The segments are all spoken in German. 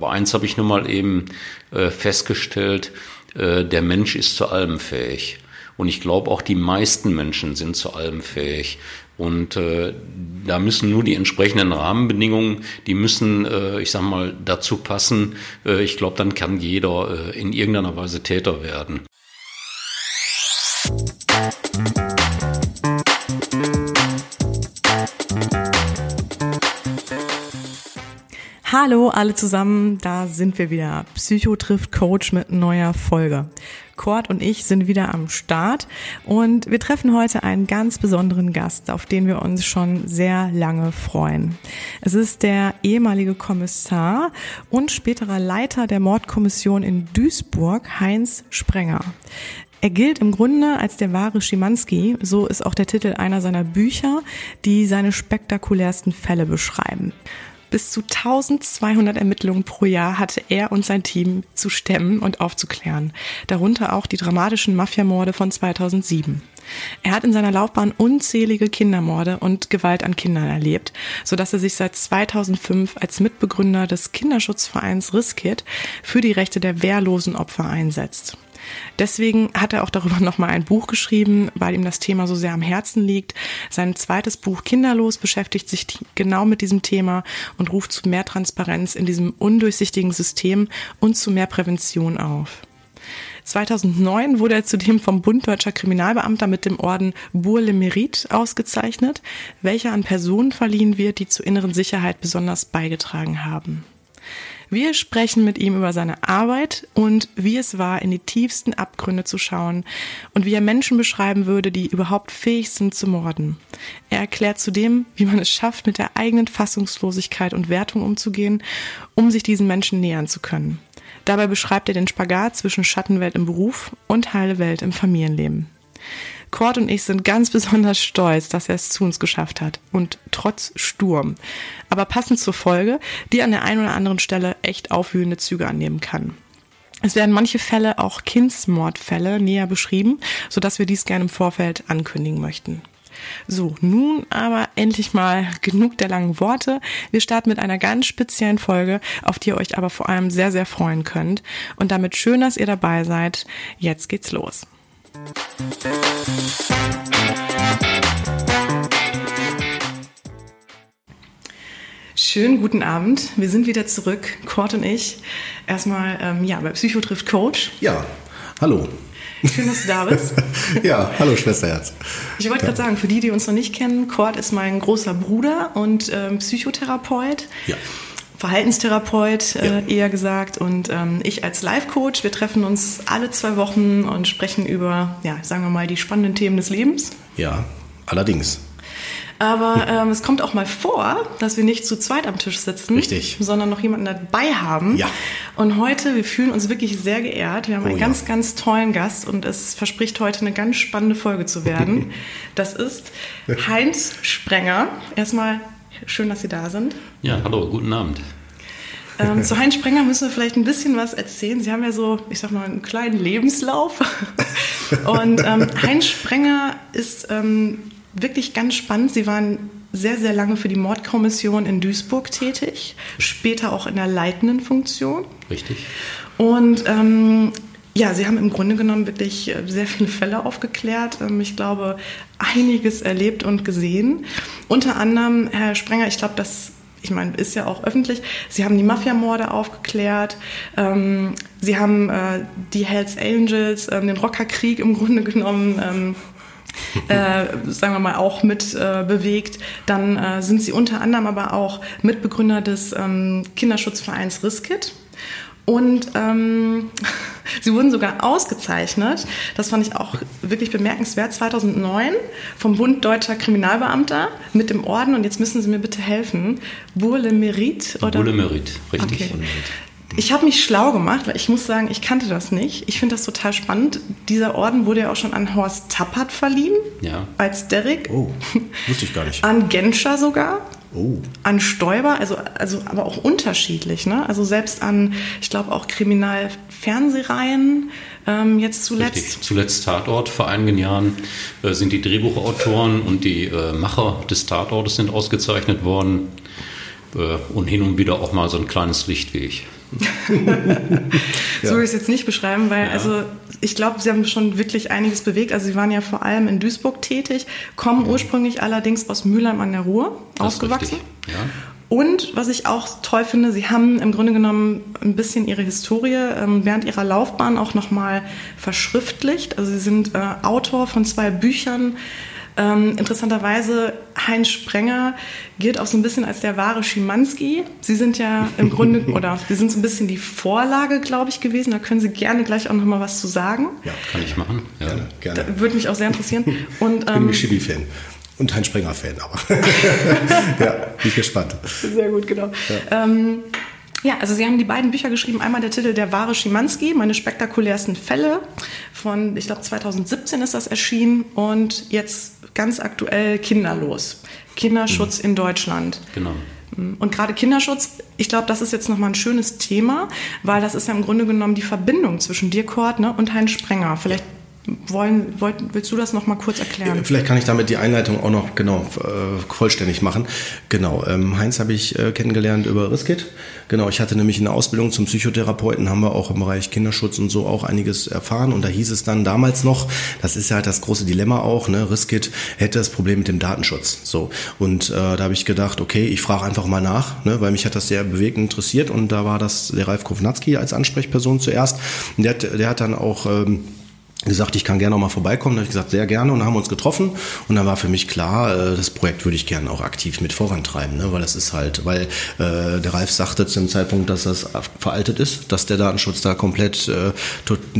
Aber eins habe ich nun mal eben äh, festgestellt, äh, der Mensch ist zu allem fähig. Und ich glaube, auch die meisten Menschen sind zu allem fähig. Und äh, da müssen nur die entsprechenden Rahmenbedingungen, die müssen, äh, ich sag mal, dazu passen. Äh, ich glaube, dann kann jeder äh, in irgendeiner Weise Täter werden. Hallo alle zusammen, da sind wir wieder. Psycho trifft Coach mit neuer Folge. Kurt und ich sind wieder am Start und wir treffen heute einen ganz besonderen Gast, auf den wir uns schon sehr lange freuen. Es ist der ehemalige Kommissar und späterer Leiter der Mordkommission in Duisburg, Heinz Sprenger. Er gilt im Grunde als der wahre Schimanski, so ist auch der Titel einer seiner Bücher, die seine spektakulärsten Fälle beschreiben. Bis zu 1200 Ermittlungen pro Jahr hatte er und sein Team zu stemmen und aufzuklären, darunter auch die dramatischen Mafiamorde von 2007. Er hat in seiner Laufbahn unzählige Kindermorde und Gewalt an Kindern erlebt, so dass er sich seit 2005 als Mitbegründer des Kinderschutzvereins Riskit für die Rechte der wehrlosen Opfer einsetzt. Deswegen hat er auch darüber nochmal ein Buch geschrieben, weil ihm das Thema so sehr am Herzen liegt. Sein zweites Buch Kinderlos beschäftigt sich genau mit diesem Thema und ruft zu mehr Transparenz in diesem undurchsichtigen System und zu mehr Prävention auf. 2009 wurde er zudem vom Bund Deutscher Kriminalbeamter mit dem Orden Bourg le Mérite ausgezeichnet, welcher an Personen verliehen wird, die zur inneren Sicherheit besonders beigetragen haben. Wir sprechen mit ihm über seine Arbeit und wie es war, in die tiefsten Abgründe zu schauen und wie er Menschen beschreiben würde, die überhaupt fähig sind zu morden. Er erklärt zudem, wie man es schafft, mit der eigenen Fassungslosigkeit und Wertung umzugehen, um sich diesen Menschen nähern zu können. Dabei beschreibt er den Spagat zwischen Schattenwelt im Beruf und heile Welt im Familienleben. Kurt und ich sind ganz besonders stolz, dass er es zu uns geschafft hat. Und trotz Sturm. Aber passend zur Folge, die an der einen oder anderen Stelle echt aufwühlende Züge annehmen kann. Es werden manche Fälle auch Kindsmordfälle näher beschrieben, sodass wir dies gerne im Vorfeld ankündigen möchten. So, nun aber endlich mal genug der langen Worte. Wir starten mit einer ganz speziellen Folge, auf die ihr euch aber vor allem sehr, sehr freuen könnt. Und damit schön, dass ihr dabei seid. Jetzt geht's los. Schönen guten Abend. Wir sind wieder zurück, Kurt und ich. Erstmal ähm, ja, bei Psycho trifft Coach. Ja, hallo. Schön, dass du da bist. ja, hallo Schwesterherz. Ich wollte gerade sagen, für die, die uns noch nicht kennen, Kurt ist mein großer Bruder und ähm, Psychotherapeut. Ja. Verhaltenstherapeut äh, eher gesagt und ähm, ich als Life-Coach. Wir treffen uns alle zwei Wochen und sprechen über, ja, sagen wir mal, die spannenden Themen des Lebens. Ja, allerdings. Aber ähm, es kommt auch mal vor, dass wir nicht zu zweit am Tisch sitzen, Richtig. sondern noch jemanden dabei haben. Ja. Und heute, wir fühlen uns wirklich sehr geehrt. Wir haben Oh einen ja. ganz, ganz tollen Gast und es verspricht heute eine ganz spannende Folge zu werden. das ist Heinz Sprenger. Erstmal schön, dass Sie da sind. Ja, hallo, guten Abend. Ähm, zu Heinz Sprenger müssen wir vielleicht ein bisschen was erzählen. Sie haben ja so, ich sag mal, einen kleinen Lebenslauf. Und ähm, Heinz Sprenger ist ähm, wirklich ganz spannend. Sie waren sehr, sehr lange für die Mordkommission in Duisburg tätig, später auch in der leitenden Funktion. Richtig. Und ähm, ja, Sie haben im Grunde genommen wirklich äh, sehr viele Fälle aufgeklärt. Ähm, Ich glaube, einiges erlebt und gesehen. Unter anderem, Herr Sprenger, ich glaube, das ich meine, ist ja auch öffentlich. Sie haben die Mafiamorde aufgeklärt. Ähm, Sie haben äh, die Hells Angels, ähm, den Rockerkrieg im Grunde genommen. Ähm, äh, sagen wir mal, auch mit äh, bewegt. Dann äh, sind sie unter anderem aber auch Mitbegründer des ähm, Kinderschutzvereins Riskit. Und ähm, sie wurden sogar ausgezeichnet, das fand ich auch wirklich bemerkenswert, 2009 vom Bund Deutscher Kriminalbeamter mit dem Orden, und jetzt müssen Sie mir bitte helfen, Bourg le Mérite? Oder? Bulle Merit, richtig. Okay. Ich habe mich schlau gemacht, weil ich muss sagen, ich kannte das nicht. Ich finde das total spannend. Dieser Orden wurde ja auch schon an Horst Tappert verliehen, Ja. als Derrick, Oh, wusste ich gar nicht. an Genscher sogar, Oh, an Stoiber, also, also aber auch unterschiedlich. Ne? Also selbst an, ich glaube auch Kriminalfernsehreihen, ähm, jetzt zuletzt. Richtig. Zuletzt Tatort. Vor einigen Jahren äh, sind die Drehbuchautoren und die äh, Macher des Tatortes sind ausgezeichnet worden. Äh, und hin und wieder auch mal so ein kleines Licht wie ich. so würde ich es jetzt nicht beschreiben, weil ja. also ich glaube, Sie haben schon wirklich einiges bewegt. Also Sie waren ja vor allem in Duisburg tätig, kommen ja. ursprünglich allerdings aus Mülheim an der Ruhr, das aufgewachsen. Ja. Und was ich auch toll finde, Sie haben im Grunde genommen ein bisschen Ihre Historie ähm, während Ihrer Laufbahn auch nochmal verschriftlicht. Also Sie sind äh, Autor von zwei Büchern, ähm, interessanterweise, Heinz Sprenger gilt auch so ein bisschen als der wahre Schimanski. Sie sind ja im Grunde, oder Sie sind so ein bisschen die Vorlage, glaube ich, gewesen. Da können Sie gerne gleich auch noch mal was zu sagen. Ja, kann ich machen. Ja. Gerne, gerne. Da würde mich auch sehr interessieren. Und, ich bin ähm, Schibi-Fan. Und Heinz Sprenger-Fan, aber ja, bin ich gespannt. Sehr gut, genau. Ja. Ähm, ja, also Sie haben die beiden Bücher geschrieben. Einmal der Titel Der wahre Schimanski, meine spektakulärsten Fälle. Von, ich glaube, 2017 ist das erschienen. Und jetzt ganz aktuell kinderlos. Kinderschutz mhm. in Deutschland. Genau. Mm, und gerade Kinderschutz, ich glaube, das ist jetzt nochmal ein schönes Thema, weil das ist ja im Grunde genommen die Verbindung zwischen dir, Kurt, ne, und Heinz Sprenger. Vielleicht wollen, wollt, willst du das noch mal kurz erklären? Vielleicht kann ich damit die Einleitung auch noch genau äh, vollständig machen. Genau, ähm, Heinz habe ich äh, kennengelernt über Riskit. Genau, ich hatte nämlich in der Ausbildung zum Psychotherapeuten, haben wir auch im Bereich Kinderschutz und so auch einiges erfahren. Und da hieß es dann damals noch, das ist ja halt das große Dilemma auch, ne, Riskit hätte das Problem mit dem Datenschutz. So. Und äh, da habe ich gedacht, okay, ich frage einfach mal nach, ne, weil mich hat das sehr bewegend interessiert. Und da war das der Ralf Kovnatski als Ansprechperson zuerst. Und der, hat, der hat dann auch ähm, gesagt, ich kann gerne noch mal vorbeikommen. Da habe ich gesagt, sehr gerne und haben uns getroffen. Und dann war für mich klar, äh, das Projekt würde ich gerne auch aktiv mit vorantreiben, ne? weil das ist halt, weil äh, der Ralf sagte zu dem Zeitpunkt, dass das veraltet ist, dass der Datenschutz da komplett äh,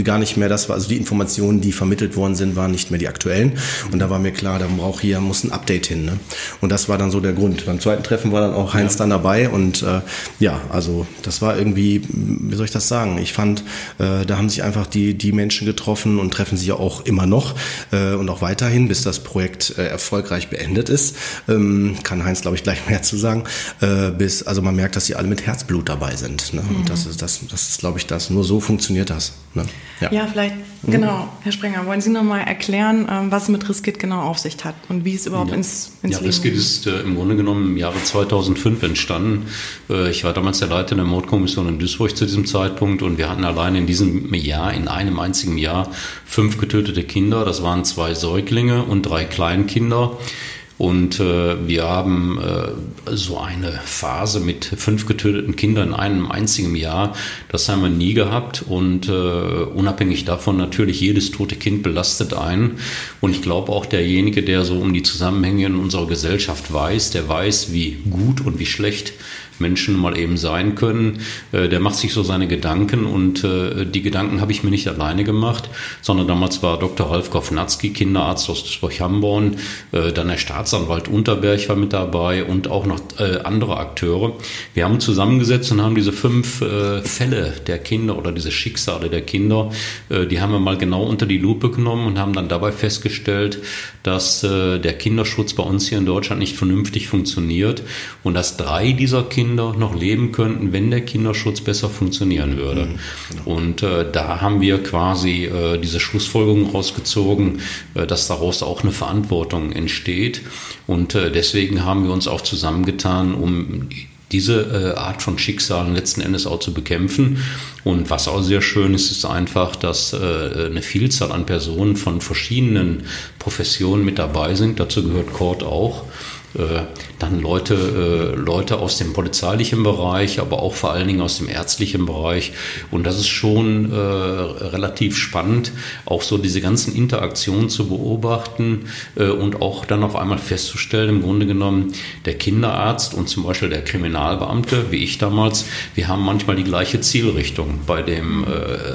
gar nicht mehr das war, also die Informationen, die vermittelt worden sind, waren nicht mehr die aktuellen. Und da war mir klar, da braucht hier muss ein Update hin. Ne? Und das war dann so der Grund. Beim zweiten Treffen war dann auch Heinz ja. dann dabei und äh, ja, also das war irgendwie, wie soll ich das sagen? Ich fand, äh, da haben sich einfach die die Menschen getroffen und treffen sich ja auch immer noch äh, und auch weiterhin, bis das Projekt äh, erfolgreich beendet ist. Ähm, kann Heinz, glaube ich, gleich mehr zu sagen. Äh, bis, also man merkt, dass sie alle mit Herzblut dabei sind. Ne? Mhm. Und das ist, das, das ist, glaube ich, das. Nur so funktioniert das. Ne? Ja. ja. vielleicht. Genau, Herr Sprenger, wollen Sie noch mal erklären, ähm, was mit Riskit genau auf sich hat und wie es überhaupt ja. ins, ins ja, Riskit ist äh, im Grunde genommen im Jahre 2005 entstanden. Äh, ich war damals der Leiter der Mordkommission in Duisburg zu diesem Zeitpunkt und wir hatten allein in diesem Jahr, in einem einzigen Jahr, fünf getötete Kinder. Das waren zwei Säuglinge und drei Kleinkinder. Und äh, wir haben äh, so eine Phase mit fünf getöteten Kindern in einem einzigen Jahr. Das haben wir nie gehabt. Und äh, unabhängig davon natürlich, jedes tote Kind belastet einen. Und ich glaube auch derjenige, der so um die Zusammenhänge in unserer Gesellschaft weiß, der weiß, wie gut und wie schlecht Menschen mal eben sein können. Äh, der macht sich so seine Gedanken und äh, die Gedanken habe ich mir nicht alleine gemacht, sondern damals war Dr. Ralf Kofnatzki, Kinderarzt aus Duisburg-Hamborn, äh, dann der Staatsanwalt Unterberg war mit dabei und auch noch andere Akteure. Wir haben zusammengesetzt und haben diese fünf Fälle der Kinder oder diese Schicksale der Kinder, die haben wir mal genau unter die Lupe genommen und haben dann dabei festgestellt, dass der Kinderschutz bei uns hier in Deutschland nicht vernünftig funktioniert und dass drei dieser Kinder Kinder noch leben könnten, wenn der Kinderschutz besser funktionieren würde. Mhm, genau. Und äh, da haben wir quasi äh, diese Schlussfolgerung rausgezogen, äh, dass daraus auch eine Verantwortung entsteht. Und äh, deswegen haben wir uns auch zusammengetan, um diese äh, Art von Schicksalen letzten Endes auch zu bekämpfen. Und was auch sehr schön ist, ist einfach, dass äh, eine Vielzahl an Personen von verschiedenen Professionen mit dabei sind. Dazu gehört Kort auch. Äh, dann Leute, äh, Leute aus dem polizeilichen Bereich, aber auch vor allen Dingen aus dem ärztlichen Bereich. Und das ist schon äh, relativ spannend, auch so diese ganzen Interaktionen zu beobachten und auch dann auf einmal festzustellen, im Grunde genommen, der Kinderarzt und zum Beispiel der Kriminalbeamte, wie ich damals, wir haben manchmal die gleiche Zielrichtung. Bei dem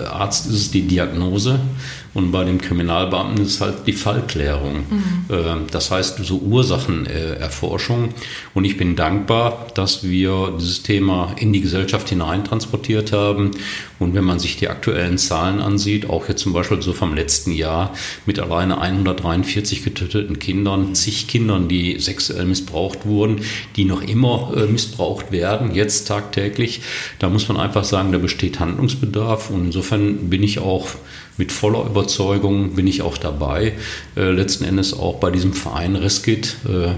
Arzt ist es die Diagnose und bei dem Kriminalbeamten ist es halt die Fallklärung. Mhm. Äh, das heißt, so Ursachenerforschung. Und ich bin dankbar, dass wir dieses Thema in die Gesellschaft hineintransportiert haben. Und wenn man sich die aktuellen Zahlen ansieht, auch jetzt zum Beispiel so vom letzten Jahr mit alleine 143 getöteten Kindern, zig Kindern, die sexuell missbraucht wurden, die noch immer äh, missbraucht werden, jetzt tagtäglich, da muss man einfach sagen, da besteht Handlungsbedarf. Und insofern bin ich auch mit voller Überzeugung bin ich auch dabei. Äh, letzten Endes auch bei diesem Verein Reskit, äh,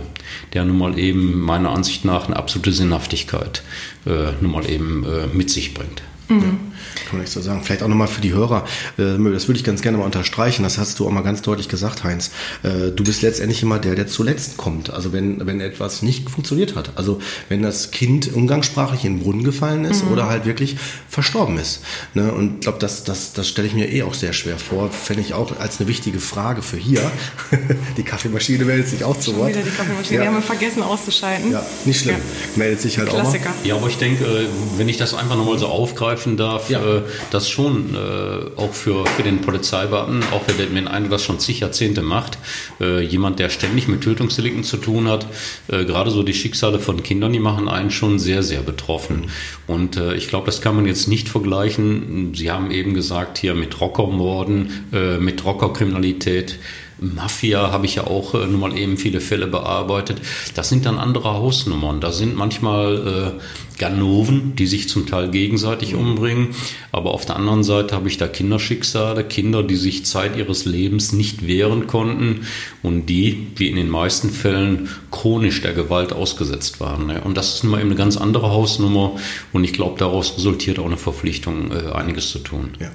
der nun mal eben meiner Ansicht nach eine absolute Sinnhaftigkeit äh, nun mal eben äh, mit sich bringt. Mhm. Kann man nicht so sagen. Vielleicht auch nochmal für die Hörer, äh, das würde ich ganz gerne mal unterstreichen, das hast du auch mal ganz deutlich gesagt, Heinz. Äh, du bist letztendlich immer der, der zuletzt kommt. Also wenn, wenn etwas nicht funktioniert hat. Also wenn das Kind umgangssprachlich in den Brunnen gefallen ist mhm. oder halt wirklich verstorben ist. Ne? Und ich glaube, das, das, das stelle ich mir eh auch sehr schwer vor. Fände ich auch als eine wichtige Frage für hier. die Kaffeemaschine meldet sich auch zu Wort. Wieder die Kaffeemaschine. Ja. Wir haben vergessen auszuschalten. Ja, nicht schlimm. Ja. Meldet sich halt Klassiker. auch mal. Ja, aber ich denke, wenn ich das einfach nochmal so aufgreifen darf, ja. Äh, das schon äh, auch für, für den Polizeibeamten, auch wenn den einen das schon zig Jahrzehnte macht, äh, jemand, der ständig mit Tötungsdelikten zu tun hat, gerade so die Schicksale von Kindern, die machen einen schon sehr, sehr betroffen. Und ich glaube, das kann man jetzt nicht vergleichen. Sie haben eben gesagt, hier mit Rockermorden, mit Rockerkriminalität. Mafia habe ich ja auch äh, nun mal eben viele Fälle bearbeitet. Das sind dann andere Hausnummern. Da sind manchmal äh, Ganoven, die sich zum Teil gegenseitig mhm. umbringen. Aber auf der anderen Seite habe ich da Kinderschicksale, Kinder, die sich Zeit ihres Lebens nicht wehren konnten und die, wie in den meisten Fällen, chronisch der Gewalt ausgesetzt waren. Ne? Und das ist nun mal eben eine ganz andere Hausnummer. Und ich glaube, daraus resultiert auch eine Verpflichtung, äh, einiges zu tun. Ja.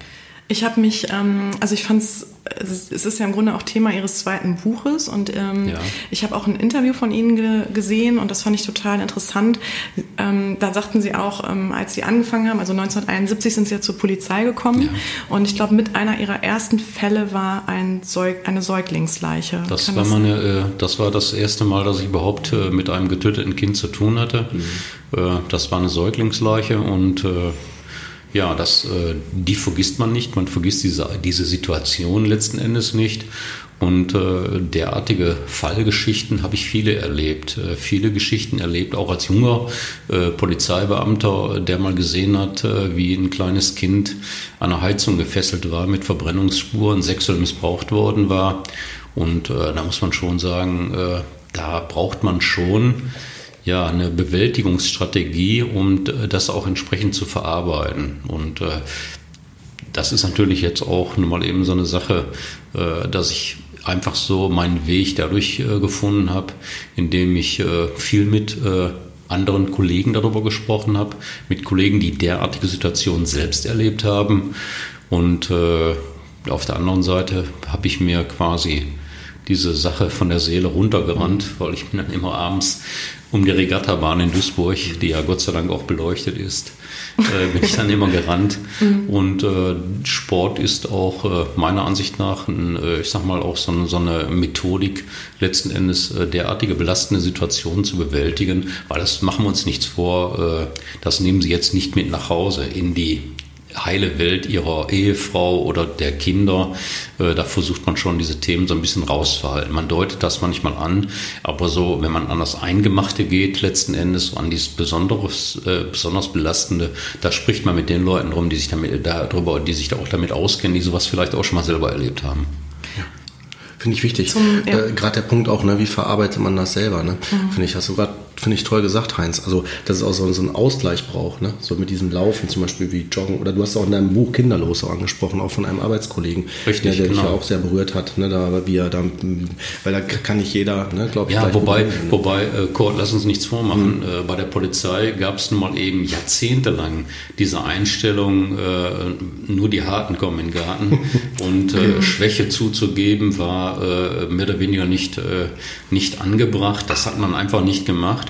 Ich habe mich, ähm, also ich fand es, es ist ja im Grunde auch Thema Ihres zweiten Buches und ähm, ja. ich habe auch ein Interview von Ihnen ge gesehen und das fand ich total interessant. Ähm, da sagten Sie auch, ähm, als Sie angefangen haben, also 1971 sind Sie ja zur Polizei gekommen ja. und ich glaube, mit einer Ihrer ersten Fälle war ein Säug eine Säuglingsleiche. Das war, das, meine, äh, das war das erste Mal, dass ich überhaupt äh, mit einem getöteten Kind zu tun hatte. Mhm. Äh, das war eine Säuglingsleiche und äh, ja, das, äh, die vergisst man nicht. Man vergisst diese, diese Situation letzten Endes nicht. Und äh, derartige Fallgeschichten habe ich viele erlebt. Äh, viele Geschichten erlebt, auch als junger äh, Polizeibeamter, der mal gesehen hat, äh, wie ein kleines Kind an einer Heizung gefesselt war, mit Verbrennungsspuren, sexuell missbraucht worden war. Und da muss man schon sagen, da braucht man schon ja, eine Bewältigungsstrategie, um das auch entsprechend zu verarbeiten. Und äh, das ist natürlich jetzt auch nun mal eben so eine Sache, äh, dass ich einfach so meinen Weg dadurch äh, gefunden habe, indem ich äh, viel mit äh, anderen Kollegen darüber gesprochen habe, mit Kollegen, die derartige Situationen selbst erlebt haben. Und äh, auf der anderen Seite habe ich mir quasi diese Sache von der Seele runtergerannt, weil ich bin dann immer abends um die Regattabahn in Duisburg, die ja Gott sei Dank auch beleuchtet ist, äh, bin ich dann immer gerannt. Mhm. Und äh, Sport ist auch äh, meiner Ansicht nach, ein, äh, ich sag mal, auch so, so eine Methodik, letzten Endes äh, derartige belastende Situationen zu bewältigen, weil das machen wir uns nichts vor, äh, das nehmen Sie jetzt nicht mit nach Hause in die heile Welt ihrer Ehefrau oder der Kinder. Äh, da versucht man schon diese Themen so ein bisschen rauszuhalten. Man deutet das manchmal an, aber so, wenn man an das Eingemachte geht, letzten Endes an dieses besonderes, äh, besonders belastende, da spricht man mit den Leuten drum, die sich damit darüber, die sich da auch damit auskennen, die sowas vielleicht auch schon mal selber erlebt haben. Finde ich wichtig. Ja. Äh, gerade der Punkt auch, ne, wie verarbeitet man das selber, ne? Mhm. Finde ich, hast du gerade finde ich toll gesagt, Heinz. Also, dass es auch so, so einen Ausgleich braucht, ne? So mit diesem Laufen zum Beispiel wie Joggen. Oder du hast auch in deinem Buch Kinderlos auch angesprochen, auch von einem Arbeitskollegen, Richtig, der, der genau. dich ja auch sehr berührt hat, ne? Da, wie er da, weil da kann nicht jeder, ne, glaube ich. Ja, wobei, ne? wobei, äh, Kurt, lass uns nichts vormachen. Mhm. Äh, bei der Polizei gab es nun mal eben jahrzehntelang diese Einstellung, äh, nur die Harten kommen in den Garten. und äh, Schwäche zuzugeben war äh, mehr oder weniger nicht, äh, nicht angebracht. Das hat man einfach nicht gemacht.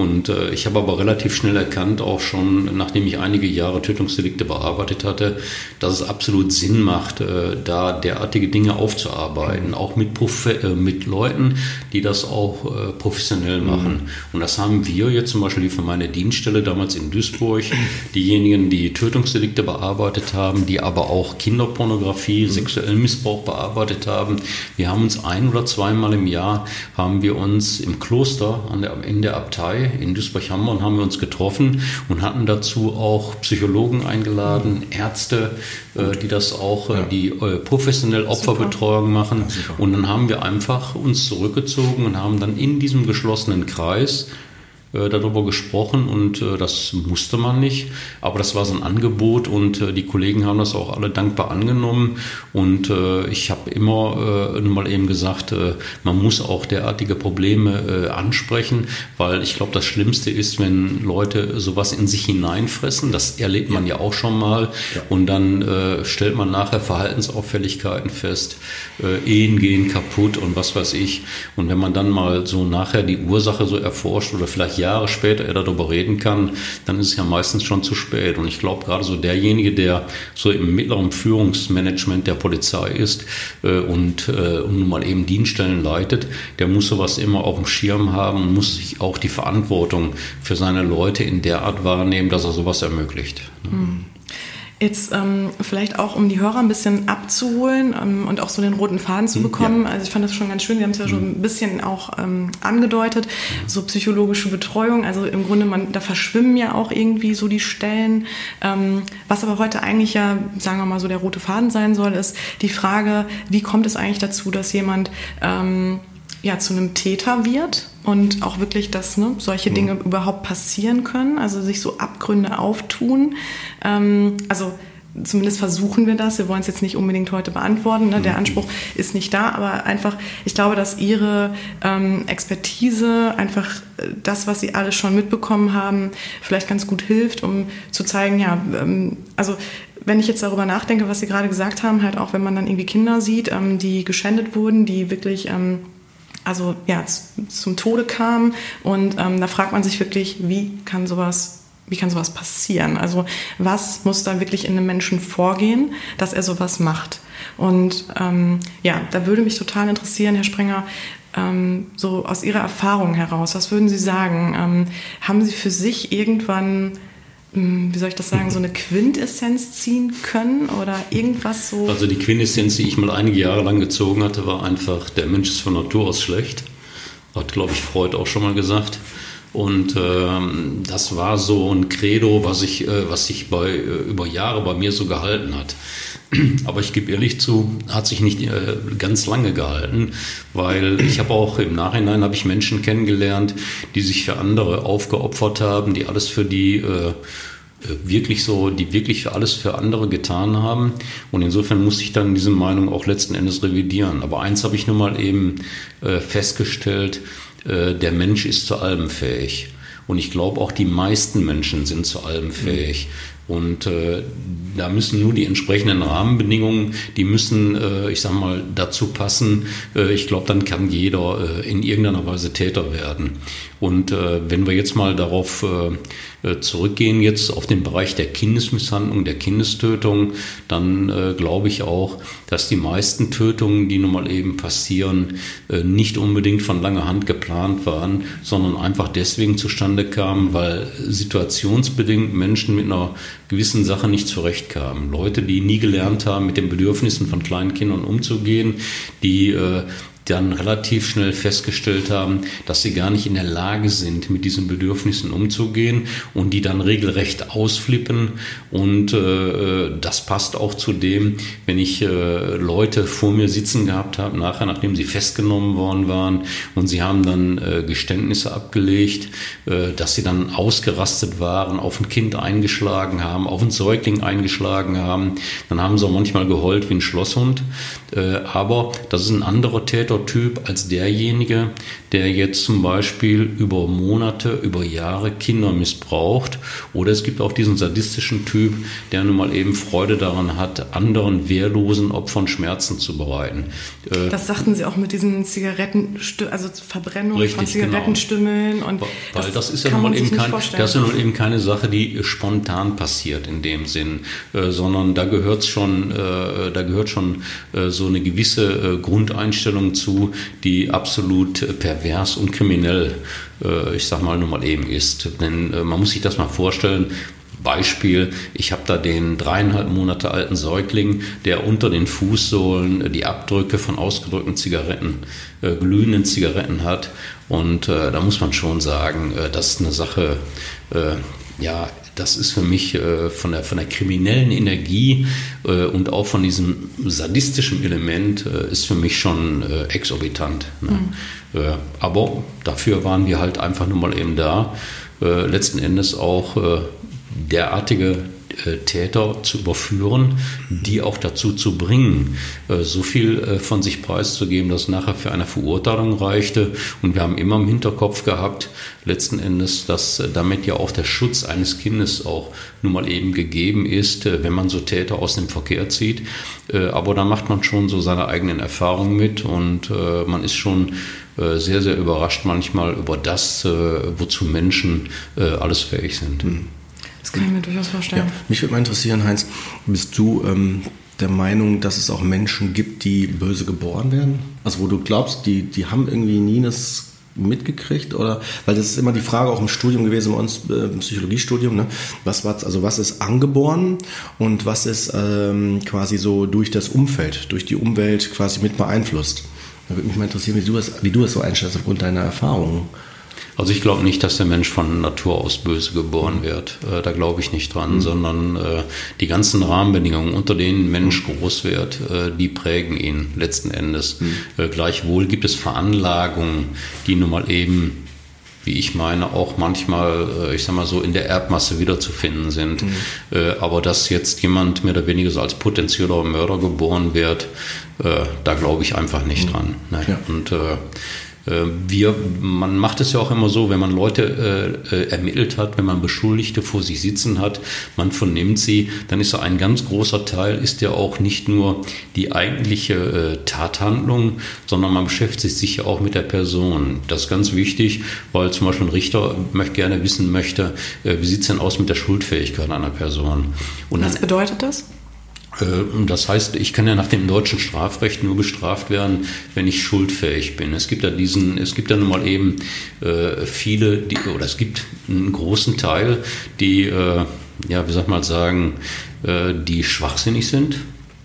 Und äh, ich habe aber relativ schnell erkannt, auch schon nachdem ich einige Jahre Tötungsdelikte bearbeitet hatte, dass es absolut Sinn macht, äh, da derartige Dinge aufzuarbeiten, auch mit, Profe äh, mit Leuten, die das auch äh, professionell machen. Mhm. Und das haben wir jetzt zum Beispiel für meine Dienststelle damals in Duisburg, diejenigen, die Tötungsdelikte bearbeitet haben, die aber auch Kinderpornografie, mhm. sexuellen Missbrauch bearbeitet haben. Wir haben uns ein oder zweimal im Jahr haben wir uns im Kloster an der, in der Abtei in Duisburg-Hamburg haben wir uns getroffen und hatten dazu auch Psychologen eingeladen, Ärzte, äh, die das auch, äh, ja. die äh, professionell Opferbetreuung machen. Ja, und dann haben wir einfach uns zurückgezogen und haben dann in diesem geschlossenen Kreis darüber gesprochen und äh, das musste man nicht. Aber das war so ein Angebot und äh, die Kollegen haben das auch alle dankbar angenommen. Und äh, ich habe immer äh, mal eben gesagt, äh, man muss auch derartige Probleme äh, ansprechen, weil ich glaube, das Schlimmste ist, wenn Leute sowas in sich hineinfressen. Das erlebt man ja auch schon mal. Und dann äh, stellt man nachher Verhaltensauffälligkeiten fest. Äh, Ehen gehen kaputt und was weiß ich. Und wenn man dann mal so nachher die Ursache so erforscht oder vielleicht Jahre später er darüber reden kann, dann ist es ja meistens schon zu spät. Und ich glaube, gerade so derjenige, der so im mittleren Führungsmanagement der Polizei ist äh, und, äh, und nun mal eben Dienststellen leitet, der muss sowas immer auf dem Schirm haben muss sich auch die Verantwortung für seine Leute in der Art wahrnehmen, dass er sowas ermöglicht. Mhm. Jetzt ähm, vielleicht auch, um die Hörer ein bisschen abzuholen ähm, und auch so den roten Faden zu hm, bekommen. Ja. Also ich fand das schon ganz schön, Sie haben es ja schon hm. ein bisschen auch ähm, angedeutet, so psychologische Betreuung. Also im Grunde, man, da verschwimmen ja auch irgendwie so die Stellen. Ähm, was aber heute eigentlich ja, sagen wir mal so, der rote Faden sein soll, ist die Frage, wie kommt es eigentlich dazu, dass jemand ähm, ja, zu einem Täter wird und auch wirklich, dass ne, solche Dinge mhm. überhaupt passieren können, also sich so Abgründe auftun. Ähm, also zumindest versuchen wir das. Wir wollen es jetzt nicht unbedingt heute beantworten. Ne? Der mhm. Anspruch ist nicht da, aber einfach, ich glaube, dass Ihre ähm, Expertise, einfach äh, das, was Sie alles schon mitbekommen haben, vielleicht ganz gut hilft, um zu zeigen, ja, ähm, also wenn ich jetzt darüber nachdenke, was Sie gerade gesagt haben, halt auch wenn man dann irgendwie Kinder sieht, ähm, die geschändet wurden, die wirklich ähm, also ja, zum Tode kam. Und ähm, da fragt man sich wirklich, wie kann sowas wie kann sowas passieren? Also was muss da wirklich in einem Menschen vorgehen, dass er sowas macht? Und ähm, ja, da würde mich total interessieren, Herr Sprenger, ähm, so aus Ihrer Erfahrung heraus, was würden Sie sagen? Ähm, haben Sie für sich irgendwann wie soll ich das sagen, so eine Quintessenz ziehen können oder irgendwas so? Also die Quintessenz, die ich mal einige Jahre lang gezogen hatte, war einfach, der Mensch ist von Natur aus schlecht. Hat, glaube ich, Freud auch schon mal gesagt. Und ähm, das war so ein Credo, was, ich, äh, was sich bei, äh, über Jahre bei mir so gehalten hat. Aber ich gebe ehrlich zu, hat sich nicht äh, ganz lange gehalten, weil ich habe auch im Nachhinein habe ich Menschen kennengelernt, die sich für andere aufgeopfert haben, die alles für die äh, wirklich so, die wirklich für alles für andere getan haben. Und insofern muss ich dann diese Meinung auch letzten Endes revidieren. Aber eins habe ich nun mal eben äh, festgestellt, äh, der Mensch ist zu allem fähig. Und ich glaube, auch die meisten Menschen sind zu allem fähig. Und äh, da müssen nur die entsprechenden Rahmenbedingungen, die müssen, äh, ich sag mal, dazu passen. Äh, ich glaube, dann kann jeder äh, in irgendeiner Weise Täter werden. Und äh, wenn wir jetzt mal darauf äh, äh, zurückgehen, jetzt auf den Bereich der Kindesmisshandlung, der Kindestötung, dann äh, glaube ich auch, dass die meisten Tötungen, die nun mal eben passieren, äh, nicht unbedingt von langer Hand geplant waren, sondern einfach deswegen zustande kamen, weil situationsbedingt Menschen mit einer gewissen Sache nicht zurechtkamen. Leute, die nie gelernt haben, mit den Bedürfnissen von kleinen Kindern umzugehen, die äh, dann relativ schnell festgestellt haben, dass sie gar nicht in der Lage sind, mit diesen Bedürfnissen umzugehen und die dann regelrecht ausflippen. Und äh, das passt auch zu dem, wenn ich äh, Leute vor mir sitzen gehabt habe, nachher, nachdem sie festgenommen worden waren und sie haben dann äh, Geständnisse abgelegt, äh, dass sie dann ausgerastet waren, auf ein Kind eingeschlagen haben, auf ein Säugling eingeschlagen haben. Dann haben sie auch manchmal geheult wie ein Schlosshund. Äh, aber das ist ein anderer Täter Typ als derjenige, der jetzt zum Beispiel über Monate, über Jahre Kinder missbraucht. Oder es gibt auch diesen sadistischen Typ, der nun mal eben Freude daran hat, anderen wehrlosen Opfern Schmerzen zu bereiten. Äh, das sagten Sie auch mit diesen Zigaretten, also Verbrennung Richtig, von. Zigarettenstümmeln. Genau. Und Weil das, das ist ja nun mal eben kein, das ist ja nun eben keine Sache, die spontan passiert in dem Sinn, äh, sondern da gehört schon, da gehört schon äh, so eine gewisse äh, Grundeinstellung zu, die absolut per pervers und kriminell, äh, ich sag mal nur mal eben ist. Denn äh, man muss sich das mal vorstellen, Beispiel, ich habe da den dreieinhalb Monate alten Säugling, der unter den Fußsohlen die Abdrücke von ausgedrückten Zigaretten, äh, glühenden Zigaretten hat. Und äh, da muss man schon sagen, äh, das ist eine Sache, äh, ja, das ist für mich äh, von, der, von der kriminellen Energie äh, und auch von diesem sadistischen Element äh, ist für mich schon äh, exorbitant. Ne? Mhm. Äh, aber dafür waren wir halt einfach nur mal eben da, äh, letzten Endes auch derartige Täter zu überführen, die auch dazu zu bringen, äh, so viel äh, von sich preiszugeben, dass nachher für eine Verurteilung reichte. Und wir haben immer im Hinterkopf gehabt, letzten Endes, dass damit ja auch der Schutz eines Kindes auch nun mal eben gegeben ist, wenn man so Täter aus dem Verkehr zieht. Aber da macht man schon so seine eigenen Erfahrungen mit und man ist schon sehr, sehr überrascht manchmal über das, wozu Menschen alles fähig sind. Mhm. Das kann ich mir durchaus vorstellen. Ja, mich würde mal interessieren, Heinz, bist du ähm, der Meinung, dass es auch Menschen gibt, die böse geboren werden? Also wo du glaubst, die, die haben irgendwie nie das mitgekriegt oder weil das ist immer die Frage auch im Studium gewesen bei uns äh, im Psychologiestudium ne? was war also was ist angeboren und was ist ähm, quasi so durch das Umfeld durch die Umwelt quasi mit beeinflusst da würde mich mal interessieren wie du das wie du das so einstellst aufgrund deiner Erfahrungen also ich glaube nicht, dass der Mensch von Natur aus böse geboren wird. Äh, da glaube ich nicht dran, mhm. sondern äh, die ganzen Rahmenbedingungen, unter denen Mensch mhm. groß wird, äh, die prägen ihn letzten Endes. Mhm. Äh, gleichwohl gibt es Veranlagungen, die nun mal eben wie ich meine, auch manchmal, äh, ich sag mal so, in der Erbmasse wiederzufinden sind. Mhm. Äh, aber dass jetzt jemand mehr oder weniger so als potenzieller Mörder geboren wird, da glaube ich einfach nicht mhm. dran. Ne? Ja. Und wir, man macht es ja auch immer so, wenn man Leute äh, äh, ermittelt hat, wenn man Beschuldigte vor sich sitzen hat, man vernimmt sie, dann ist so ein ganz großer Teil, ist ja auch nicht nur die eigentliche äh, Tathandlung, sondern man beschäftigt sich ja auch mit der Person. Das ist ganz wichtig, weil zum Beispiel ein Richter möchte, gerne wissen möchte, äh, wie sieht es denn aus mit der Schuldfähigkeit einer Person. Und Was bedeutet das? Äh, das heißt, ich kann ja nach dem deutschen Strafrecht nur bestraft werden, wenn ich schuldfähig bin. Es gibt ja diesen, es gibt ja nun mal eben äh, viele, die, oder es gibt einen großen Teil, die, äh, ja, wie soll man sagen, die schwachsinnig sind.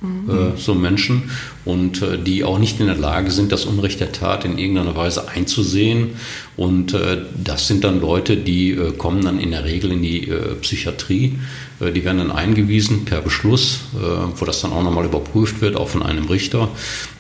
Mhm. So Menschen und äh, die auch nicht in der Lage sind, das Unrecht der Tat in irgendeiner Weise einzusehen. Und das sind dann Leute, die kommen dann in der Regel in die Psychiatrie äh, die werden dann eingewiesen per Beschluss, äh, wo das dann auch nochmal überprüft wird, auch von einem Richter.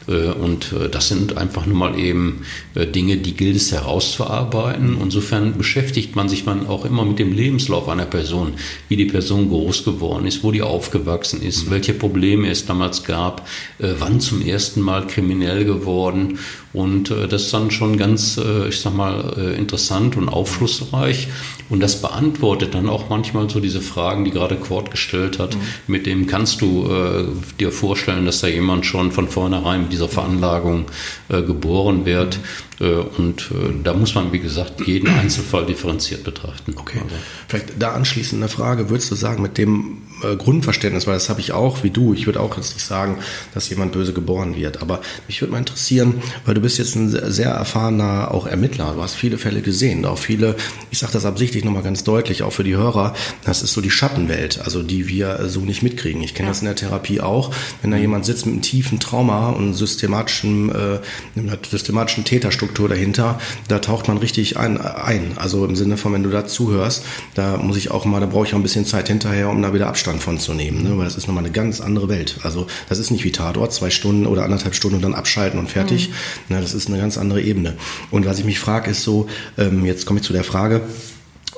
Äh, und das sind einfach nur mal eben Dinge, die gilt es herauszuarbeiten. Insofern beschäftigt man sich man auch immer mit dem Lebenslauf einer Person, wie die Person groß geworden ist, wo die aufgewachsen ist, welche Probleme es damals gab, wann zum ersten Mal kriminell geworden. Und das ist dann schon ganz, ich sag mal, interessant und aufschlussreich. Und das beantwortet dann auch manchmal so diese Fragen, die gerade Quad gestellt hat, mhm. mit dem kannst du äh, dir vorstellen, dass da jemand schon von vornherein mit dieser Veranlagung äh, geboren wird. Mhm. Äh, und äh, da muss man, wie gesagt, jeden Einzelfall differenziert betrachten. Okay. Also. Vielleicht da anschließend eine Frage, würdest du sagen, mit dem äh, Grundverständnis, weil das habe ich auch, wie du, ich würde auch jetzt nicht sagen, dass jemand böse geboren wird, aber mich würde mal interessieren, weil du bist jetzt ein sehr erfahrener auch Ermittler, du hast viele Fälle gesehen, auch viele, ich sage das absichtlich nochmal ganz deutlich, auch für die Hörer, das ist so die Schattenwelt, also die wir so nicht mitkriegen. Ich kenne ja. das in der Therapie auch, wenn da jemand sitzt mit einem tiefen Trauma und systematischen, äh, einer systematischen Täterstruktur dahinter, da taucht man richtig ein, ein. Also im Sinne von, wenn du da zuhörst, da muss ich auch mal, da brauche ich auch ein bisschen Zeit hinterher, um da wieder Abstand von zu nehmen, ne? weil das ist nochmal eine ganz andere Welt. Also das ist nicht wie Tatort, zwei Stunden oder anderthalb Stunden und dann abschalten und fertig. Mhm. Ne? Das ist eine ganz andere Ebene. Und was ich mich frage, ist so, ähm, jetzt komme ich zu der Frage,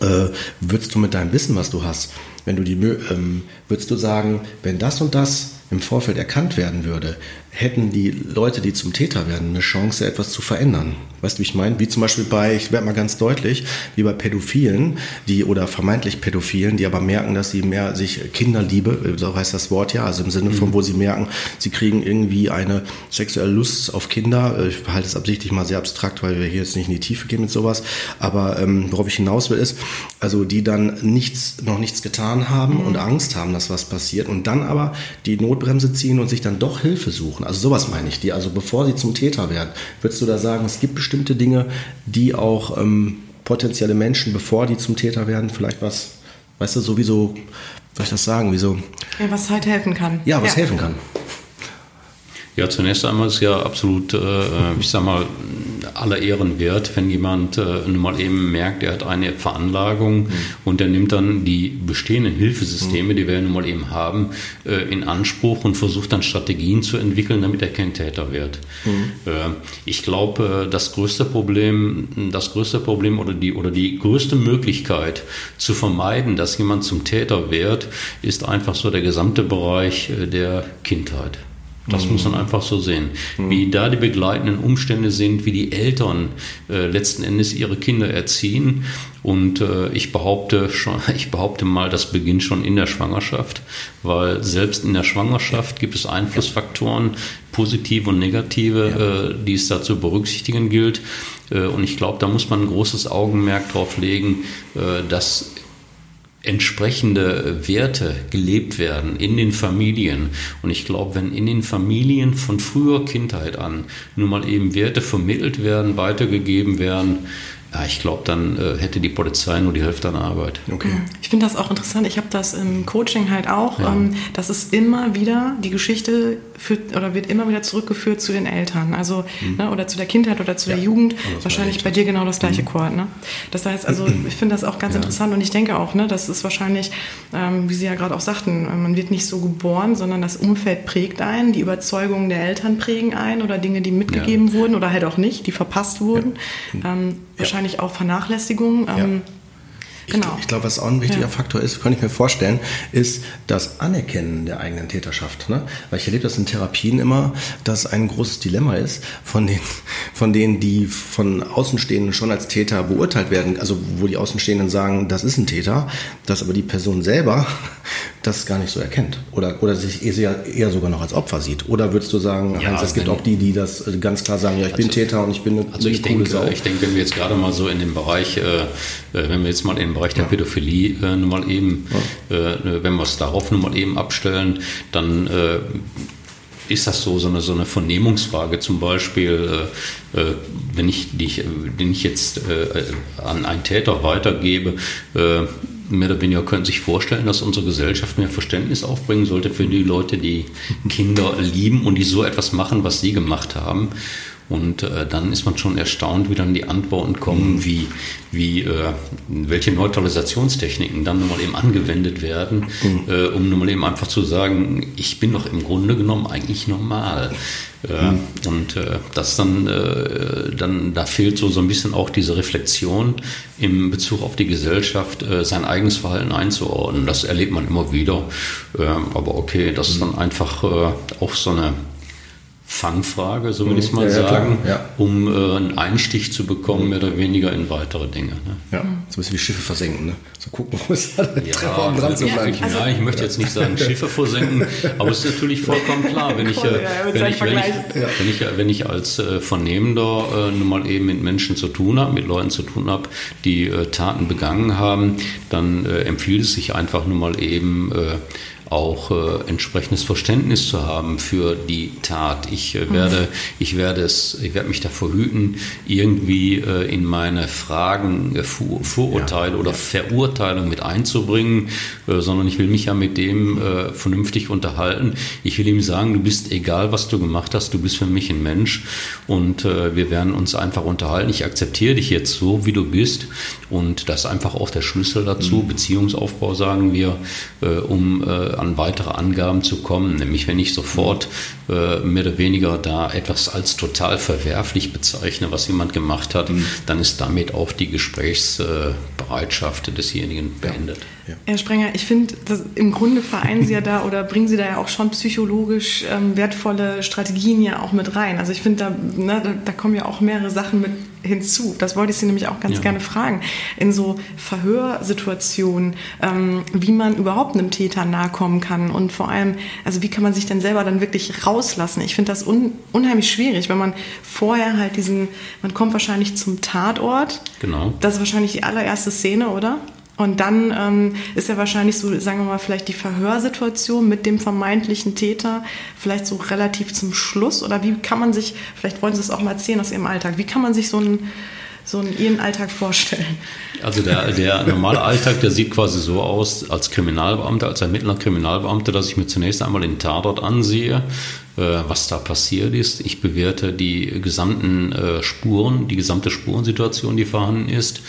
äh, würdest du mit deinem Wissen, was du hast, wenn du die, ähm, würdest du sagen, wenn das und das im Vorfeld erkannt werden würde, hätten die Leute, die zum Täter werden, eine Chance, etwas zu verändern. Weißt du, wie ich meine? Wie zum Beispiel bei, ich werde mal ganz deutlich, wie bei Pädophilen, die oder vermeintlich Pädophilen, die aber merken, dass sie mehr sich Kinderliebe, so heißt das Wort ja, also im Sinne von, mhm. wo sie merken, sie kriegen irgendwie eine sexuelle Lust auf Kinder. Ich halte es absichtlich mal sehr abstrakt, weil wir hier jetzt nicht in die Tiefe gehen mit sowas. Aber ähm, worauf ich hinaus will, ist, also die dann nichts, noch nichts getan haben mhm. und Angst haben, dass was passiert und dann aber die Notbremse ziehen und sich dann doch Hilfe suchen. Also sowas meine ich, die, also bevor sie zum Täter werden, würdest du da sagen, es gibt bestimmte Dinge, die auch ähm, potenzielle Menschen, bevor die zum Täter werden, vielleicht was, weißt du, sowieso, soll ich das sagen, wieso? Ja, was halt helfen kann. Ja, was ja. helfen kann. Ja, zunächst einmal ist ja absolut, äh, ich sag mal, aller Ehren wert, wenn jemand äh, nun mal eben merkt, er hat eine Veranlagung mhm. und er nimmt dann die bestehenden Hilfesysteme, mhm. die wir nun mal eben haben, äh, in Anspruch und versucht dann Strategien zu entwickeln, damit er kein Täter wird. Mhm. Äh, ich glaube, äh, das größte Problem, das größte Problem oder die, oder die größte Möglichkeit zu vermeiden, dass jemand zum Täter wird, ist einfach so der gesamte Bereich äh, der Kindheit. Das mhm. muss man einfach so sehen. Mhm. Wie da die begleitenden Umstände sind, wie die Eltern äh, letzten Endes ihre Kinder erziehen. Und äh, ich behaupte schon, ich behaupte mal, das beginnt schon in der Schwangerschaft, weil selbst in der Schwangerschaft gibt es Einflussfaktoren, positive und negative, ja. äh, die es da zu berücksichtigen gilt. Äh, und ich glaube, da muss man ein großes Augenmerk drauf legen, äh, dass entsprechende Werte gelebt werden in den Familien. Und ich glaube, wenn in den Familien von früher Kindheit an nun mal eben Werte vermittelt werden, weitergegeben werden, ja, ich glaube, dann äh, hätte die Polizei nur die Hälfte an Arbeit. Okay. Ich finde das auch interessant. Ich habe das im Coaching halt auch, ja. ähm, dass es immer wieder die Geschichte führt oder wird immer wieder zurückgeführt zu den Eltern, also mhm. ne, oder zu der Kindheit oder zu ja. der Jugend. Wahrscheinlich bei dir genau das gleiche mhm. Chord. Ne? Das heißt, also ich finde das auch ganz ja. interessant und ich denke auch, ne, das ist wahrscheinlich, ähm, wie Sie ja gerade auch sagten, man wird nicht so geboren, sondern das Umfeld prägt einen, die Überzeugungen der Eltern prägen ein oder Dinge, die mitgegeben wurden oder halt auch nicht, die verpasst wurden. Ähm, wahrscheinlich auch Vernachlässigung. Ähm, Genau. Ich, ich glaube, was auch ein wichtiger ja. Faktor ist, könnte ich mir vorstellen, ist das Anerkennen der eigenen Täterschaft. Ne? Weil ich erlebe das in Therapien immer, dass ein großes Dilemma ist von den, von denen, die von Außenstehenden schon als Täter beurteilt werden, also wo die Außenstehenden sagen, das ist ein Täter, dass aber die Person selber das gar nicht so erkennt oder, oder sich eher, eher sogar noch als Opfer sieht. Oder würdest du sagen, ja, Heinz, es gibt auch die, die das ganz klar sagen, ja, ich also, bin Täter und ich bin eine, also ich eine denke, Sau. Ich denke, wenn wir jetzt gerade mal so in dem Bereich, äh, äh wenn wir jetzt mal in den Bereich der ja. Pädophilie äh, nun mal eben, ja. äh, wenn wir es darauf nun mal eben abstellen, dann äh, ist das so, so eine, so eine Vernehmungsfrage zum Beispiel, äh, äh wenn ich, die den ich jetzt äh, an einen Täter weitergebe, äh, mehr oder weniger können sich vorstellen, dass unsere Gesellschaft mehr Verständnis aufbringen sollte für die Leute, die Kinder lieben und die so etwas machen, was sie gemacht haben. Und äh, dann ist man schon erstaunt, wie dann die Antworten kommen, mhm. wie, wie äh, welche Neutralisationstechniken dann nun mal eben angewendet werden, mhm. äh, um nun mal eben einfach zu sagen, ich bin doch im Grunde genommen eigentlich normal. Äh, mhm. Und äh, das dann, äh, dann, da fehlt so, so ein bisschen auch diese Reflexion im Bezug auf die Gesellschaft, sein eigenes Verhalten einzuordnen. Das erlebt man immer wieder. Aber okay, das ist dann mhm. einfach äh, auch so eine Fangfrage, so will ich es mal ja, sagen, ja. um äh, einen Einstich zu bekommen, mehr oder weniger in weitere Dinge. Ne? Ja, so ein bisschen wie Schiffe versenken, ne? So gucken, wo es ja, Treffer, um dran zu bleiben. Ja, also, ich möchte jetzt nicht sagen Schiffe versenken, aber es ist natürlich vollkommen klar, wenn ich, äh, wenn, ich, wenn, ich, wenn, ich, wenn ich als äh, Vernehmender äh, nun mal eben mit Menschen zu tun habe, mit Leuten zu tun habe, die äh, Taten begangen haben, dann äh, empfiehlt es sich einfach nun mal eben äh, auch äh, entsprechendes Verständnis zu haben für die Tat. Ich äh, werde, mhm. ich werde es, ich werde mich davor hüten, irgendwie äh, in meine Fragen äh, Vor Vorurteile ja. oder ja. Verurteilung mit einzubringen, äh, sondern ich will mich ja mit dem äh, vernünftig unterhalten. Ich will ihm sagen, du bist egal, was du gemacht hast, du bist für mich ein Mensch und äh, wir werden uns einfach unterhalten. Ich akzeptiere dich jetzt so, wie du bist und das ist einfach auch der Schlüssel dazu, mhm. Beziehungsaufbau sagen wir, äh, um äh, an weitere Angaben zu kommen. Nämlich wenn ich sofort äh, mehr oder weniger da etwas als total verwerflich bezeichne, was jemand gemacht hat, mhm. dann ist damit auch die Gesprächsbereitschaft desjenigen beendet. Ja. Herr Sprenger, ich finde, im Grunde vereinen Sie ja da oder bringen Sie da ja auch schon psychologisch ähm, wertvolle Strategien ja auch mit rein. Also ich finde, da, ne, da, da, kommen ja auch mehrere Sachen mit hinzu. Das wollte ich Sie nämlich auch ganz ja. gerne fragen. In so Verhörsituationen, ähm, wie man überhaupt einem Täter nahe kommen kann und vor allem, also wie kann man sich denn selber dann wirklich rauslassen? Ich finde das un, unheimlich schwierig, wenn man vorher halt diesen, man kommt wahrscheinlich zum Tatort. Genau. Das ist wahrscheinlich die allererste Szene, oder? Und dann ähm, ist ja wahrscheinlich so, sagen wir mal, vielleicht die Verhörsituation mit dem vermeintlichen Täter vielleicht so relativ zum Schluss. Oder wie kann man sich, vielleicht wollen Sie es auch mal erzählen aus Ihrem Alltag, wie kann man sich so einen, so einen Ihren Alltag vorstellen? Also der, der normale Alltag, der sieht quasi so aus, als Kriminalbeamter, als Ermittler Kriminalbeamter, dass ich mir zunächst einmal den Tatort ansehe, was da passiert ist. Ich bewerte die gesamten Spuren, die gesamte Spurensituation, die vorhanden ist.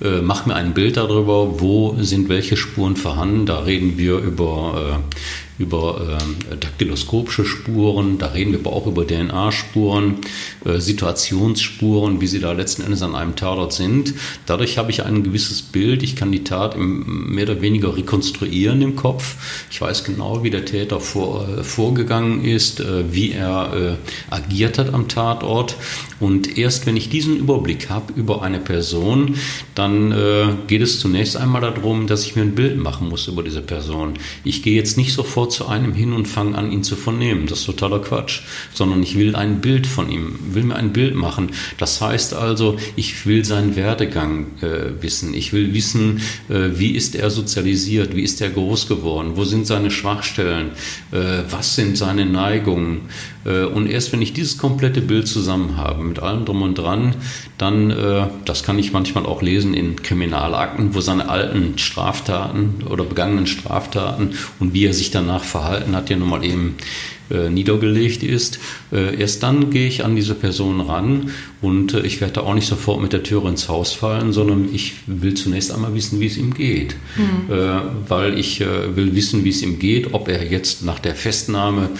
Mach mir ein Bild darüber, wo sind welche Spuren vorhanden. Da reden wir über über äh, daktyloskopische Spuren, da reden wir aber auch über DNA-Spuren, äh, Situationsspuren, wie sie da letzten Endes an einem Tatort sind. Dadurch habe ich ein gewisses Bild, ich kann die Tat im, mehr oder weniger rekonstruieren im Kopf. Ich weiß genau, wie der Täter vor, äh, vorgegangen ist, äh, wie er äh, agiert hat am Tatort. Und erst wenn ich diesen Überblick habe über eine Person, dann äh, geht es zunächst einmal darum, dass ich mir ein Bild machen muss über diese Person. Ich gehe jetzt nicht sofort zu einem hin und fange an, ihn zu vernehmen. Das ist totaler Quatsch. Sondern ich will ein Bild von ihm, will mir ein Bild machen. Das heißt also, ich will seinen Werdegang äh, wissen. Ich will wissen, äh, wie ist er sozialisiert, wie ist er groß geworden, wo sind seine Schwachstellen, äh, was sind seine Neigungen. Äh, und erst wenn ich dieses komplette Bild zusammen habe, mit allem drum und dran, dann, äh, das kann ich manchmal auch lesen in Kriminalakten, wo seine alten Straftaten oder begangenen Straftaten und wie er sich danach danach verhalten hat, ja nun mal eben äh, niedergelegt ist. Äh, erst dann gehe ich an diese Person ran und äh, ich werde auch nicht sofort mit der Tür ins Haus fallen, sondern ich will zunächst einmal wissen, wie es ihm geht. Mhm. Weil ich will wissen, wie es ihm geht, ob er jetzt nach der Festnahme,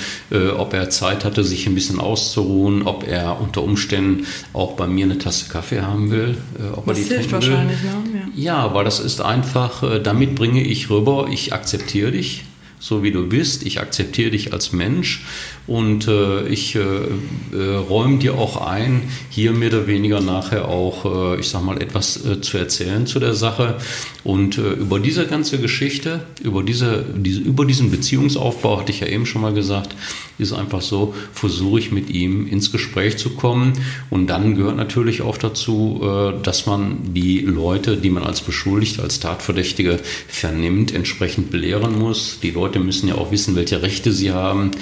ob er Zeit hatte, sich ein bisschen auszuruhen, ob er unter Umständen auch bei mir eine Tasse Kaffee haben will. ob das er die hilft wahrscheinlich, ne? Ja. ja, weil das ist einfach, damit bringe ich rüber, ich akzeptiere dich so wie du bist. Ich akzeptiere dich als Mensch und äh, ich äh, äh, räume dir auch ein, hier mehr oder weniger nachher auch, äh, ich sag mal, etwas äh, zu erzählen zu der Sache. Und über diese ganze Geschichte, über, diese, diese, über diesen Beziehungsaufbau, hatte ich ja eben schon mal gesagt, ist einfach so, versuche ich mit ihm ins Gespräch zu kommen. Und dann gehört natürlich auch dazu, dass man die Leute, die man als Beschuldigte, als Tatverdächtige vernimmt, entsprechend belehren muss. Die Leute müssen ja auch wissen, welche Rechte sie haben.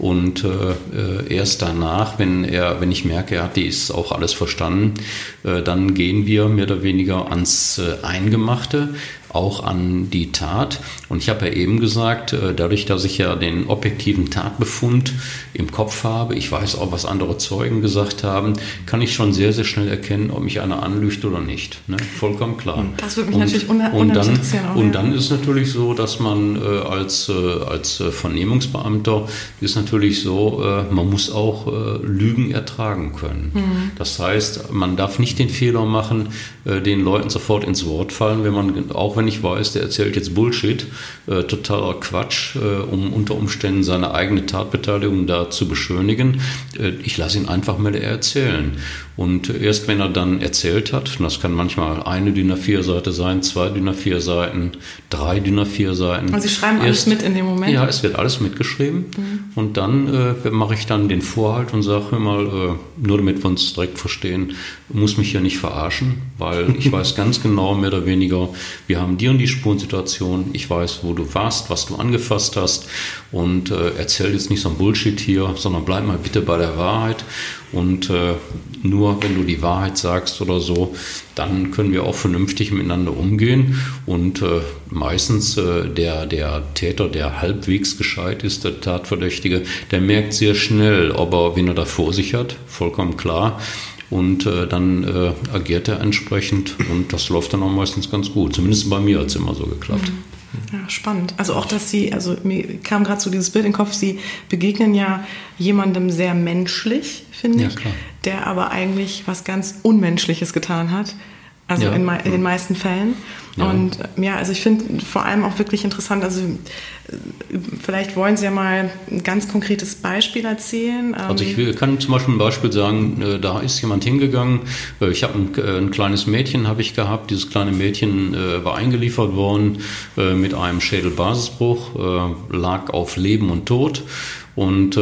Und äh, erst danach, wenn er, wenn ich merke, er hat dies auch alles verstanden, äh, dann gehen wir mehr oder weniger ans äh, Eingemachte auch an die Tat. Und ich habe ja eben gesagt, äh, dadurch, dass ich ja den objektiven Tatbefund im Kopf habe, ich weiß auch, was andere Zeugen gesagt haben, kann ich schon sehr, sehr schnell erkennen, ob mich einer anlügt oder nicht. Ne? Vollkommen klar. Das würde mich und, natürlich un und dann, auch, Und dann ist es natürlich so, dass man äh, als, äh, als äh, Vernehmungsbeamter ist natürlich so, äh, man muss auch äh, Lügen ertragen können. Mhm. Das heißt, man darf nicht den Fehler machen, den Leuten sofort ins Wort fallen, wenn man auch wenn ich weiß, der erzählt jetzt Bullshit, äh, totaler Quatsch, äh, um unter Umständen seine eigene Tatbeteiligung da zu beschönigen. Äh, ich lasse ihn einfach mal erzählen. Und erst wenn er dann erzählt hat, und das kann manchmal eine DIN A4-Seite sein, zwei DIN A4-Seiten, drei DIN A4-Seiten. Also Sie schreiben erst, alles mit in dem Moment? Ja, es wird alles mitgeschrieben. Mhm. Und dann äh, mache ich dann den Vorhalt und sage mal, äh, nur damit wir uns direkt verstehen, muss mich ja nicht verarschen, weil ich weiß ganz genau, mehr oder weniger, wir haben die und die Spurensituation, ich weiß, wo du warst, was du angefasst hast und äh, erzähl jetzt nicht so ein Bullshit hier, sondern bleib mal bitte bei der Wahrheit. Und äh, nur wenn du die Wahrheit sagst oder so, dann können wir auch vernünftig miteinander umgehen. Und äh, meistens äh, der, der Täter, der halbwegs gescheit ist, der Tatverdächtige, der merkt sehr schnell, ob er, wen er da vor sich hat, vollkommen klar. Und äh, dann äh, agiert er entsprechend und das läuft dann auch meistens ganz gut. Zumindest bei mir hat es immer so geklappt. Mhm. Ja, spannend. Also auch, dass Sie, also mir kam gerade so dieses Bild in den Kopf, Sie begegnen ja jemandem sehr menschlich, finde ja, ich, klar. der aber eigentlich was ganz Unmenschliches getan hat. Also ja. in, in, den meisten Fällen. Ja. Und ja, also ich finde vor allem auch wirklich interessant, also vielleicht wollen Sie ja mal ein ganz konkretes Beispiel erzählen. Also ich will, kann zum Beispiel ein Beispiel sagen, äh, da ist jemand hingegangen, äh, ich habe ein, äh, ein, kleines Mädchen habe ich gehabt, dieses kleine Mädchen war eingeliefert worden mit einem Schädelbasisbruch, lag auf Leben und Tod und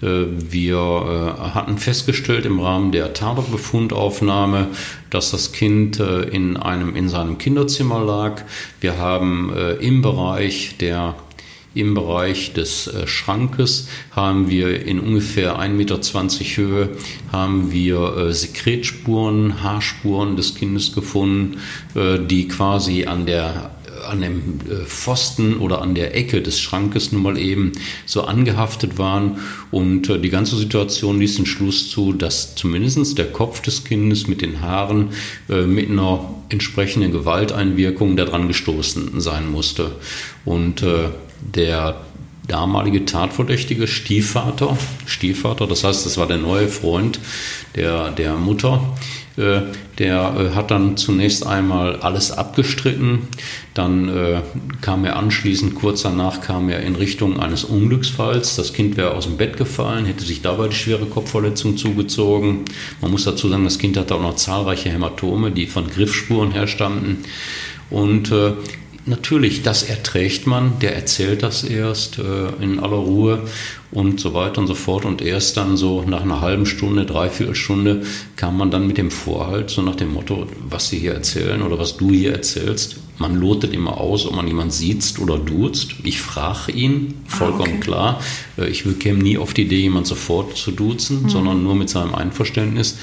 wir hatten festgestellt im Rahmen der Tatortbefundaufnahme, dass das Kind in, einem, in seinem Kinderzimmer lag. Wir haben im Bereich der im Bereich des äh, Schrankes haben wir in ungefähr 1,20 Meter Höhe haben wir äh, Sekretspuren, Haarspuren des Kindes gefunden, äh, die quasi an der an dem äh, Pfosten oder an der Ecke des Schrankes nun mal eben so angehaftet waren. Und äh, die ganze Situation ließ den Schluss zu, dass zumindest der Kopf des Kindes mit den Haaren äh, mit einer entsprechenden Gewalteinwirkung daran gestoßen sein musste. Und der damalige Tatverdächtige Stiefvater, Stiefvater, das heißt, das war der neue Freund der, der Mutter, der hat dann zunächst einmal alles abgestritten, dann äh, kam er anschließend, kurz danach kam er in Richtung eines Unglücksfalls. Das Kind wäre aus dem Bett gefallen, hätte sich dabei die schwere Kopfverletzung zugezogen. Man muss dazu sagen, das Kind hatte auch noch zahlreiche Hämatome, die von Griffspuren herstammten. Und äh, natürlich, das erträgt man, der erzählt das erst äh, in aller Ruhe und so weiter und so fort. Und erst dann so nach einer halben Stunde, dreiviertel Stunde kam man dann mit dem Vorhalt, so nach dem Motto, was Sie hier erzählen oder was du hier erzählst. Man lotet immer aus, ob man jemanden sieht oder duzt. Ich frage ihn, vollkommen ah, okay. klar. Äh, ich käme nie auf die Idee, jemanden sofort zu duzen, mhm. sondern nur mit seinem Einverständnis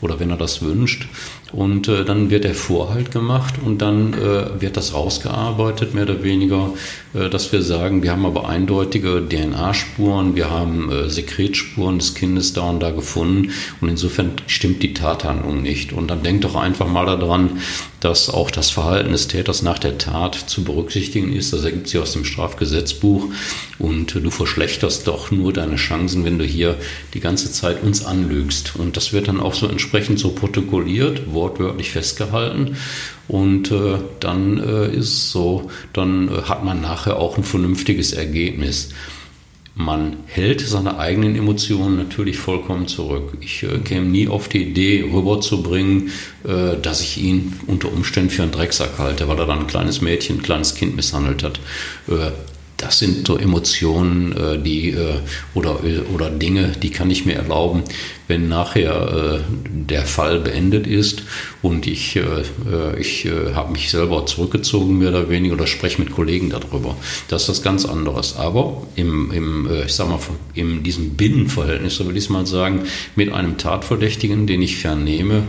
oder wenn er das wünscht. Und äh, dann wird der Vorhalt gemacht und dann äh, wird das rausgearbeitet, mehr oder weniger, äh, dass wir sagen, wir haben aber eindeutige DNA-Spuren, wir haben äh, Sekretspuren des Kindes da und da gefunden und insofern stimmt die Tathandlung nicht. Und dann denkt doch einfach mal daran, dass auch das Verhalten des Täters nach der Tat zu berücksichtigen ist. Das ergibt sich aus dem Strafgesetzbuch und du verschlechterst doch nur deine Chancen, wenn du hier die ganze Zeit uns anlügst. Und das wird dann auch so entsprechend so protokolliert, wortwörtlich festgehalten. Und äh, dann äh, ist so, dann äh, hat man nachher auch ein vernünftiges Ergebnis. Man hält seine eigenen Emotionen natürlich vollkommen zurück. Ich äh, käme nie auf die Idee, rüberzubringen, äh, dass ich ihn unter Umständen für einen Drecksack halte, weil er dann ein kleines Mädchen, ein kleines Kind misshandelt hat. Äh, das sind so Emotionen, äh, die äh, oder, oder Dinge, die kann ich mir erlauben, wenn nachher äh, der Fall beendet ist und ich, ich habe mich selber zurückgezogen, mehr oder weniger, oder spreche mit Kollegen darüber. Das ist was ganz anderes. Aber im, im ich sag mal, in diesem Binnenverhältnis, so will ich es mal sagen, mit einem Tatverdächtigen, den ich vernehme,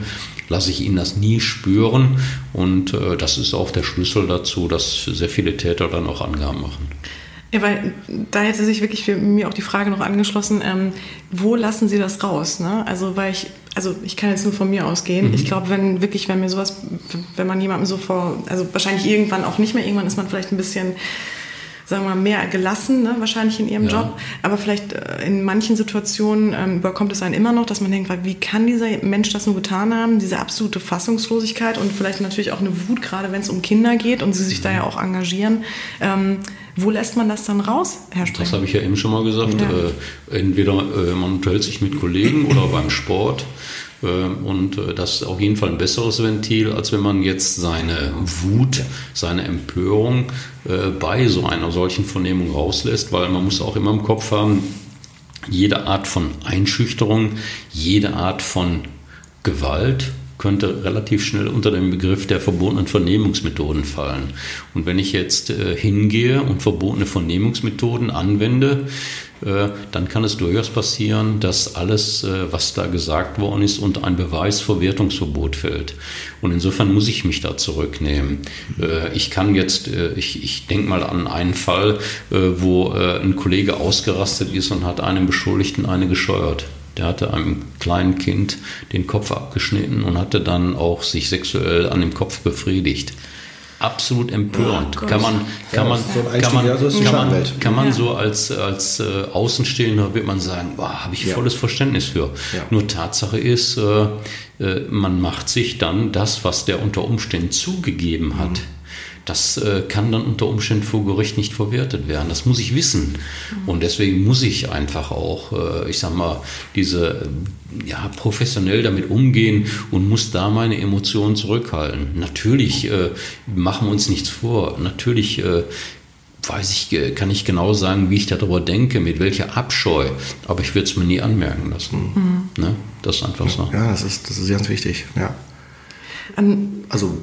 lasse ich ihn das nie spüren. Und äh, das ist auch der Schlüssel dazu, dass sehr viele Täter dann auch Angaben machen. Ja, weil da hätte sich wirklich für mir auch die Frage noch angeschlossen, ähm, wo lassen Sie das raus? Ne? Also weil ich, also ich kann jetzt nur von mir ausgehen. Mhm. Ich glaube, wenn wirklich, wenn mir sowas, wenn man jemandem so vor, also wahrscheinlich irgendwann auch nicht mehr, irgendwann ist man vielleicht ein bisschen sagen wir mal, mehr gelassen, ne, wahrscheinlich in ihrem ja. Job. Aber vielleicht äh, in manchen Situationen ähm, überkommt es einen immer noch, dass man denkt, wie kann dieser Mensch das nur getan haben? Diese absolute Fassungslosigkeit und vielleicht natürlich auch eine Wut, gerade wenn es um Kinder geht und sie sich mhm. da ja auch engagieren. Ähm, wo lässt man das dann raus, Herr Streng? Das habe ich ja eben schon mal gesagt. Ja. Äh, entweder äh, man unterhält sich mit Kollegen oder beim Sport. Äh, und äh, das ist auf jeden Fall ein besseres Ventil, als wenn man jetzt seine Wut, seine Empörung äh, bei so einer solchen Vernehmung rauslässt, weil man muss auch immer im Kopf haben, jede Art von Einschüchterung, jede Art von Gewalt könnte relativ schnell unter den Begriff der verbotenen Vernehmungsmethoden fallen. Und wenn ich jetzt äh, hingehe und verbotene Vernehmungsmethoden anwende, äh, dann kann es durchaus passieren, dass alles, äh, was da gesagt worden ist, unter ein Beweisverwertungsverbot fällt. Und insofern muss ich mich da zurücknehmen. Äh, ich kann jetzt, äh, ich, ich denke mal an einen Fall, äh, wo ein Kollege ausgerastet ist und hat einem Beschuldigten eine gescheuert. Der hatte einem kleinen Kind den Kopf abgeschnitten und hatte dann auch sich sexuell an dem Kopf befriedigt. Absolut empörend. Oh kann man, kann man, so kann man, kann man, kann man so als, als äh, Außenstehender wird man sagen, habe ich ja. volles Verständnis für. Ja. Nur Tatsache ist, äh, äh, man macht sich dann das, was der unter Umständen zugegeben hat. Mhm das äh, kann dann unter Umständen vor Gericht nicht verwertet werden. Das muss ich wissen. Und deswegen muss ich einfach auch, äh, ich sag mal, diese, ja, professionell damit umgehen und muss da meine Emotionen zurückhalten. Natürlich äh, machen wir uns nichts vor. Natürlich äh, weiß ich, äh, kann ich genau sagen, wie ich darüber denke, mit welcher Abscheu. Aber ich würde es mir nie anmerken lassen. Mhm. Ne? Das ist einfach so. Ja, das ist, das ist ganz wichtig. Ja. Also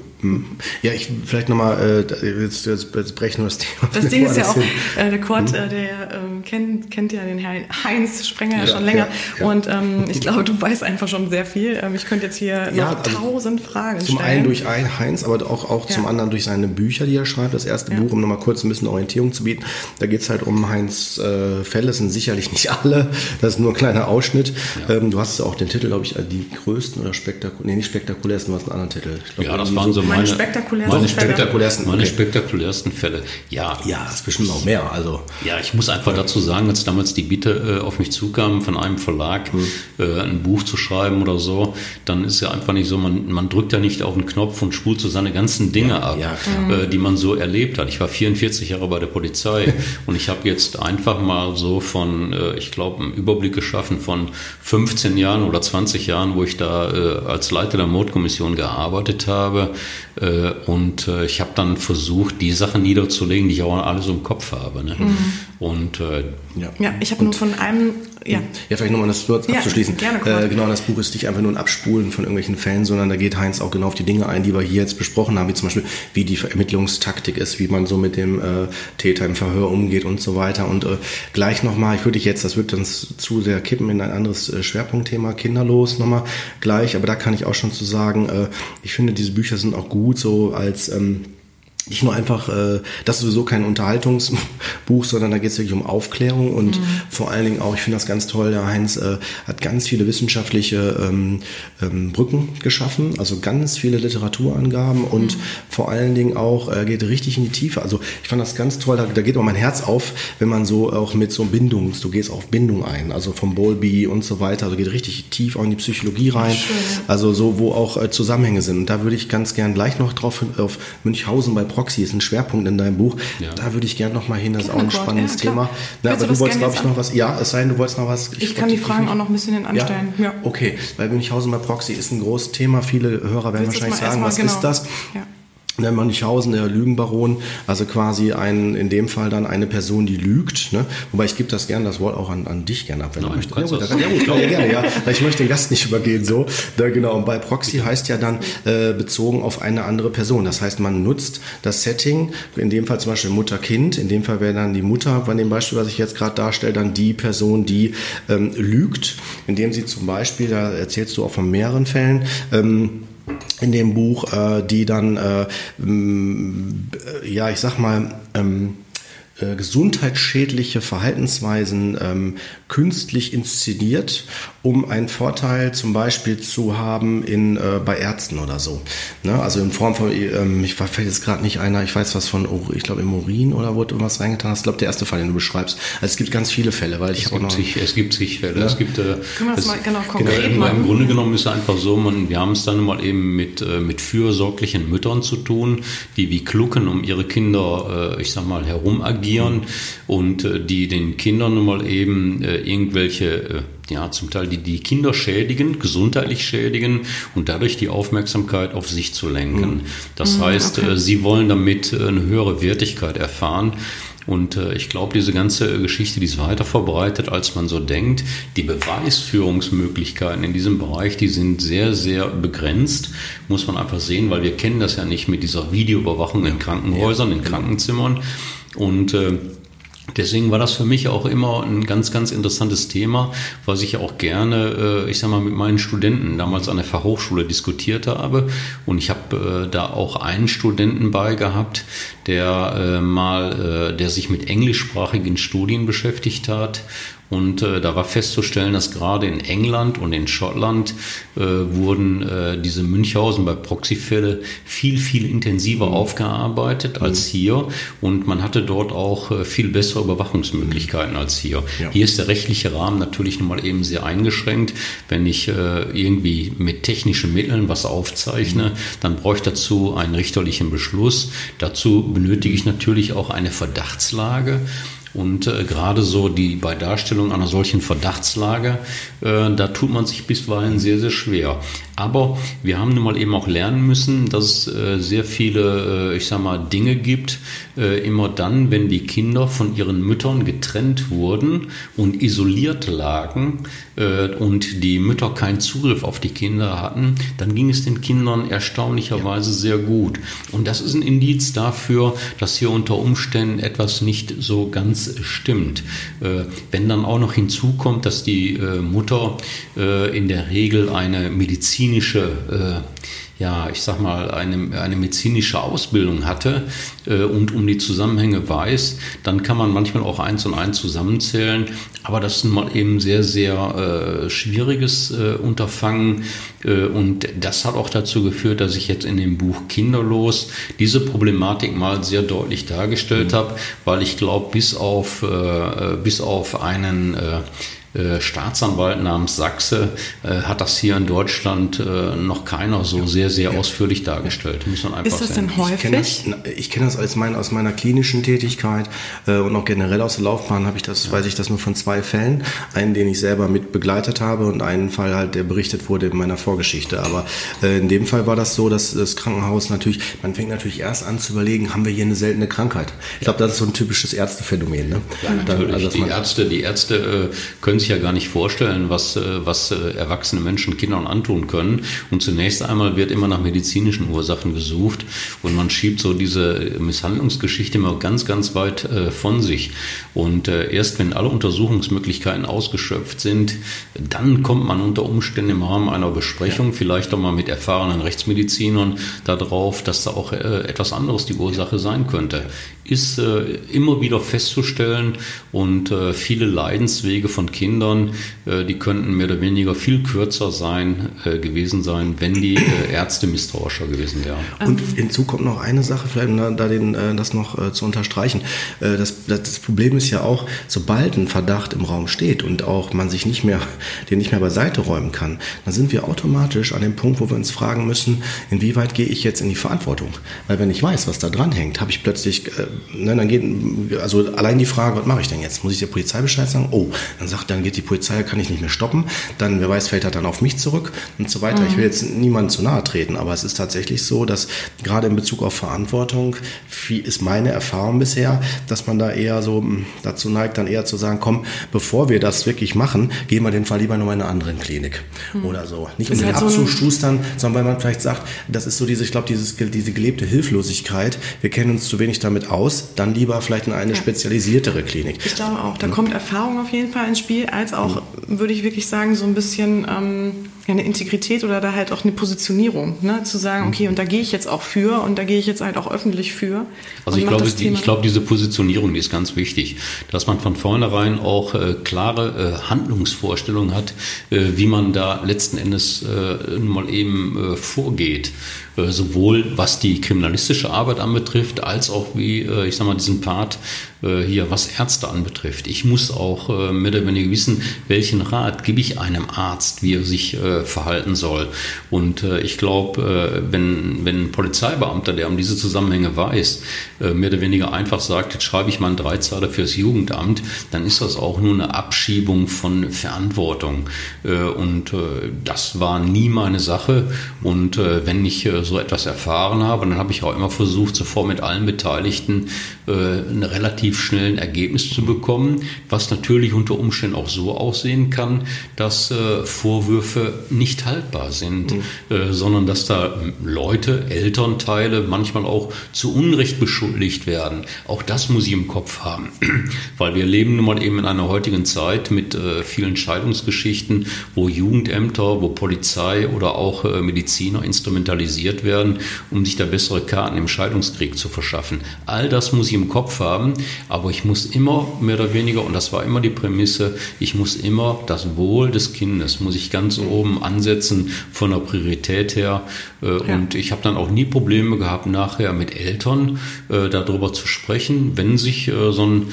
ja, ich vielleicht nochmal, äh, jetzt, jetzt, jetzt brechen wir das Thema. Das Ding ist ja auch, äh, der Kurt, hm? äh, der ähm, kennt, kennt ja den Herrn Heinz Sprenger ja, schon länger. Ja, ja. Und ähm, ich glaube, du weißt einfach schon sehr viel. Ähm, ich könnte jetzt hier noch also tausend Fragen zum stellen. Zum einen durch ein Heinz, aber auch, auch zum anderen durch seine Bücher, die er schreibt. Das erste Buch, um nochmal kurz ein bisschen Orientierung zu bieten. Da geht es halt um Heinz äh, Fälle, das sind sicherlich nicht alle. Das ist nur ein kleiner Ausschnitt. Ähm, du hast auch den Titel, glaube ich, die größten oder spektakulärsten, nee, nicht spektakulärsten, du hast einen anderen Titel. Glaub, ja, das waren so meine, meine spektakulärsten, meine spektakulärsten, meine spektakulärsten Fälle. Ja, ja, ist bestimmt noch mehr. Also ja, ich muss einfach dazu sagen, als damals die Bitte äh, auf mich zukam, von einem Verlag hm. äh, ein Buch zu schreiben oder so, dann ist ja einfach nicht so, man, man drückt ja nicht auf den Knopf und spult so seine ganzen Dinge ja, ab, ja, äh, die man so erlebt hat. Ich war 44 Jahre bei der Polizei und ich habe jetzt einfach mal so von, äh, ich glaube, einen Überblick geschaffen von 15 Jahren oder 20 Jahren, wo ich da äh, als Leiter der Mordkommission gearbeitet habe, äh, und äh, ich habe dann versucht, die Sachen niederzulegen, die ich auch alle so im Kopf habe. Ne? Mhm. Und äh, ja. ja, ich habe nur von einem ja. ja, vielleicht nochmal das kurz ja, abzuschließen. Gerne, äh, genau, das Buch ist nicht einfach nur ein Abspulen von irgendwelchen Fällen, sondern da geht Heinz auch genau auf die Dinge ein, die wir hier jetzt besprochen haben, wie zum Beispiel, wie die Ermittlungstaktik ist, wie man so mit dem äh, Täter im Verhör umgeht und so weiter. Und äh, gleich nochmal, ich würde dich jetzt, das wird uns zu sehr kippen in ein anderes äh, Schwerpunktthema, kinderlos nochmal gleich, aber da kann ich auch schon zu sagen, äh, ich finde, diese Bücher sind auch gut so als ähm, nicht nur einfach, äh, das ist sowieso kein Unterhaltungsbuch, sondern da geht es wirklich um Aufklärung und mhm. vor allen Dingen auch, ich finde das ganz toll, der Heinz äh, hat ganz viele wissenschaftliche ähm, ähm, Brücken geschaffen, also ganz viele Literaturangaben und mhm. vor allen Dingen auch äh, geht richtig in die Tiefe. Also ich fand das ganz toll, da, da geht auch mein Herz auf, wenn man so auch mit so Bindungs, du gehst auf Bindung ein, also vom Bowlby und so weiter, also geht richtig tief auch in die Psychologie rein, Schön. also so, wo auch äh, Zusammenhänge sind. Und da würde ich ganz gern gleich noch drauf auf Münchhausen bei Proxy ist ein Schwerpunkt in deinem Buch. Ja. Da würde ich gerne noch mal hin, das ist auch ein spannendes ja, Thema. Na, aber du, du wolltest, glaube ich, noch was. Ja, es sei denn, du wolltest noch was. Ich, ich kann die Fragen auch noch ein bisschen hin anstellen. Ja? ja. Okay, weil Münchhausen bei Proxy ist ein großes Thema. Viele Hörer werden Willst wahrscheinlich sagen, was genau. ist das? Ja der Münchhausen, der Lügenbaron, also quasi ein, in dem Fall dann eine Person, die lügt. Ne? Wobei ich gebe das gerne, das Wort auch an, an dich gerne ab, wenn Nein, du möchtest. Ja, gut, ja, gut, ja, gerne, ja. Ich möchte den Gast nicht übergehen, so. Da, genau. Und bei Proxy heißt ja dann äh, bezogen auf eine andere Person. Das heißt, man nutzt das Setting, in dem Fall zum Beispiel Mutter-Kind, in dem Fall wäre dann die Mutter, bei dem Beispiel, was ich jetzt gerade darstelle, dann die Person, die ähm, lügt, indem sie zum Beispiel, da erzählst du auch von mehreren Fällen, ähm, in dem Buch, äh, die dann, äh, ja, ich sag mal, ähm, äh, gesundheitsschädliche Verhaltensweisen ähm, künstlich inszeniert, um einen Vorteil zum Beispiel zu haben in, äh, bei Ärzten oder so. Ne? Also in Form von, ähm, ich fällt jetzt gerade nicht einer, ich weiß was von, ich glaube im Urin oder wo du was reingetan hast. Ich glaube der erste Fall, den du beschreibst. Also es gibt ganz viele Fälle, weil ich habe auch noch... Sich, es gibt sich Fälle. Ja? Es gibt, äh, Können wir das es, mal genau konkret genau, Im Grunde genommen ist es einfach so, man, wir haben es dann mal eben mit, äh, mit fürsorglichen Müttern zu tun, die wie Klucken um ihre Kinder, äh, ich sag mal, herum agieren agieren und äh, die den Kindern nun mal eben äh, irgendwelche äh, ja, zum Teil die, die Kinder schädigen, gesundheitlich schädigen und dadurch die Aufmerksamkeit auf sich zu lenken. Mhm. Das mhm, heißt, okay. sie wollen damit eine höhere Wertigkeit erfahren. Und äh, ich glaube, diese ganze Geschichte, die ist weiter verbreitet, als man so denkt. Die Beweisführungsmöglichkeiten in diesem Bereich, die sind sehr, sehr begrenzt, muss man einfach sehen, weil wir kennen das ja nicht mit dieser Videoüberwachung in Krankenhäusern, in. Krankenzimmern. Und äh, Deswegen war das für mich auch immer ein ganz, ganz interessantes Thema, was ich auch gerne, äh, ich sag mal, mit meinen Studenten damals an der Fachhochschule diskutiert habe. Und ich habe äh, da auch einen Studenten bei gehabt, der äh, mal, der sich mit englischsprachigen Studien beschäftigt hat und äh, da war festzustellen, dass gerade in England und in Schottland äh, wurden äh, diese Münchhausen bei Proxyfälle viel, viel intensiver mhm. aufgearbeitet als mhm. hier. Und man hatte dort auch äh, viel bessere Überwachungsmöglichkeiten mhm. als hier. Ja. Hier ist der rechtliche Rahmen natürlich nun mal eben sehr eingeschränkt. Wenn ich äh, irgendwie mit technischen Mitteln was aufzeichne, mhm. dann brauche ich dazu einen richterlichen Beschluss. Dazu benötige ich natürlich auch eine Verdachtslage. Und äh, gerade so die bei Darstellung einer solchen Verdachtslage, äh, da tut man sich bisweilen sehr, sehr schwer. Aber wir haben nun mal eben auch lernen müssen, dass es äh, sehr viele, äh, ich sag mal, Dinge gibt, äh, immer dann, wenn die Kinder von ihren Müttern getrennt wurden und isoliert lagen und die Mütter keinen Zugriff auf die Kinder hatten, dann ging es den Kindern erstaunlicherweise sehr gut. Und das ist ein Indiz dafür, dass hier unter Umständen etwas nicht so ganz stimmt. Wenn dann auch noch hinzukommt, dass die Mutter in der Regel eine medizinische ja, ich sag mal, eine, eine medizinische Ausbildung hatte äh, und um die Zusammenhänge weiß, dann kann man manchmal auch eins und eins zusammenzählen. Aber das ist mal eben sehr, sehr äh, schwieriges äh, Unterfangen. Äh, und das hat auch dazu geführt, dass ich jetzt in dem Buch Kinderlos diese Problematik mal sehr deutlich dargestellt mhm. habe, weil ich glaube, bis auf, äh, bis auf einen äh, äh, Staatsanwalt namens Sachse äh, hat das hier in Deutschland äh, noch keiner so sehr, sehr ausführlich dargestellt. Muss man einfach Ist das denn häufig? Ich kenne das, kenn das als mein, aus meiner klinischen Tätigkeit und auch generell aus der Laufbahn habe ich das, weiß ich das nur von zwei Fällen. Einen, den ich selber mit begleitet habe und einen Fall halt, der berichtet wurde in meiner Vorgeschichte. Aber in dem Fall war das so, dass das Krankenhaus natürlich, man fängt natürlich erst an zu überlegen, haben wir hier eine seltene Krankheit? Ich glaube, das ist so ein typisches Ärztephänomen. Ne? Ja, natürlich. Dann, also, die Ärzte, die Ärzte können sich sich ja gar nicht vorstellen, was, äh, was äh, erwachsene Menschen Kindern antun können. Und zunächst einmal wird immer nach medizinischen Ursachen gesucht und man schiebt so diese Misshandlungsgeschichte immer ganz, ganz weit äh, von sich. Und erst wenn alle Untersuchungsmöglichkeiten ausgeschöpft sind, dann kommt man unter Umständen im Rahmen einer Besprechung, vielleicht auch mal mit erfahrenen Rechtsmedizinern, darauf, dass da auch etwas anderes die Ursache sein könnte. Ist immer wieder festzustellen und viele Leidenswege von Kindern äh, die könnten mehr oder weniger viel kürzer sein äh, gewesen sein, wenn die äh, Ärzte misstrauischer gewesen wären. Und hinzu kommt noch eine Sache, vielleicht um da den, das noch zu unterstreichen. Das, das Problem ist ja auch, sobald ein Verdacht im Raum steht und auch man sich nicht mehr, den nicht mehr beiseite räumen kann, dann sind wir automatisch an dem Punkt, wo wir uns fragen müssen, inwieweit gehe ich jetzt in die Verantwortung? Weil wenn ich weiß, was da dran hängt, habe ich plötzlich, äh, ne, dann geht, also allein die Frage, was mache ich denn jetzt? Muss ich der Polizei Bescheid sagen? Oh, dann sagt, dann geht die Polizei, kann ich nicht mehr stoppen. Dann, wer weiß, fällt er dann auf mich zurück und so weiter. Mhm. Ich will jetzt niemandem zu nahe treten, aber es ist tatsächlich so, dass gerade in Bezug auf Verantwortung, wie ist meine Erfahrung bisher, dass man da eher so hm, dazu neigt, dann eher zu sagen, komm, bevor wir das wirklich machen, gehen wir den Fall lieber nur in einer anderen Klinik mhm. oder so. Nicht um den halt abzustustern, so sondern weil man vielleicht sagt, das ist so diese, ich glaube, diese gelebte Hilflosigkeit, wir kennen uns zu wenig damit aus, dann lieber vielleicht in eine ja. spezialisiertere Klinik. Ich glaube auch, da mhm. kommt Erfahrung auf jeden Fall ins Spiel, als auch, würde ich wirklich sagen, so ein bisschen ähm, eine Integrität oder da halt auch eine Positionierung, ne? zu sagen, okay, und da gehe ich jetzt auch für und da gehe ich jetzt halt auch öffentlich für. Also ich glaube, die, ich glaube, diese Positionierung, die ist ganz wichtig, dass man von vornherein auch äh, klare äh, Handlungsvorstellungen hat, äh, wie man da letzten Endes äh, mal eben äh, vorgeht sowohl was die kriminalistische Arbeit anbetrifft, als auch wie, ich sag mal, diesen Part hier, was Ärzte anbetrifft. Ich muss auch mehr oder weniger wissen, welchen Rat gebe ich einem Arzt, wie er sich verhalten soll. Und äh, ich glaube, äh, wenn, wenn ein Polizeibeamter, der um diese Zusammenhänge weiß, äh, mehr oder weniger einfach sagt, jetzt schreibe ich mal einen Dreizahler fürs Jugendamt, dann ist das auch nur eine Abschiebung von Verantwortung. Äh, und äh, das war nie meine Sache. Und äh, wenn ich so etwas erfahren habe, dann habe ich auch immer versucht, sofort mit allen Beteiligten einen relativ schnellen Ergebnis zu bekommen, was natürlich unter Umständen auch so aussehen kann, dass Vorwürfe nicht haltbar sind, mhm. äh, sondern dass da Leute, Elternteile manchmal auch zu Unrecht beschuldigt werden. Auch das muss ich im Kopf haben, weil wir leben nun mal eben in einer heutigen Zeit mit äh, vielen Scheidungsgeschichten, wo Jugendämter, wo Polizei oder auch äh, Mediziner instrumentalisiert werden, um sich da bessere Karten im Scheidungskrieg zu verschaffen. All das muss ich im Kopf haben, aber ich muss immer mehr oder weniger, und das war immer die Prämisse, ich muss immer das Wohl des Kindes, muss ich ganz oben ansetzen von der Priorität her. Äh, ja. Und ich habe dann auch nie Probleme gehabt, nachher mit Eltern äh, darüber zu sprechen, wenn sich äh, so ein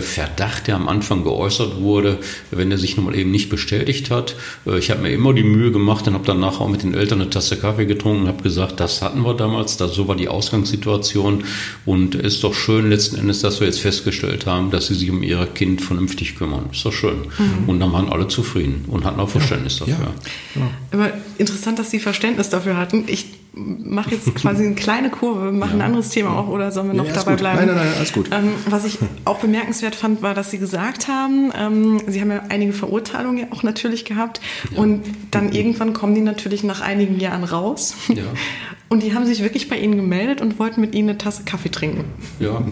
Verdacht, der am Anfang geäußert wurde, wenn er sich nun mal eben nicht bestätigt hat. Ich habe mir immer die Mühe gemacht und habe dann nachher auch mit den Eltern eine Tasse Kaffee getrunken und habe gesagt, das hatten wir damals, das, so war die Ausgangssituation und es ist doch schön letzten Endes, dass wir jetzt festgestellt haben, dass sie sich um ihr Kind vernünftig kümmern. Ist doch schön. Mhm. Und dann waren alle zufrieden und hatten auch Verständnis ja. dafür. Ja. Aber interessant, dass Sie Verständnis dafür hatten. Ich mache jetzt quasi eine kleine Kurve, mache ein anderes Thema auch oder sollen wir noch dabei gut. bleiben? Nein, nein, nein, alles gut. Ähm, was ich auch bemerkenswert fand, war, dass Sie gesagt haben, ähm, Sie haben ja einige Verurteilungen ja auch natürlich gehabt und dann irgendwann kommen die natürlich nach einigen Jahren raus. Ja. Und die haben sich wirklich bei Ihnen gemeldet und wollten mit Ihnen eine Tasse Kaffee trinken. Ja,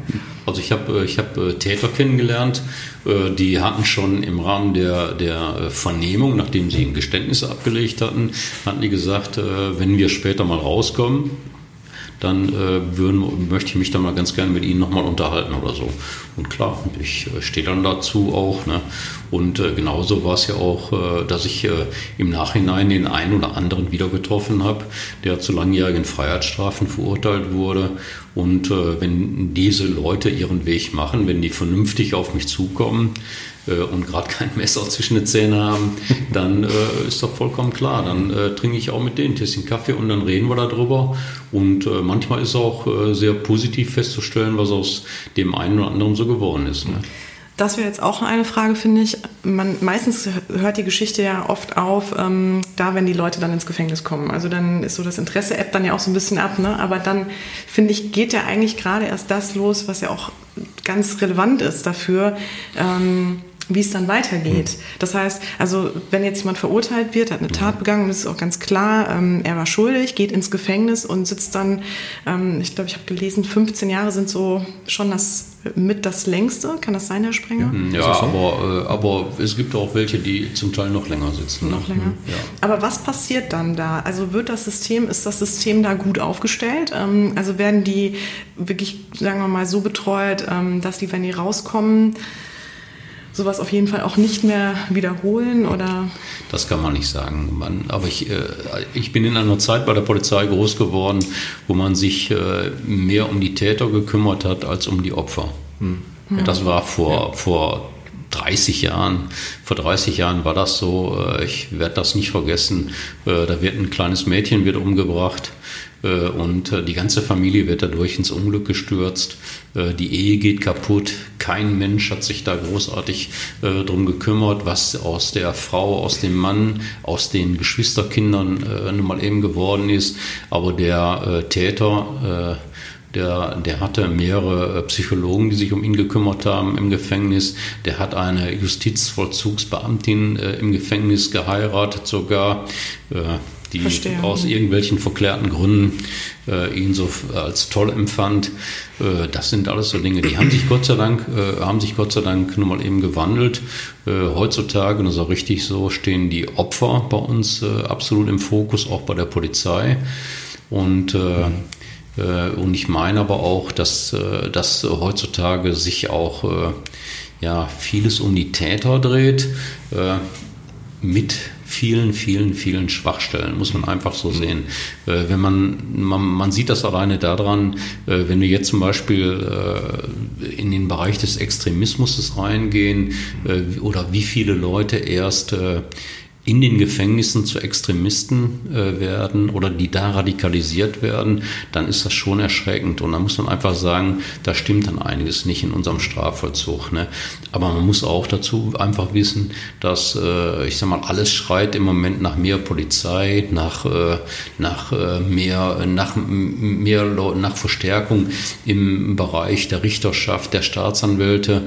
also ich habe ich hab äh, Täter kennengelernt, äh, die hatten schon im Rahmen der, der äh, Vernehmung, nachdem sie Geständnisse abgelegt hatten, hatten die gesagt, äh, wenn wir später mal rauskommen, dann äh, würden, möchte ich mich dann mal ganz gerne mit Ihnen nochmal unterhalten oder so. Und klar, ich äh, stehe dann dazu auch. Ne? Und äh, genauso war es ja auch, äh, dass ich äh, im Nachhinein den einen oder anderen wieder getroffen habe, der zu langjährigen Freiheitsstrafen verurteilt wurde. Und äh, wenn diese Leute ihren Weg machen, wenn die vernünftig auf mich zukommen, äh, und gerade kein Messer zwischen den Zähnen haben, dann äh, ist doch vollkommen klar. Dann äh, trinke ich auch mit denen ein Tässchen Kaffee und dann reden wir darüber. Und äh, manchmal ist auch äh, sehr positiv festzustellen, was aus dem einen oder anderen so geworden ist. Ne? Das wäre jetzt auch eine Frage, finde ich. Man, meistens hört die Geschichte ja oft auf, ähm, da wenn die Leute dann ins Gefängnis kommen. Also dann ist so das Interesse App dann ja auch so ein bisschen ab. Ne? Aber dann, finde ich, geht ja eigentlich gerade erst das los, was ja auch ganz relevant ist dafür, ähm, wie es dann weitergeht. Das heißt, also wenn jetzt jemand verurteilt wird, hat eine Tat begangen und es ist auch ganz klar, ähm, er war schuldig, geht ins Gefängnis und sitzt dann, ähm, ich glaube, ich habe gelesen, 15 Jahre sind so schon das mit das längste. Kann das sein, Herr Sprenger? Ja, aber, äh, aber es gibt auch welche, die zum Teil noch länger sitzen. Noch ne? länger. Ja. Aber was passiert dann da? Also wird das System, ist das System da gut aufgestellt? Ähm, also werden die wirklich, sagen wir mal, so betreut, ähm, dass die, wenn die rauskommen, sowas auf jeden Fall auch nicht mehr wiederholen oder Das kann man nicht sagen. Man, aber ich, äh, ich bin in einer Zeit bei der Polizei groß geworden, wo man sich äh, mehr um die Täter gekümmert hat als um die Opfer. Das war vor, vor 30 Jahren. Vor 30 Jahren war das so. Äh, ich werde das nicht vergessen. Äh, da wird ein kleines Mädchen wird umgebracht. Äh, Und äh, die ganze Familie wird dadurch ins Unglück gestürzt. Äh, Die Ehe geht kaputt. Kein Mensch hat sich da großartig drum gekümmert, was aus der Frau, aus dem Mann, aus den Geschwisterkindern nun mal eben geworden ist. Aber der Täter, der, der hatte mehrere Psychologen, die sich um ihn gekümmert haben im Gefängnis. Der hat eine Justizvollzugsbeamtin im Gefängnis geheiratet sogar, die Verstehe. aus irgendwelchen verklärten Gründen äh, ihn so als toll empfand. Äh, das sind alles so Dinge, die haben sich Gott sei Dank, äh, haben sich Gott sei Dank nun mal eben gewandelt. Äh, heutzutage, und das ist auch richtig so, stehen die Opfer bei uns äh, absolut im Fokus, auch bei der Polizei. Und äh, Und ich meine aber auch, dass, dass heutzutage sich auch ja, vieles um die Täter dreht, mit vielen, vielen, vielen Schwachstellen, muss man einfach so sehen. Äh, Wenn man, man, man sieht das alleine daran, äh, wenn wir jetzt zum Beispiel äh, in den Bereich des Extremismus reingehen äh, oder wie viele Leute erst äh, in den Gefängnissen zu Extremisten äh, werden oder die da radikalisiert werden, dann ist das schon erschreckend. Und da muss man einfach sagen, da stimmt dann einiges nicht in unserem Strafvollzug. Ne? Aber man muss auch dazu einfach wissen, dass, äh, ich sag mal, alles schreit im Moment nach mehr Polizei, nach, äh, nach äh, mehr, nach mehr nach Verstärkung im Bereich der Richterschaft, der Staatsanwälte.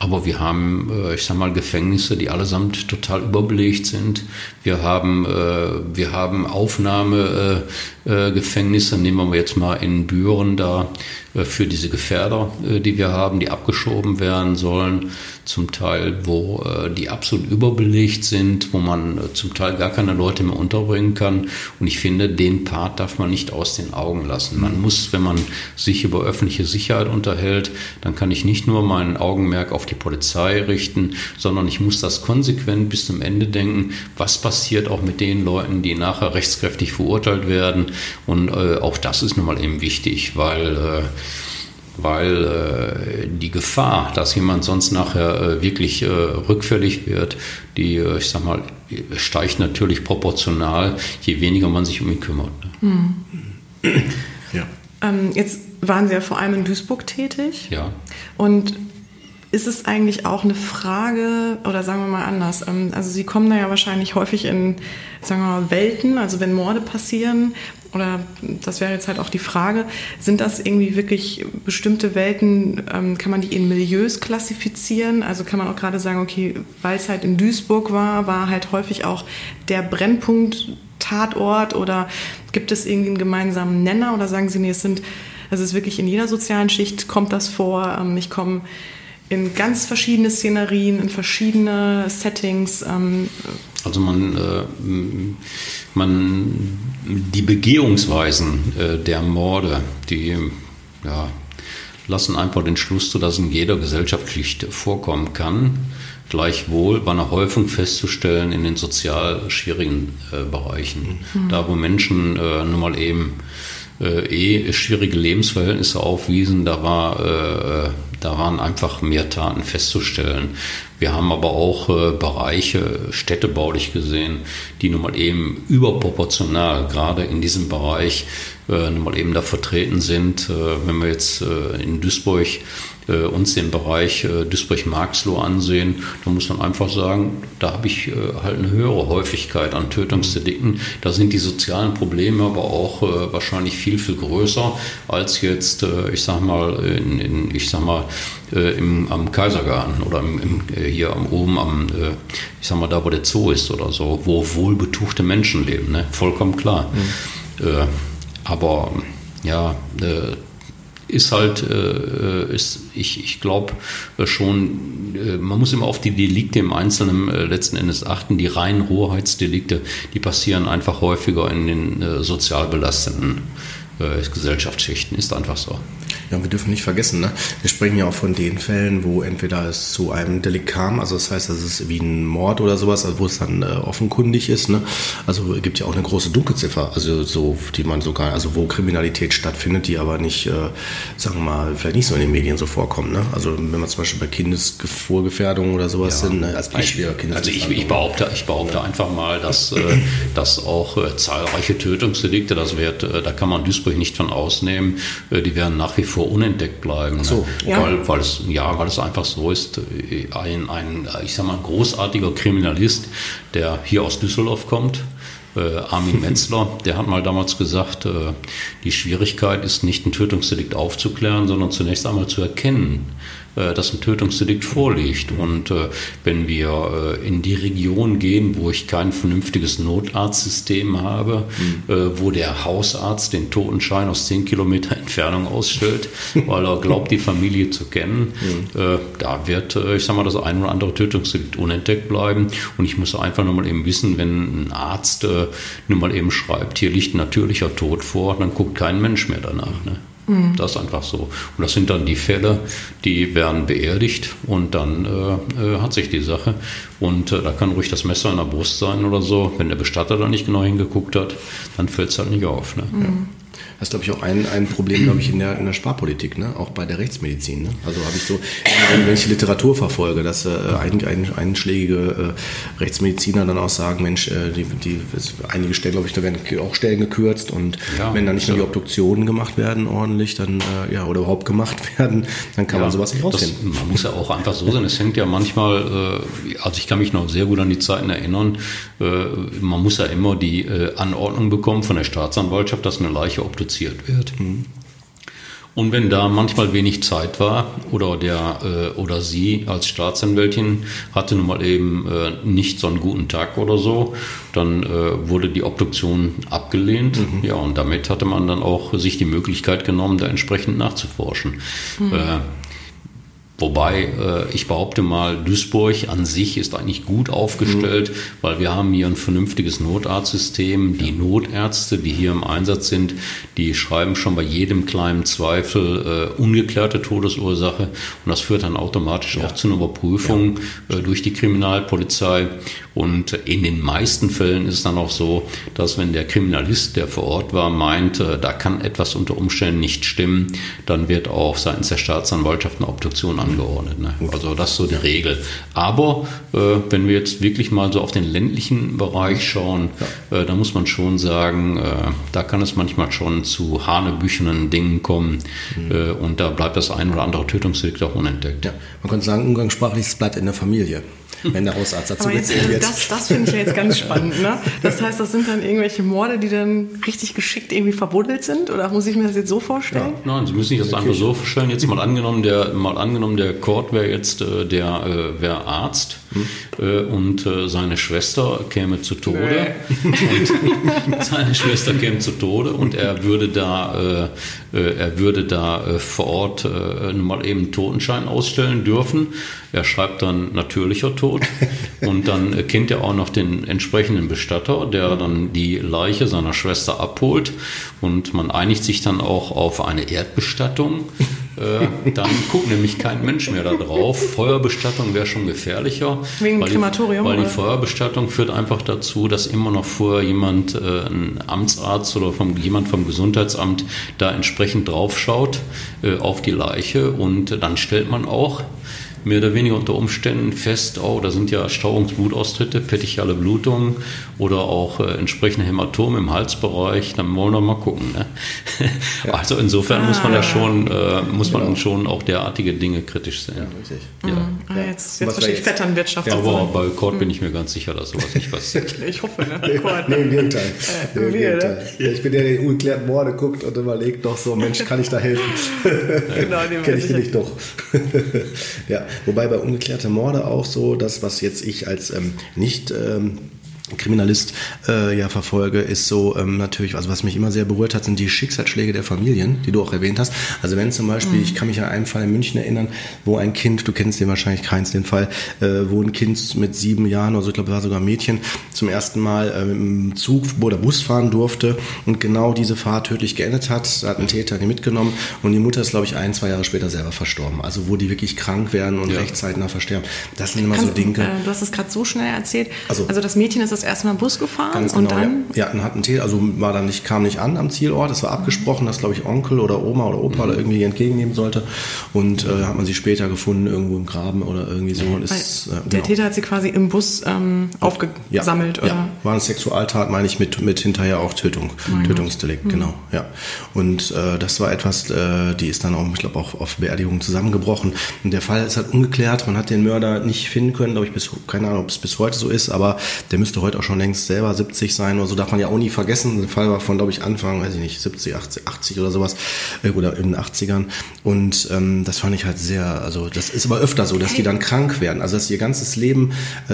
Aber wir haben, äh, ich sag mal, Gefängnisse, die allesamt total überbelegt sind. Wir haben, äh, wir haben Aufnahmegefängnisse, äh, Gefängnisse. nehmen wir jetzt mal in Büren da äh, für diese Gefährder, äh, die wir haben, die abgeschoben werden sollen, zum Teil, wo äh, die absolut überbelegt sind, wo man äh, zum Teil gar keine Leute mehr unterbringen kann. Und ich finde, den Part darf man nicht aus den Augen lassen. Man muss, wenn man sich über öffentliche Sicherheit unterhält, dann kann ich nicht nur mein Augenmerk auf die Polizei richten, sondern ich muss das konsequent bis zum Ende denken, was passiert auch mit den Leuten, die nachher rechtskräftig verurteilt werden. Und äh, auch das ist nun mal eben wichtig, weil äh, weil äh, die Gefahr, dass jemand sonst nachher äh, wirklich äh, rückfällig wird, die, äh, ich sag mal, steigt natürlich proportional, je weniger man sich um ihn kümmert. Ne? Ja. ähm, jetzt waren Sie ja vor allem in Duisburg tätig. Ja. Und ist es eigentlich auch eine Frage, oder sagen wir mal anders, ähm, also Sie kommen da ja wahrscheinlich häufig in, sagen wir mal, Welten, also wenn Morde passieren, oder das wäre jetzt halt auch die Frage, sind das irgendwie wirklich bestimmte Welten, ähm, kann man die in Milieus klassifizieren? Also kann man auch gerade sagen, okay, weil es halt in Duisburg war, war halt häufig auch der Brennpunkt Tatort oder gibt es irgendwie einen gemeinsamen Nenner oder sagen Sie, nee, es sind, es ist wirklich in jeder sozialen Schicht kommt das vor, ähm, ich komme in ganz verschiedene Szenerien, in verschiedene Settings. Ähm. Also man, äh, man die Begehungsweisen äh, der Morde, die ja, lassen einfach den Schluss zu, dass in jeder Gesellschaftsschicht vorkommen kann. Gleichwohl war eine Häufung festzustellen in den sozial schwierigen äh, Bereichen. Mhm. Da, wo Menschen äh, nun mal eben äh, eh schwierige Lebensverhältnisse aufwiesen, da war äh, da waren einfach mehr Taten festzustellen. Wir haben aber auch äh, Bereiche städtebaulich gesehen, die nun mal eben überproportional gerade in diesem Bereich äh, nun mal eben da vertreten sind. Äh, wenn wir jetzt äh, in Duisburg äh, uns den Bereich äh, Duisburg-Marxloh ansehen, dann muss man einfach sagen, da habe ich äh, halt eine höhere Häufigkeit an Tötungsdelikten. Da sind die sozialen Probleme aber auch äh, wahrscheinlich viel, viel größer als jetzt, äh, ich sag mal, in, in ich sag mal, äh, im, am Kaisergarten oder im, im, hier am, oben am, ich sag mal, da wo der Zoo ist oder so, wo wohlbetuchte Menschen leben, ne? vollkommen klar. Mhm. aber ja, ist halt, äh, ist, ich, ich glaube äh, schon, äh, man muss immer auf die Delikte im Einzelnen äh, letzten Endes achten. Die reinen Rohheitsdelikte, die passieren einfach häufiger in den äh, sozial belasteten äh, Gesellschaftsschichten. Ist einfach so. Ja, wir dürfen nicht vergessen, ne? wir sprechen ja auch von den Fällen, wo entweder es zu einem Delikt kam, also das heißt, das ist wie ein Mord oder sowas, also wo es dann äh, offenkundig ist. Ne? Also es gibt ja auch eine große Dunkelziffer, also so, die man sogar, also wo Kriminalität stattfindet, die aber nicht, äh, sagen wir mal, vielleicht nicht so in den Medien so vorkommen. Ne? Also wenn man zum Beispiel bei Kindesvorgefährdung oder sowas ja. sind, ne? als Beispiel. Ich, also ich, ich, behaupte, ich behaupte ja. einfach mal, dass, äh, dass auch äh, zahlreiche Tötungsdelikte, das wird, äh, da kann man Duisburg nicht von ausnehmen, äh, die werden nach wie vor unentdeckt bleiben. Ne? So, ja. Weil, weil, es, ja, weil es einfach so ist, ein, ein, ich sag mal, großartiger Kriminalist, der hier aus Düsseldorf kommt, äh, Armin Metzler, der hat mal damals gesagt, äh, die Schwierigkeit ist nicht ein Tötungsdelikt aufzuklären, sondern zunächst einmal zu erkennen, äh, dass ein Tötungsdelikt vorliegt. Und äh, wenn wir äh, in die Region gehen, wo ich kein vernünftiges Notarztsystem habe, mhm. wo der Hausarzt den Totenschein aus 10 Kilometer Entfernung ausstellt, weil er glaubt, die Familie zu kennen, mhm. da wird, ich sag mal, das ein oder andere Tötungsdelikt unentdeckt bleiben. Und ich muss einfach nochmal eben wissen, wenn ein Arzt nur mal eben schreibt, hier liegt ein natürlicher Tod vor, dann guckt kein Mensch mehr danach. Ne? Mhm. Das ist einfach so. Und das sind dann die Fälle, die werden beerdigt und dann äh, äh, hat sich die Sache. Und äh, da kann ruhig das Messer in der Brust sein oder so. Wenn der Bestatter da nicht genau hingeguckt hat, dann fällt es halt nicht auf. Ne? Mhm. Ja. Das ist, glaube ich, auch ein, ein Problem, glaube ich, in der, in der Sparpolitik, ne? auch bei der Rechtsmedizin. Ne? Also habe ich so, wenn, wenn ich Literatur verfolge, dass äh, ein, ein, einschlägige äh, Rechtsmediziner dann auch sagen, Mensch, äh, die, die, einige Stellen, glaube ich, da werden auch Stellen gekürzt und ja, wenn dann nicht so. mehr die Obduktionen gemacht werden ordentlich, dann äh, ja, oder überhaupt gemacht werden, dann kann ja, man sowas nicht rausfinden. Das, man muss ja auch einfach so sein, es hängt ja manchmal, äh, also ich kann mich noch sehr gut an die Zeiten erinnern, äh, man muss ja immer die Anordnung bekommen von der Staatsanwaltschaft, dass eine Leiche obduziert reduziert wird. Und wenn da manchmal wenig Zeit war oder der äh, oder sie als Staatsanwältin hatte nun mal eben äh, nicht so einen guten Tag oder so, dann äh, wurde die Obduktion abgelehnt. Mhm. Ja, und damit hatte man dann auch sich die Möglichkeit genommen, da entsprechend nachzuforschen. Mhm. Wobei äh, ich behaupte mal, Duisburg an sich ist eigentlich gut aufgestellt, mhm. weil wir haben hier ein vernünftiges Notarztsystem. Die Notärzte, die hier im Einsatz sind, die schreiben schon bei jedem kleinen Zweifel äh, ungeklärte Todesursache und das führt dann automatisch ja. auch zu einer Überprüfung ja. äh, durch die Kriminalpolizei. Und in den meisten Fällen ist es dann auch so, dass wenn der Kriminalist, der vor Ort war, meint, äh, da kann etwas unter Umständen nicht stimmen, dann wird auch seitens der Staatsanwaltschaft eine Obduktion angeordnet. Ne? Also das ist so die Regel. Aber äh, wenn wir jetzt wirklich mal so auf den ländlichen Bereich schauen, ja. äh, da muss man schon sagen, äh, da kann es manchmal schon zu hanebüchenen Dingen kommen mhm. Äh, und da bleibt das ein oder andere Tötungsdelikt auch unentdeckt. Ja. Man könnte sagen, umgangssprachlich, es bleibt in der Familie wenn der Hausarzt dazu Aber jetzt, gezählt Das, das finde ich ja jetzt ganz spannend. Ne? Das heißt, das sind dann irgendwelche Morde, die dann richtig geschickt irgendwie verbuddelt sind? Oder muss ich mir das jetzt so vorstellen? Ja. Nein, Sie müssen sich das einfach so vorstellen. Jetzt mal angenommen, der, mal angenommen, der Kord wäre jetzt äh, der äh, wär Arzt hm. äh, und äh, seine Schwester käme zu Tode. Und seine Schwester käme zu Tode und er würde da, äh, er würde da vor Ort mal eben Totenschein ausstellen dürfen. Er schreibt dann natürlicher Tod und dann kennt er auch noch den entsprechenden Bestatter, der dann die Leiche seiner Schwester abholt und man einigt sich dann auch auf eine Erdbestattung. Äh, dann guckt nämlich kein Mensch mehr da drauf. Feuerbestattung wäre schon gefährlicher. Wegen weil Krematorium? Die, weil die Feuerbestattung führt einfach dazu, dass immer noch vorher jemand, äh, ein Amtsarzt oder vom, jemand vom Gesundheitsamt da entsprechend draufschaut äh, auf die Leiche und dann stellt man auch, mehr oder weniger unter Umständen fest, oh, da sind ja Stauungsblutaustritte, petechiale Blutungen oder auch äh, entsprechende Hämatome im Halsbereich, dann wollen wir mal gucken. Ne? Ja. Also insofern ah. muss man ja ah. schon, äh, muss genau. man schon auch derartige Dinge kritisch sehen. Ja, richtig. Ja. Mhm. Ah, jetzt jetzt verstehe ich Vetternwirtschaft. Ja, aber bei Kord bin ich mir ganz sicher, dass sowas nicht passiert. ich hoffe, ne? nee, im Gegenteil. Äh, nee, im Gegenteil. Ne? Ich bin der, der ungeklärten Morde guckt und überlegt doch so, Mensch, kann ich da helfen? genau, Kenne ich den nicht doch. ja, Wobei bei ungeklärte Morde auch so, das, was jetzt ich als ähm, nicht ähm, Kriminalist äh, ja verfolge, ist so ähm, natürlich, also was mich immer sehr berührt hat, sind die Schicksalsschläge der Familien, die du auch erwähnt hast. Also wenn zum Beispiel, mhm. ich kann mich an einen Fall in München erinnern, wo ein Kind, du kennst den wahrscheinlich keins, den Fall, äh, wo ein Kind mit sieben Jahren oder so, ich glaube, war sogar ein Mädchen, zum ersten Mal äh, im Zug oder Bus fahren durfte und genau diese Fahrt tödlich geendet hat. Da hat ein Täter die mitgenommen und die Mutter ist, glaube ich, ein, zwei Jahre später selber verstorben. Also wo die wirklich krank werden und ja. rechtzeitig versterben. Das sind immer Kannst, so Dinge. Äh, du hast es gerade so schnell erzählt. Also, also das Mädchen ist das erste Mal Bus gefahren Ganz genau, und dann? Ja, ja hat einen Täter, also war dann nicht, kam nicht an am Zielort. Es war abgesprochen, dass, glaube ich, Onkel oder Oma oder Opa mhm. oder irgendwie entgegennehmen sollte. Und äh, hat man sie später gefunden, irgendwo im Graben oder irgendwie so. Und ist, äh, genau. Der Täter hat sie quasi im Bus ähm, aufgesammelt, ja, oder? Ja, war eine Sexualtat, meine ich, mit, mit hinterher auch Tötung, oh Tötungsdelikt, mhm. genau, ja. Und äh, das war etwas, äh, die ist dann auch, ich glaube, auch auf Beerdigung zusammengebrochen. Und der Fall ist halt ungeklärt. Man hat den Mörder nicht finden können, glaube ich, bis, keine Ahnung, ob es bis heute so ist, aber der müsste heute auch schon längst selber 70 sein oder so, darf man ja auch nie vergessen. Der Fall war von, glaube ich, Anfang, weiß ich nicht, 70, 80, 80 oder sowas, äh, oder in den 80ern. Und ähm, das fand ich halt sehr, also das ist aber öfter so, dass die dann krank werden, also dass sie ihr ganzes Leben äh,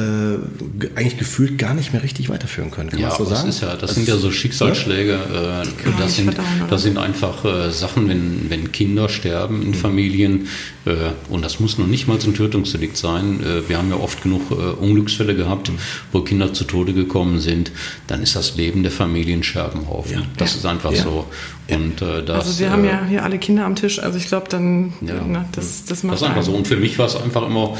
eigentlich gefühlt gar nicht mehr richtig weiterführen können. Kann ja, man so sagen? Ist ja, das, das sind ja so Schicksalsschläge, äh, das, sind, das sind einfach äh, Sachen, wenn, wenn Kinder sterben in mhm. Familien, äh, und das muss noch nicht mal zum Tötungsdelikt sein. Äh, wir haben ja oft genug äh, Unglücksfälle gehabt, mhm. wo Kinder zu Tode gekommen sind dann ist das Leben der Familie Scherbenhaufen. Ja. Das ist einfach ja. so. Und, äh, das, also wir haben ja hier alle Kinder am Tisch, also ich glaube dann, ja. ne, das, das macht Das ist einfach so. Und für mich war es einfach immer,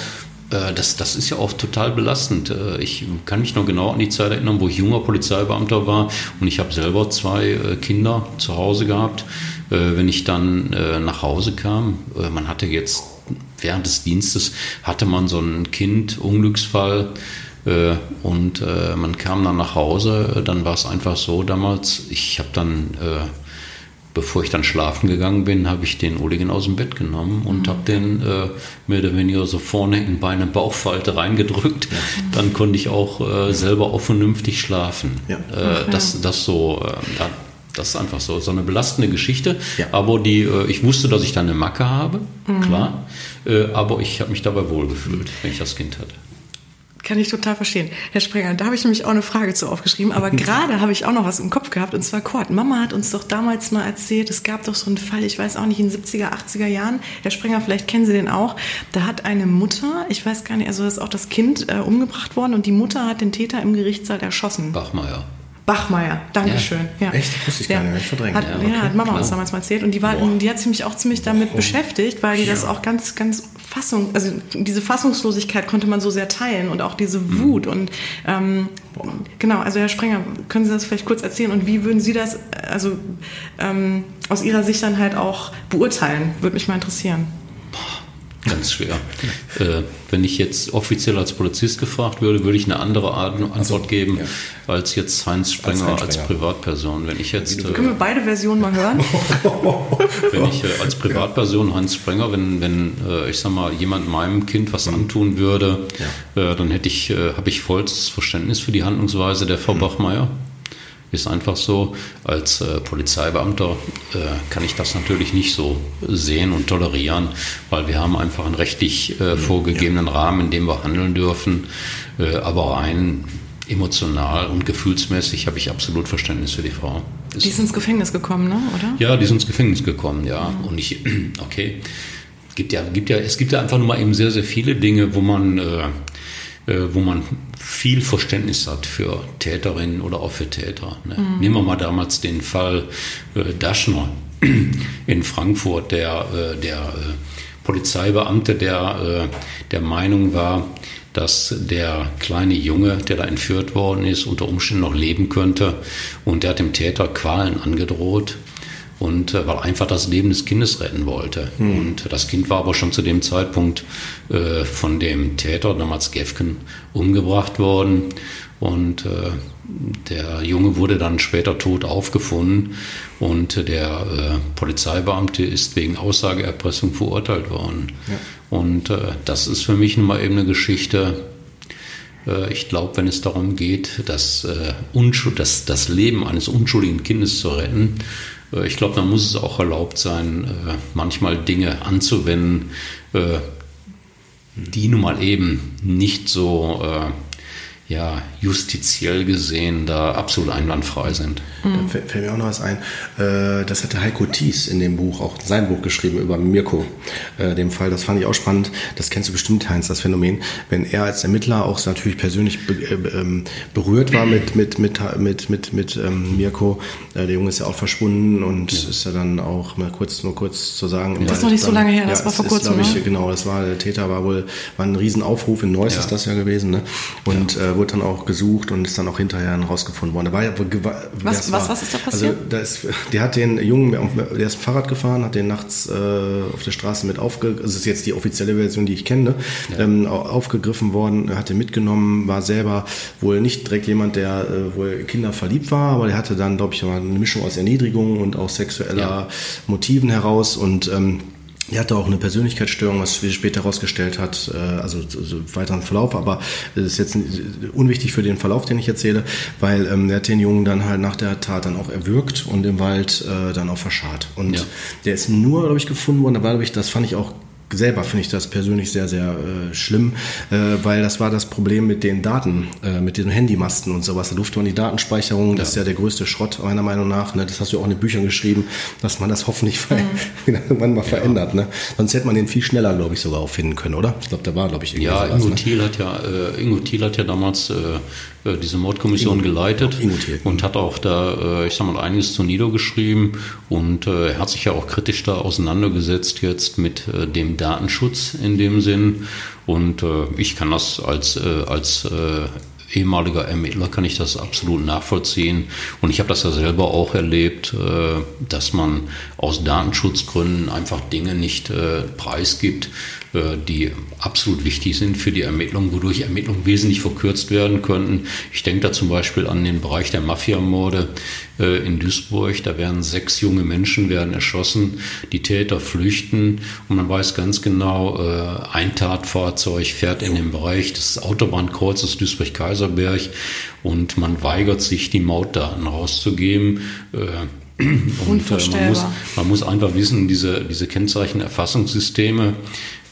äh, das, das ist ja auch total belastend. Äh, ich kann mich noch genau an die Zeit erinnern, wo ich junger Polizeibeamter war und ich habe selber zwei äh, Kinder zu Hause gehabt. Wenn ich dann nach Hause kam, man hatte jetzt während des Dienstes, hatte man so ein Kind, Unglücksfall, äh, und äh, man kam dann nach Hause, dann war es einfach so damals, ich habe dann, äh, bevor ich dann schlafen gegangen bin, habe ich den Oligen aus dem Bett genommen und mhm. habe den äh, mehr oder weniger so vorne in meine Bauchfalte reingedrückt. Ja. Dann konnte ich auch äh, selber auch vernünftig schlafen. Ja. Äh, das, das so, ja, das ist einfach so, so eine belastende Geschichte. Ja. Aber die, ich wusste, dass ich da eine Macke habe, mhm. klar. aber ich habe mich dabei wohlgefühlt, wenn ich das Kind hatte. Kann ich total verstehen. Herr Sprenger, da habe ich nämlich auch eine Frage zu aufgeschrieben, aber gerade habe ich auch noch was im Kopf gehabt und zwar Kurt. Mama hat uns doch damals mal erzählt, es gab doch so einen Fall, ich weiß auch nicht, in den 70er, 80er Jahren. Herr Sprenger, vielleicht kennen Sie den auch. Da hat eine Mutter, ich weiß gar nicht, also ist auch das Kind äh, umgebracht worden und die Mutter hat den Täter im Gerichtssaal erschossen. Bachmeier. Bachmeier, Dankeschön. Ja. Echt? Wusste ich gar nicht, ich verdrängt. Hat, ja, okay. ja, hat Mama uns damals mal erzählt und die, war, die hat sich nämlich auch ziemlich damit Warum? beschäftigt, weil die das auch ganz, ganz Fassung, also diese Fassungslosigkeit konnte man so sehr teilen und auch diese mhm. Wut und ähm, genau, also Herr Sprenger, können Sie das vielleicht kurz erzählen und wie würden Sie das also ähm, aus Ihrer Sicht dann halt auch beurteilen? Würde mich mal interessieren. Ganz schwer. äh, wenn ich jetzt offiziell als Polizist gefragt würde, würde ich eine andere Art, Antwort so, geben ja. als jetzt Heinz Sprenger als, als, Privatperson. Wenn ich jetzt äh, können wir beide Versionen mal hören? wenn ich äh, als Privatperson Heinz Sprenger, wenn wenn äh, ich sag mal jemand meinem Kind was mhm. antun würde, ja. Äh, dann hätte ich äh, habe ich vollstes Verständnis für die Handlungsweise der Frau mhm. Bachmeier. Ist einfach so. Als äh, Polizeibeamter äh, kann ich das natürlich nicht so sehen und tolerieren, weil wir haben einfach einen rechtlich äh, vorgegebenen ja. Rahmen, in dem wir handeln dürfen. Äh, aber rein emotional und gefühlsmäßig habe ich absolut Verständnis für die Frau. Das die ist ins Gefängnis gekommen, ne? oder? Ja, die ist ins Gefängnis gekommen, ja. Mhm. Und ich, okay, gibt ja, gibt ja, es gibt ja einfach nur mal eben sehr, sehr viele Dinge, wo man äh, wo man viel Verständnis hat für Täterinnen oder auch für Täter. Ne? Mhm. Nehmen wir mal damals den Fall äh, Daschner in Frankfurt, der, äh, der äh, Polizeibeamte, der äh, der Meinung war, dass der kleine Junge, der da entführt worden ist, unter Umständen noch leben könnte. Und der hat dem Täter Qualen angedroht und äh, weil einfach das Leben des Kindes retten wollte. Mhm. Und das Kind war aber schon zu dem Zeitpunkt äh, von dem Täter, damals Gefken, umgebracht worden. Und äh, der Junge wurde dann später tot aufgefunden und der äh, Polizeibeamte ist wegen Aussageerpressung verurteilt worden. Ja. Und äh, das ist für mich nun mal eben eine Geschichte, äh, ich glaube, wenn es darum geht, das, äh, das, das Leben eines unschuldigen Kindes zu retten, äh, ich glaube, da muss es auch erlaubt sein, äh, manchmal Dinge anzuwenden, äh, die nun mal eben nicht so ja, justiziell gesehen da absolut einwandfrei sind. Mhm. Da fällt mir auch noch was ein. Äh, das hatte Heiko Thies in dem Buch, auch sein Buch geschrieben über Mirko, äh, dem Fall. Das fand ich auch spannend. Das kennst du bestimmt, Heinz, das Phänomen. Wenn er als Ermittler auch natürlich persönlich äh, ähm, berührt war mit, mit, mit, mit, mit, mit ähm, Mirko. Der Junge ist ja auch verschwunden und ja. ist ja dann auch mal kurz, nur kurz zu sagen. Das ist noch nicht so lange her, das ja, war vor kurzem. Ist, ich, ne? Genau, das war, der Täter war wohl, war ein Riesenaufruf in Neuss ja. ist das ja gewesen, ne? Und ja wurde dann auch gesucht und ist dann auch hinterher rausgefunden worden. Da war ja, was, was, was ist da passiert? Also, da ist, der hat den Jungen, der ist Fahrrad gefahren, hat den nachts äh, auf der Straße mit aufgegriffen, das ist jetzt die offizielle Version, die ich kenne, ja. ähm, aufgegriffen worden, hat den mitgenommen, war selber wohl nicht direkt jemand, der äh, wohl Kinder verliebt war, aber der hatte dann, glaube ich, eine Mischung aus Erniedrigung und auch sexueller ja. Motiven heraus und ähm, er hatte auch eine Persönlichkeitsstörung, was sich später herausgestellt hat, äh, also, also weiteren Verlauf, aber es ist jetzt unwichtig für den Verlauf, den ich erzähle, weil ähm, er hat den Jungen dann halt nach der Tat dann auch erwürgt und im Wald äh, dann auch verscharrt. Und ja. der ist nur, glaube ich, gefunden worden, da war, glaube ich, das fand ich auch selber finde ich das persönlich sehr, sehr äh, schlimm, äh, weil das war das Problem mit den Daten, äh, mit den Handymasten und sowas. Da durfte man die Datenspeicherung, das ist ja der größte Schrott meiner Meinung nach. Ne? Das hast du auch in den Büchern geschrieben, dass man das hoffentlich mhm. irgendwann mal ja. verändert. Ne? Sonst hätte man den viel schneller, glaube ich, sogar auch finden können, oder? Ich glaube, da war, glaube ich, irgendwie Ja, sowas, Ingo, ne? Thiel hat ja äh, Ingo Thiel hat ja damals äh, diese Mordkommission geleitet und hat auch da, ich sag mal, einiges zu niedergeschrieben und er hat sich ja auch kritisch da auseinandergesetzt jetzt mit dem Datenschutz in dem Sinn. Und äh, ich kann das als, äh, als äh, ehemaliger Ermittler kann ich das absolut nachvollziehen. Und ich habe das ja selber auch erlebt, äh, dass man aus Datenschutzgründen einfach Dinge nicht äh, preisgibt, äh, die absolut wichtig sind für die Ermittlung, wodurch Ermittlungen wesentlich verkürzt werden könnten. Ich denke da zum Beispiel an den Bereich der Mafiamorde äh, in Duisburg. Da werden sechs junge Menschen werden erschossen, die Täter flüchten und man weiß ganz genau, äh, ein Tatfahrzeug fährt in den Bereich des Autobahnkreuzes Duisburg-Kaiserberg und man weigert sich, die Mautdaten rauszugeben. Und äh, man, muss, man muss einfach wissen, diese, diese Kennzeichenerfassungssysteme, äh,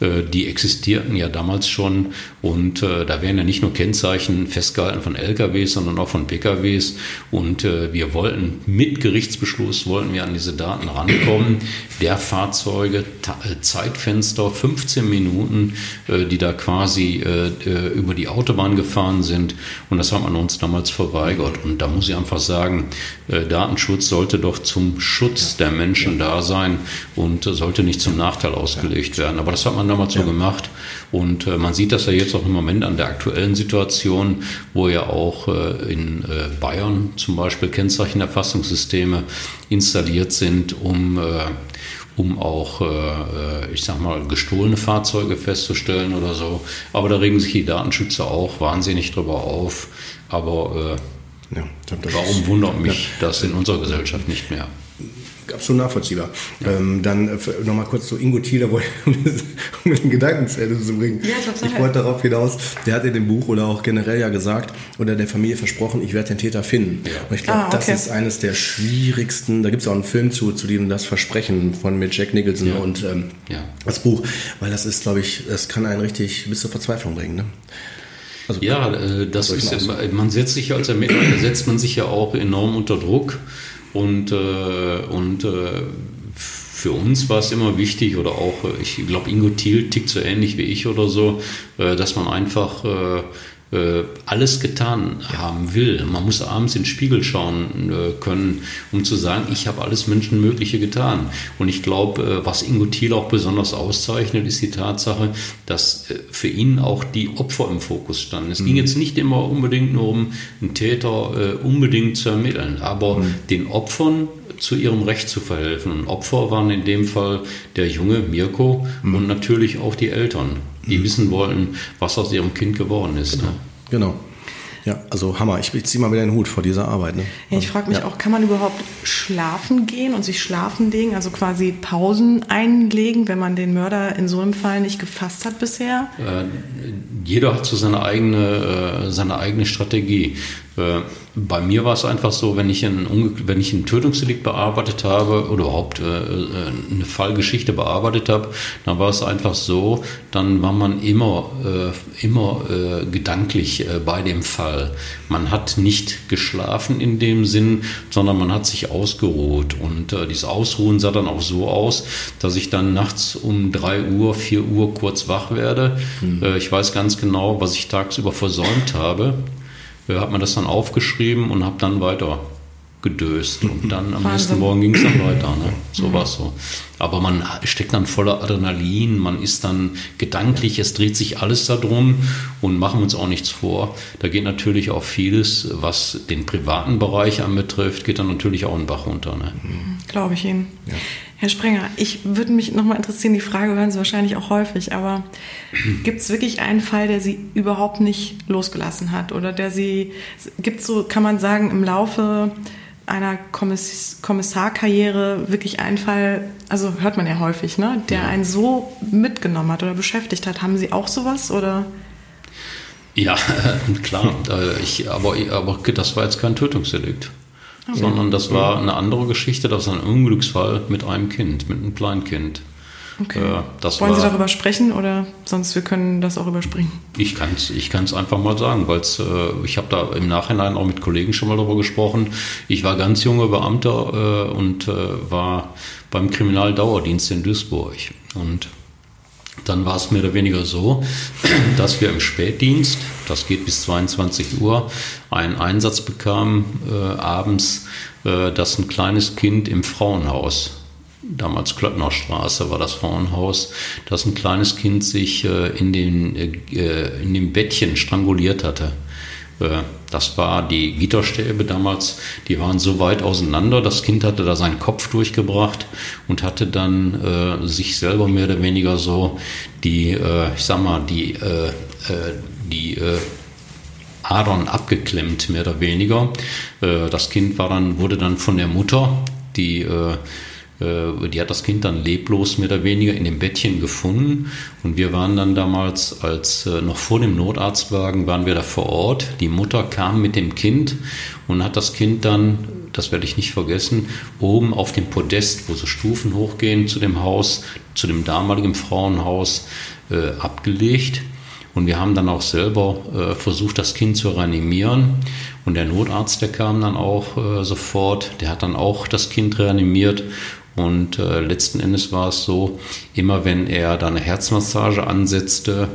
die existierten ja damals schon und äh, da werden ja nicht nur Kennzeichen festgehalten von LKWs, sondern auch von PKWs und äh, wir wollten mit Gerichtsbeschluss wollten wir an diese Daten rankommen, der Fahrzeuge, äh, Zeitfenster, 15 Minuten, äh, die da quasi äh, über die Autobahn gefahren sind und das hat man uns damals verweigert und da muss ich einfach sagen, Datenschutz sollte doch zum Schutz der Menschen da sein und sollte nicht zum Nachteil ausgelegt werden, aber das hat man damals so gemacht. Und äh, man sieht das ja jetzt auch im Moment an der aktuellen Situation, wo ja auch äh, in äh, Bayern zum Beispiel Kennzeichenerfassungssysteme installiert sind, um, äh, um auch, äh, ich sag mal, gestohlene Fahrzeuge festzustellen oder so. Aber da regen sich die Datenschützer auch wahnsinnig drüber auf. Aber äh, ja, warum wundert mich ja. das in unserer Gesellschaft nicht mehr? Absolut nachvollziehbar. Ja. Ähm, dann äh, nochmal kurz zu Ingo Thieler, um den Gedanken zu Ende zu bringen. Ja, ich wollte darauf hinaus, der hat in dem Buch oder auch generell ja gesagt oder der Familie versprochen, ich werde den Täter finden. Ja. Und ich glaube, ah, okay. das ist eines der schwierigsten, da gibt es auch einen Film zu, zu dem das Versprechen von mit Jack Nicholson ja. und ähm, das Buch, weil das ist, glaube ich, das kann einen richtig bis zur Verzweiflung bringen. Ne? Also, ja, äh, das ist, man setzt sich als Ermittler, setzt man sich ja auch enorm unter Druck und, äh, und äh, für uns war es immer wichtig, oder auch, äh, ich glaube, Ingo Thiel tickt so ähnlich wie ich oder so, äh, dass man einfach äh, alles getan haben will. Man muss abends in den Spiegel schauen äh, können, um zu sagen, ich habe alles Menschenmögliche getan. Und ich glaube, äh, was Ingo Thiel auch besonders auszeichnet, ist die Tatsache, dass für ihn auch die Opfer im Fokus standen. Es mhm. ging jetzt nicht immer unbedingt nur um einen Täter unbedingt zu ermitteln, aber mhm. den Opfern zu ihrem Recht zu verhelfen. Und Opfer waren in dem Fall der junge Mirko mhm. und natürlich auch die Eltern die wissen wollten, was aus ihrem Kind geworden ist. Genau. Ne? genau. Ja, also Hammer. Ich, ich ziehe mal wieder den Hut vor dieser Arbeit. Ne? Ja, ich frage mich ja. auch, kann man überhaupt schlafen gehen und sich schlafen legen, also quasi Pausen einlegen, wenn man den Mörder in so einem Fall nicht gefasst hat bisher? Äh, jeder hat so seine eigene, äh, seine eigene Strategie. Äh, bei mir war es einfach so, wenn ich ein, wenn ich ein Tötungsdelikt bearbeitet habe oder überhaupt äh, eine Fallgeschichte bearbeitet habe, dann war es einfach so, dann war man immer, immer gedanklich bei dem Fall. Man hat nicht geschlafen in dem Sinn, sondern man hat sich ausgeruht. Und dieses Ausruhen sah dann auch so aus, dass ich dann nachts um 3 Uhr, 4 Uhr kurz wach werde. Mhm. ich weiß ganz genau, was ich tagsüber versäumt habe äh, hat man das dann aufgeschrieben und habe dann weiter gedöst. Und dann am Wahnsinn. nächsten Morgen ging es dann weiter. Ne? So mhm. war es so. Aber man steckt dann voller Adrenalin, man ist dann gedanklich, es dreht sich alles darum und machen uns auch nichts vor. Da geht natürlich auch vieles, was den privaten Bereich anbetrifft, geht dann natürlich auch in den Bach runter. Ne? Mhm. Glaube ich Ihnen. Ja. Herr Sprenger, ich würde mich nochmal interessieren, die Frage hören Sie wahrscheinlich auch häufig, aber gibt es wirklich einen Fall, der Sie überhaupt nicht losgelassen hat oder der Sie, gibt so, kann man sagen, im Laufe einer Kommiss Kommissarkarriere wirklich einen Fall, also hört man ja häufig, ne, der einen so mitgenommen hat oder beschäftigt hat. Haben Sie auch sowas oder? Ja, klar. Ich, aber, aber das war jetzt kein Tötungsdelikt. Sondern das war eine andere Geschichte, das war ein Unglücksfall mit einem Kind, mit einem Kleinkind. Okay. Äh, Wollen war, Sie darüber sprechen oder sonst wir können das auch überspringen? Ich kann es ich kann's einfach mal sagen, weil äh, ich habe da im Nachhinein auch mit Kollegen schon mal darüber gesprochen. Ich war ganz junger Beamter äh, und äh, war beim Kriminaldauerdienst in Duisburg. Und dann war es mehr oder weniger so, dass wir im Spätdienst, das geht bis 22 Uhr, einen Einsatz bekamen äh, abends, äh, dass ein kleines Kind im Frauenhaus, damals Klöttnerstraße war das Frauenhaus, dass ein kleines Kind sich äh, in, den, äh, in dem Bettchen stranguliert hatte. Äh, das war die Gitterstäbe damals, die waren so weit auseinander. Das Kind hatte da seinen Kopf durchgebracht und hatte dann äh, sich selber mehr oder weniger so die, äh, ich sag mal, die, äh, äh die äh, Adern abgeklemmt, mehr oder weniger. das Kind war dann, wurde dann von der Mutter, die äh, die hat das Kind dann leblos mehr oder weniger in dem Bettchen gefunden und wir waren dann damals, als äh, noch vor dem Notarztwagen waren wir da vor Ort. Die Mutter kam mit dem Kind und hat das Kind dann, das werde ich nicht vergessen, oben auf dem Podest, wo so Stufen hochgehen zu dem Haus, zu dem damaligen Frauenhaus äh, abgelegt. Und wir haben dann auch selber äh, versucht, das Kind zu reanimieren. Und der Notarzt, der kam dann auch äh, sofort, der hat dann auch das Kind reanimiert. Und äh, letzten Endes war es so, immer wenn er da eine Herzmassage ansetzte,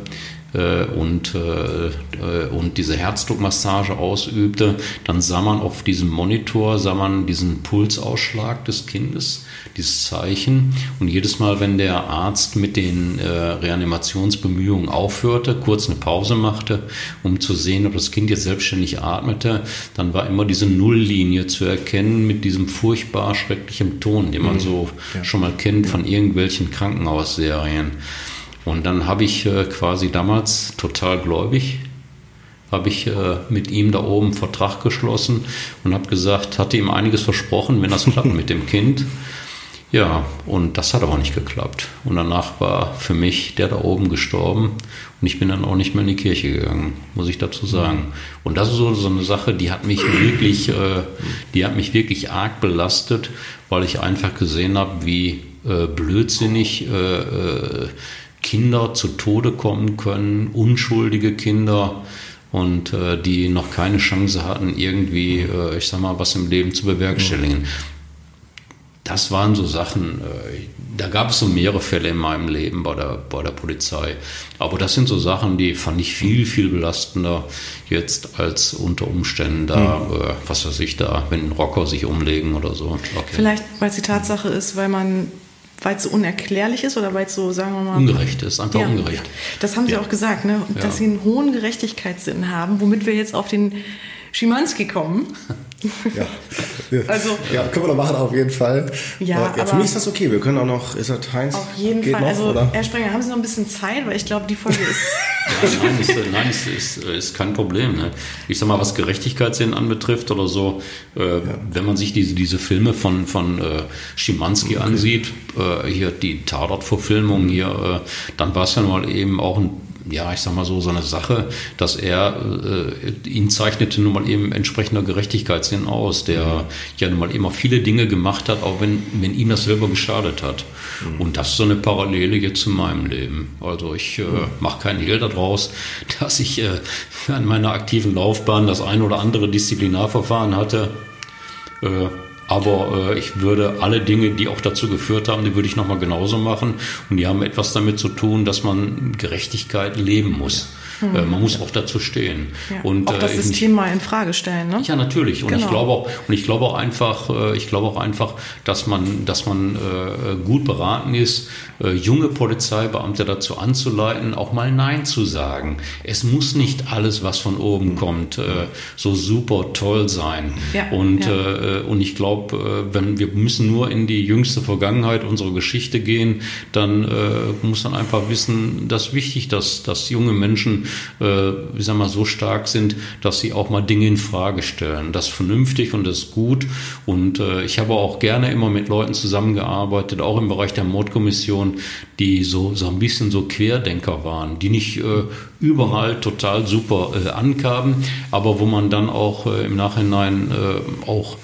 äh, und, äh, und diese Herzdruckmassage ausübte, dann sah man auf diesem Monitor, sah man diesen Pulsausschlag des Kindes, dieses Zeichen. Und jedes Mal, wenn der Arzt mit den äh, Reanimationsbemühungen aufhörte, kurz eine Pause machte, um zu sehen, ob das Kind jetzt selbstständig atmete, dann war immer diese Nulllinie zu erkennen mit diesem furchtbar schrecklichen Ton, den man mhm. so ja. schon mal kennt von irgendwelchen Krankenhausserien. Und dann habe ich äh, quasi damals total gläubig, habe ich äh, mit ihm da oben einen Vertrag geschlossen und habe gesagt, hatte ihm einiges versprochen, wenn das klappt mit dem Kind. Ja, und das hat aber nicht geklappt. Und danach war für mich der da oben gestorben und ich bin dann auch nicht mehr in die Kirche gegangen, muss ich dazu sagen. Und das ist so, so eine Sache, die hat mich wirklich, äh, die hat mich wirklich arg belastet, weil ich einfach gesehen habe, wie äh, blödsinnig äh, äh Kinder zu Tode kommen können, unschuldige Kinder und äh, die noch keine Chance hatten, irgendwie, äh, ich sag mal, was im Leben zu bewerkstelligen. Das waren so Sachen, äh, da gab es so mehrere Fälle in meinem Leben bei der, bei der Polizei. Aber das sind so Sachen, die fand ich viel, viel belastender jetzt als unter Umständen da, mhm. äh, was weiß ich da, wenn Rocker sich umlegen oder so. Okay. Vielleicht, weil es die Tatsache ist, weil man weil es so unerklärlich ist oder weil es so, sagen wir mal. Ungerecht ist, einfach ja, ungerecht. Das haben Sie ja. auch gesagt, ne? dass ja. Sie einen hohen Gerechtigkeitssinn haben, womit wir jetzt auf den Schimanski kommen. Ja. also, ja, können wir noch machen, auf jeden Fall. Ja, aber, ja, für mich ist das okay. Wir können auch noch, ist das Heinz? Auf jeden Fall. Noch, also, oder? Herr Sprenger, haben Sie noch ein bisschen Zeit? Weil ich glaube, die Folge ist. ja, nein, ist, nein ist, ist, ist kein Problem. Ne? Ich sag mal, was Gerechtigkeitssinn anbetrifft oder so, äh, ja. wenn man sich diese, diese Filme von, von äh, Schimanski okay. ansieht, äh, hier die Tatort-Verfilmung hier, äh, dann war es ja mal eben auch ein ja, ich sag mal so, so eine Sache, dass er, äh, ihn zeichnete nun mal eben entsprechender Gerechtigkeitssinn aus, der mhm. ja nun mal immer viele Dinge gemacht hat, auch wenn, wenn ihm das selber geschadet hat. Mhm. Und das ist so eine Parallele jetzt zu meinem Leben. Also ich äh, mhm. mache keinen Hehl daraus, dass ich äh, an meiner aktiven Laufbahn das ein oder andere Disziplinarverfahren hatte. Äh, aber äh, ich würde alle Dinge, die auch dazu geführt haben, die würde ich nochmal genauso machen. Und die haben etwas damit zu tun, dass man Gerechtigkeit leben muss. Mhm. Äh, man muss auch dazu stehen. Ja. Und, auch das äh, System mal in Frage stellen, ne? Ja, natürlich. Und genau. ich glaube auch, und ich glaube auch einfach, äh, ich glaube auch einfach, dass man, dass man äh, gut beraten ist, junge Polizeibeamte dazu anzuleiten, auch mal Nein zu sagen. Es muss nicht alles, was von oben mhm. kommt, so super toll sein. Ja. Und, ja. und ich glaube, wenn wir müssen nur in die jüngste Vergangenheit unserer Geschichte gehen, dann muss man einfach wissen, dass wichtig, dass, dass junge Menschen äh, wie sagen wir, so stark sind, dass sie auch mal Dinge in Frage stellen. Das ist vernünftig und das ist gut. Und äh, ich habe auch gerne immer mit Leuten zusammengearbeitet, auch im Bereich der Mordkommission, die so, so ein bisschen so Querdenker waren, die nicht äh, überall total super äh, ankamen, aber wo man dann auch äh, im Nachhinein äh, auch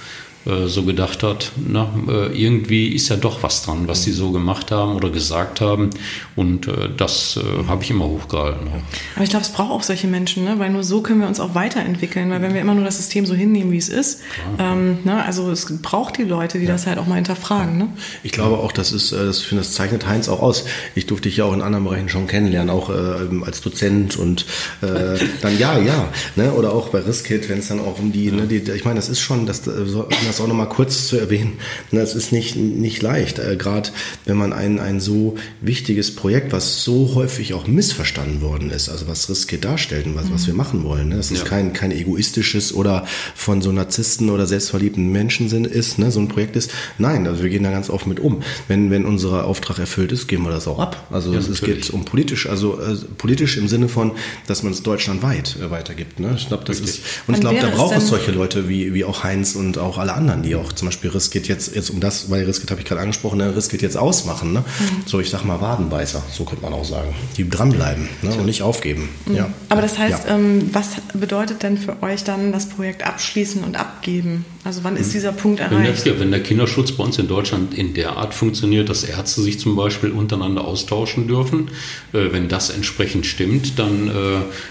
äh, so gedacht hat, na, äh, irgendwie ist ja doch was dran, was sie so gemacht haben oder gesagt haben. Und äh, das äh, habe ich immer hochgehalten. Aber ich glaube, es braucht auch solche Menschen, ne? weil nur so können wir uns auch weiterentwickeln. Weil wenn wir immer nur das System so hinnehmen, wie es ist, ähm, ne? also es braucht die Leute, die ja. das halt auch mal hinterfragen. Ne? Ich glaube auch, das ist, das, finde, das zeichnet Heinz auch aus. Ich durfte dich ja auch in anderen Bereichen schon kennenlernen, auch äh, als Dozent und äh, dann ja, ja. Ne? Oder auch bei Riskit, wenn es dann auch um die, ne, die, ich meine, das ist schon, das, so, das auch nochmal kurz zu erwähnen. Das ist nicht, nicht leicht, äh, gerade wenn man ein, ein so wichtiges Projekt, was so häufig auch missverstanden worden ist, also was Riskit darstellt und was, mhm. was wir machen wollen. Ne? Das ist ja. kein, kein egoistisches oder von so Narzissten oder selbstverliebten Menschen sind, ist, ne? so ein Projekt ist. Nein, also wir gehen da ganz offen mit um. Wenn, wenn unser Auftrag erfüllt ist, geben wir das auch ab. Also ja, es geht um politisch, also äh, politisch im Sinne von, dass man es deutschlandweit äh, weitergibt. Ne? Ich glaube, das Richtig. ist, und ich glaube, da braucht es solche Leute wie, wie auch Heinz und auch alle anderen, die auch zum Beispiel Riskit jetzt, jetzt um das, weil Riskit habe ich gerade angesprochen, ne, Riskit jetzt ausmachen. Ne? Mhm. So, ich sag mal Wadenbeißer, so könnte man auch sagen. Die dranbleiben ne? und nicht aufgeben. Mhm. Ja. Aber das heißt, ja. ähm, was bedeutet denn für euch dann das Projekt abschließen und abgeben? Also wann ist mhm. dieser Punkt erreicht? Wenn der, wenn der, Kinderschutz bei uns in Deutschland in der Art funktioniert, dass Ärzte sich zum Beispiel untereinander austauschen dürfen, äh, wenn das entsprechend stimmt, dann äh,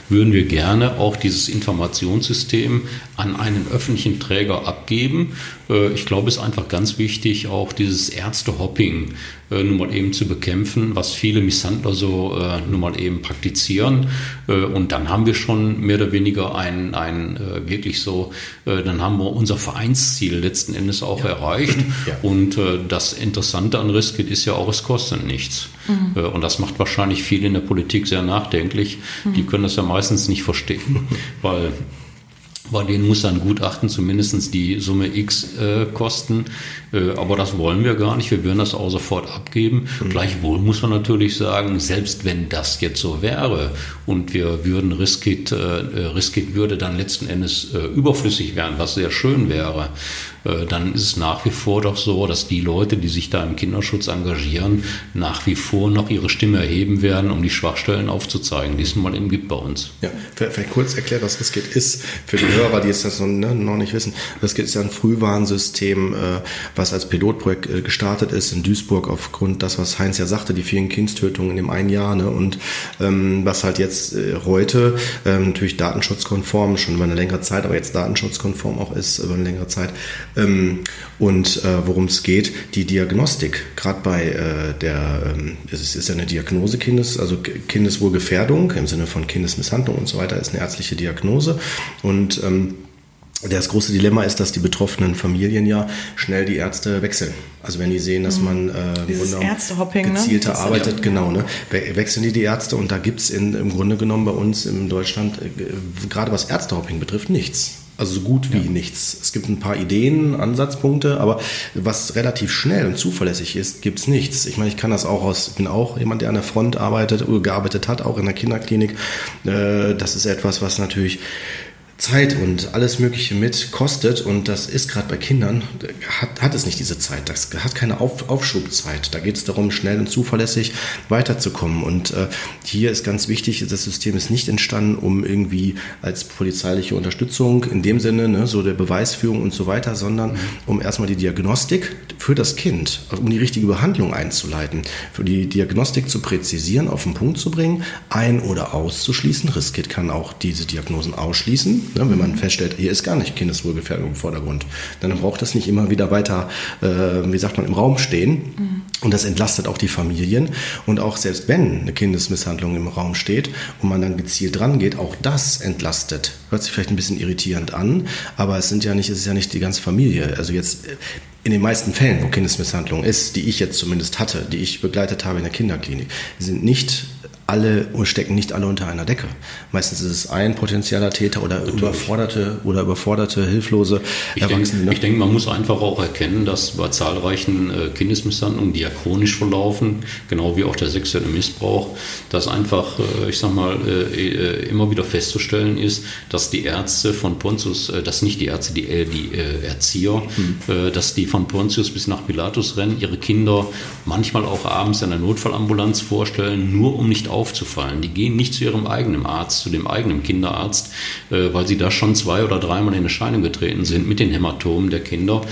würden wir gerne auch dieses Informationssystem an einen öffentlichen Träger abgeben, Äh, ich glaube, es ist einfach ganz wichtig, auch dieses Ärztehopping äh, nun mal eben zu bekämpfen, was viele Misshandler so äh, nun mal eben praktizieren. Äh, und dann haben wir schon mehr oder weniger ein, ein äh, wirklich so, äh, dann haben wir unser Vereinsziel letzten Endes auch ja. erreicht. Ja. Und äh, das Interessante an Riskit ist ja auch, es kostet nichts. Mhm. Äh, und das macht wahrscheinlich viele in der Politik sehr nachdenklich. Mhm. Die können das ja meistens nicht verstehen, weil bei denen muss ein Gutachten zumindest die Summe X äh, kosten. Äh, aber das wollen wir gar nicht. Wir würden das auch sofort abgeben. Mhm. Gleichwohl muss man natürlich sagen, selbst wenn das jetzt so wäre und wir würden Riskit, äh, äh Riskit würde dann letzten Endes äh, überflüssig werden, was sehr schön wäre, dann ist es nach wie vor doch so, dass die Leute, die sich da im Kinderschutz engagieren, nach wie vor noch ihre Stimme erheben werden, um die Schwachstellen aufzuzeigen, die es nun mal eben gibt bei uns. Ja, vielleicht kurz erklärt, was Riskit ist für die Hörer, die es das noch, ne, noch nicht wissen. Riskit ist ja ein Frühwarnsystem, äh, was als Pilotprojekt äh, gestartet ist in Duisburg aufgrund das, was Heinz ja sagte, die vielen Kindstötungen in dem einen Jahr ne, und ähm, was halt jetzt äh, heute ähm, natürlich datenschutzkonform, schon über eine längere Zeit, aber jetzt datenschutzkonform auch ist über eine längere Zeit, ähm, und äh, worum es geht, die Diagnostik, gerade bei der, es ist ja eine Diagnose Kindes, also Kindeswohlgefährdung im Sinne von Kindesmisshandlung und so weiter, ist eine ärztliche Diagnose und das große Dilemma ist, dass die betroffenen Familien ja schnell die Ärzte wechseln. Also wenn die sehen, dass mhm. man äh, gezielter ne? arbeitet, genau, ne, wechseln die die Ärzte und da gibt's in, im Grunde genommen bei uns in Deutschland, äh, gerade was Ärztehopping betrifft, nichts. Also so gut wie ja. nichts. Es gibt ein paar Ideen, Ansatzpunkte, aber was relativ schnell und zuverlässig ist, gibt's nichts. Ich meine, ich kann das auch aus, bin auch jemand, der an der Front arbeitet oder gearbeitet hat, auch in der Kinderklinik. Äh, das ist etwas, was natürlich Zeit und alles Mögliche mit kostet und das ist gerade bei Kindern, hat, hat es nicht diese Zeit, das hat keine Auf, Aufschubzeit. Da geht es darum, schnell und zuverlässig weiterzukommen. Und äh, hier ist ganz wichtig, das System ist nicht entstanden, um irgendwie als polizeiliche Unterstützung in dem Sinne, ne, so der Beweisführung und so weiter, sondern um erstmal die Diagnostik für das Kind, um die richtige Behandlung einzuleiten, für die Diagnostik zu präzisieren, auf den Punkt zu bringen, ein- oder auszuschließen. Riskit kann auch diese Diagnosen ausschließen Ne, wenn man feststellt, hier ist gar nicht Kindeswohlgefährdung im Vordergrund, dann braucht das nicht immer wieder weiter, äh, wie sagt man, im Raum stehen. Mhm. Und das entlastet auch die Familien. Und auch selbst wenn eine Kindesmisshandlung im Raum steht und man dann gezielt dran geht, auch das entlastet. Hört sich vielleicht ein bisschen irritierend an, aber es sind ja nicht, es ist ja nicht die ganze Familie. Also jetzt äh, in den meisten Fällen, wo Kindesmisshandlung ist, die ich jetzt zumindest hatte, die ich begleitet habe in der Kinderklinik, sind nicht alle stecken nicht alle unter einer Decke. Meistens ist es ein potenzieller Täter oder Natürlich. überforderte oder überforderte, hilflose ich Erwachsene. Denke, ich denke, man muss einfach auch erkennen, dass bei zahlreichen äh, Kindesmisshandlungen, die ja chronisch verlaufen, genau wie auch der sexuelle Missbrauch, dass einfach, äh, ich sag mal, äh, immer wieder festzustellen ist, dass die Ärzte von Pontius, dass nicht die Ärzte, die, die Erzieher, mhm. dass die von Pontius bis nach Pilatus rennen, ihre Kinder manchmal auch abends in der Notfallambulanz vorstellen, nur um nicht aufzufallen. Die gehen nicht zu ihrem eigenen Arzt, zu dem eigenen Kinderarzt, äh, weil sie da schon zwei oder dreimal in Erscheinung getreten sind mit den Hämatomen der Kinder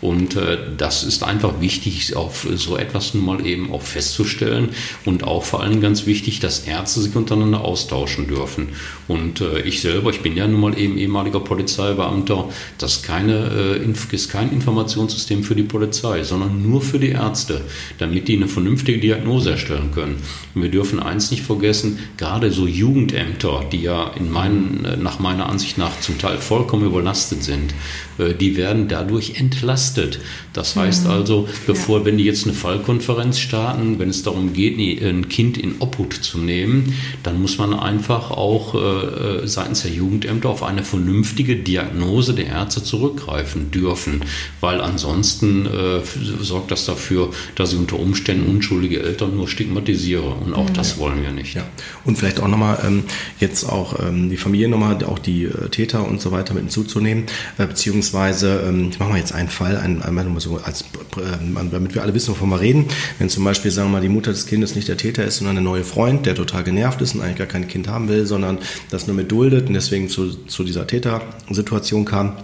und äh, das ist einfach wichtig, auf so etwas nun mal eben auch festzustellen und auch vor allem ganz wichtig, dass Ärzte sich untereinander austauschen dürfen. Und äh, ich selber, ich bin ja nun mal eben ehemaliger Polizeibeamter, das keine, äh, ist kein Informationssystem für die Polizei, sondern nur für die Ärzte, damit die eine vernünftige Diagnose erstellen können. Und wir dürfen eins nicht vergessen, gerade so Jugendämter, die ja in meinen, äh, nach meiner Ansicht nach zum Teil vollkommen überlastet sind, äh, die werden dadurch entlastet. belastet Das heißt mhm. also, bevor, wenn die jetzt eine Fallkonferenz starten, wenn es darum geht, ein Kind in Obhut zu nehmen, dann muss man einfach auch äh, äh, seitens der Jugendämter auf eine vernünftige Diagnose der Ärzte zurückgreifen dürfen, weil ansonsten äh, sorgt das dafür, dass ich unter Umständen unschuldige Eltern nur stigmatisiere und auch mhm. das wollen wir nicht. Ja. Und vielleicht auch nochmal ähm, jetzt auch ähm, die Familie nochmal, auch die äh, Täter und so weiter mit hinzuzunehmen, beziehungsweise ähm, ich mache mal jetzt einen Fall, einen, einmal so als, äh, damit wir alle wissen, wovon wir reden. Wenn zum Beispiel, sagen wir mal, die Mutter des Kindes nicht der Täter ist, sondern der neue Freund, der total genervt ist und eigentlich gar kein Kind haben will, sondern das nur mit duldet und deswegen zu, zu dieser Tätersituation kam,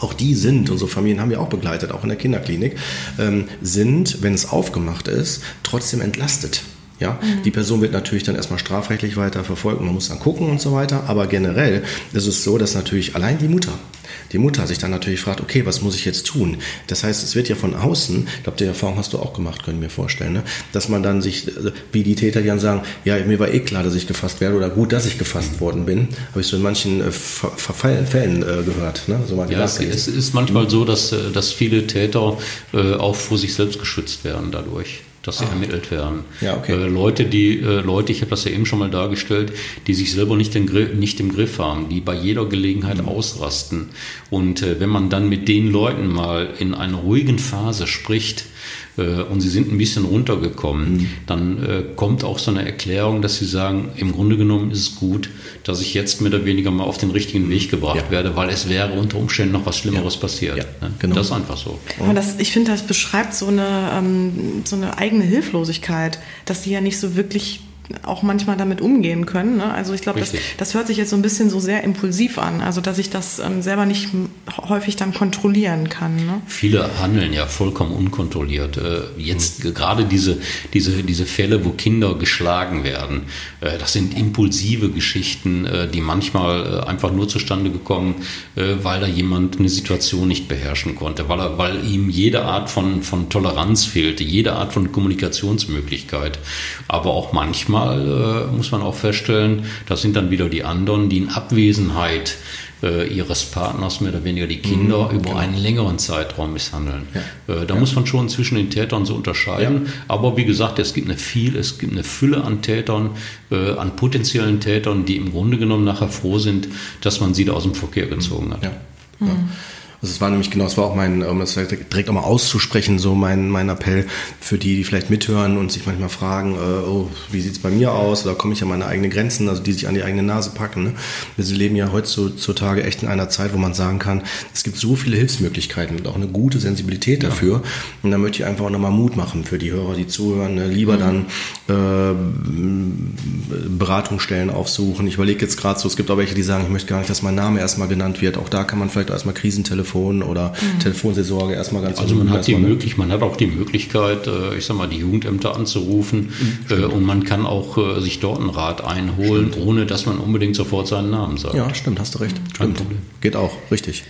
auch die sind, unsere Familien haben wir auch begleitet, auch in der Kinderklinik, ähm, sind, wenn es aufgemacht ist, trotzdem entlastet. Ja, mhm. die Person wird natürlich dann erstmal strafrechtlich weiter verfolgt und man muss dann gucken und so weiter. Aber generell ist es so, dass natürlich allein die Mutter, die Mutter sich dann natürlich fragt, okay, was muss ich jetzt tun? Das heißt, es wird ja von außen, ich glaube, die Erfahrung hast du auch gemacht, können wir vorstellen, ne? dass man dann sich, wie die Täter, die dann sagen, ja, mir war eh klar, dass ich gefasst werde oder gut, dass ich gefasst worden bin, habe ich so in manchen äh, Fällen äh, gehört. Ne? So ja, es, es, ist manchmal so, dass, äh, dass viele Täter äh, auch vor sich selbst geschützt werden dadurch dass sie ah. ermittelt werden. Ja, okay. Äh, Leute, die äh, Leute, ich habe das ja eben schon mal dargestellt, die sich selber nicht, Griff, nicht im Griff haben, die bei jeder Gelegenheit mhm. ausrasten. Und äh, wenn man dann mit den Leuten mal in einer ruhigen Phase spricht, äh, und sie sind ein bisschen runtergekommen, mhm. dann äh, kommt auch so eine Erklärung, dass sie sagen, im Grunde genommen ist es gut, dass ich jetzt mehr oder weniger mal auf den richtigen Weg gebracht ja. werde, weil es wäre unter Umständen noch was Schlimmeres ja. passiert. Ja, ne? genau. Das ist einfach so. Aber das, ich finde, das beschreibt so eine, ähm, so eine eigene Hilflosigkeit, dass die ja nicht so wirklich auch manchmal damit umgehen können. Ne? Also ich glaube, das, das hört sich jetzt so ein bisschen so sehr impulsiv an, also dass ich das ähm, selber nicht häufig dann kontrollieren kann. Ne? Viele handeln ja vollkommen unkontrolliert. Äh, jetzt mhm. gerade diese, diese, diese Fälle, wo Kinder geschlagen werden, äh, das sind impulsive Geschichten, äh, die manchmal äh, einfach nur zustande gekommen, äh, weil da jemand eine Situation nicht beherrschen konnte, weil, er, weil ihm jede Art von, von Toleranz fehlte, jede Art von Kommunikationsmöglichkeit, aber auch manchmal manchmal äh, muss man auch feststellen, das sind dann wieder die anderen, die in Abwesenheit äh, ihres Partners mehr oder weniger die Kinder mhm, über genau. einen längeren Zeitraum misshandeln. Ja. Äh, da ja. muss man schon zwischen den Tätern so unterscheiden. Ja. Aber wie gesagt, es gibt eine viel, es gibt eine Fülle an Tätern, äh, an potenziellen Tätern, die im Grunde genommen nachher froh sind, dass man sie da aus dem Verkehr gezogen hat. Mhm. Also es war nämlich genau, es war auch mein, um das direkt auch mal auszusprechen, so mein, mein Appell für die, die vielleicht mithören und sich manchmal fragen, äh, oh, wie sieht's bei mir aus? Oder komme ich an meine eigenen Grenzen, also die sich an die eigene Nase packen. Ne? Wir leben ja heutzutage echt in einer Zeit, wo man sagen kann, es gibt so viele Hilfsmöglichkeiten und auch eine gute Sensibilität dafür. Ja. Und da möchte ich einfach auch nochmal Mut machen für die Hörer, die zuhören, ne? lieber mhm. dann äh, Beratungsstellen aufsuchen. Ich überlege jetzt gerade so, es gibt auch welche, die sagen, ich möchte gar nicht, dass mein Name erstmal genannt wird. Auch da kann man vielleicht erstmal Krisentelefon Telefon oder mhm. Telefonseelsorge erstmal ganz Also man hat die möglich, man hat auch die Möglichkeit, äh, ich sag mal, die Jugendämter anzurufen mhm, und man kann auch äh, sich dort einen Rat einholen, stimmt. ohne dass man unbedingt sofort seinen Namen sagt. Ja, stimmt, hast du recht. Stimmt. Geht auch, richtig.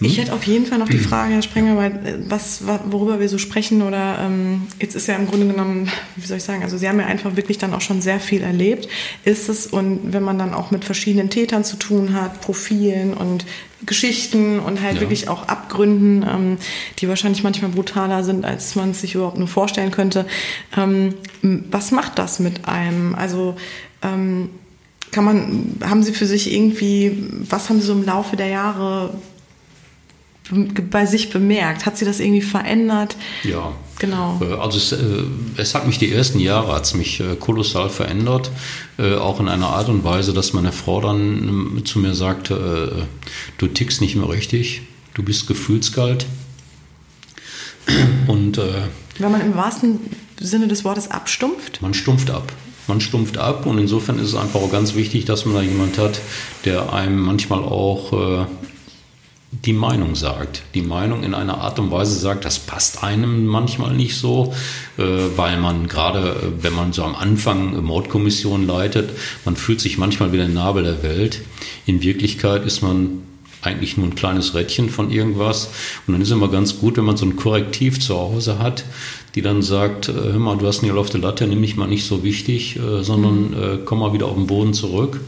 Ich hätte auf jeden Fall noch die Frage, Herr Sprenger, weil was, worüber wir so sprechen oder ähm, jetzt ist ja im Grunde genommen, wie soll ich sagen, also Sie haben ja einfach wirklich dann auch schon sehr viel erlebt. Ist es und wenn man dann auch mit verschiedenen Tätern zu tun hat, Profilen und Geschichten und halt ja. wirklich auch Abgründen, ähm, die wahrscheinlich manchmal brutaler sind, als man es sich überhaupt nur vorstellen könnte. Ähm, was macht das mit einem? Also ähm, kann man, haben Sie für sich irgendwie, was haben Sie so im Laufe der Jahre bei sich bemerkt? Hat sie das irgendwie verändert? Ja. Genau. Äh, also es, äh, es hat mich die ersten Jahre hat's mich äh, kolossal verändert, auch in einer Art und Weise, dass meine Frau dann ähm, zu mir sagte, du tickst nicht mehr richtig, du bist gefühlskalt. Und wenn man im wahrsten Sinne des Wortes abstumpft? Man stumpft ab. Man stumpft ab und insofern ist es einfach auch ganz wichtig, dass man da jemand hat, der einem manchmal auch die Meinung sagt. Die Meinung in einer Art und Weise sagt, das passt einem manchmal nicht so, äh, weil man gerade, äh, wenn man so am Anfang Mordkommission leitet, man fühlt sich manchmal wie der Nabel der Welt. In Wirklichkeit ist man eigentlich nur ein kleines Rädchen von irgendwas. Und dann ist es immer ganz gut, wenn man so ein Korrektiv zu Hause hat, die dann sagt, äh, hör mal, du hast auf der Latte, nimm mich mal nicht so wichtig, sondern komm mal wieder auf den Boden zurück.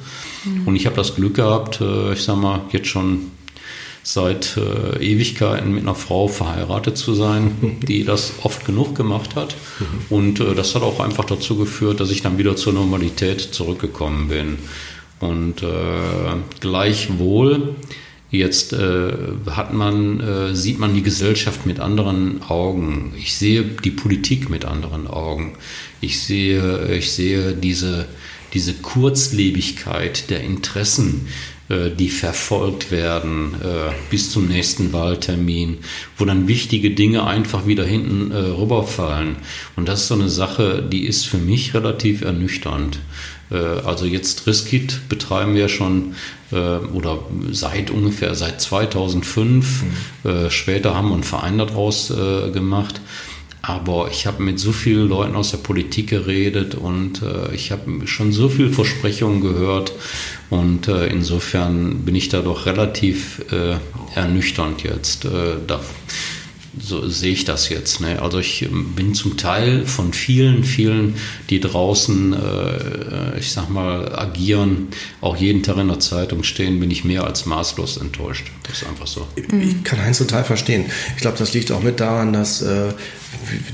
Mhm. Und ich habe das Glück gehabt, ich sag mal, jetzt schon seit äh, Ewigkeiten mit einer Frau verheiratet zu sein, die das oft genug gemacht hat. Und äh, das hat auch einfach dazu geführt, dass ich dann wieder zur Normalität zurückgekommen bin. Und äh, gleichwohl, jetzt äh, hat man, äh, sieht man die Gesellschaft mit anderen Augen. Ich sehe die Politik mit anderen Augen. Ich sehe, ich sehe diese, diese Kurzlebigkeit der Interessen, die verfolgt werden äh, bis zum nächsten Wahltermin, wo dann wichtige Dinge einfach wieder hinten äh, rüberfallen. Und das ist so eine Sache, die ist für mich relativ ernüchternd. Also jetzt Riskit betreiben wir schon oder seit ungefähr seit 2005. Mhm. Später haben wir einen Verein daraus gemacht. Aber ich habe mit so vielen Leuten aus der Politik geredet und äh, ich habe schon so viele Versprechungen gehört. Und äh, insofern bin ich da doch relativ äh, ernüchternd jetzt. Äh, da, so sehe ich das jetzt. Ne? Also ich ähm, bin zum Teil von vielen, vielen, die draußen, äh, ich sag mal, agieren, auch jeden Tag in der Zeitung stehen, bin ich mehr als maßlos enttäuscht. Das ist einfach so. Ich kann Heinz total verstehen. Ich glaube, das liegt auch mit daran, dass äh,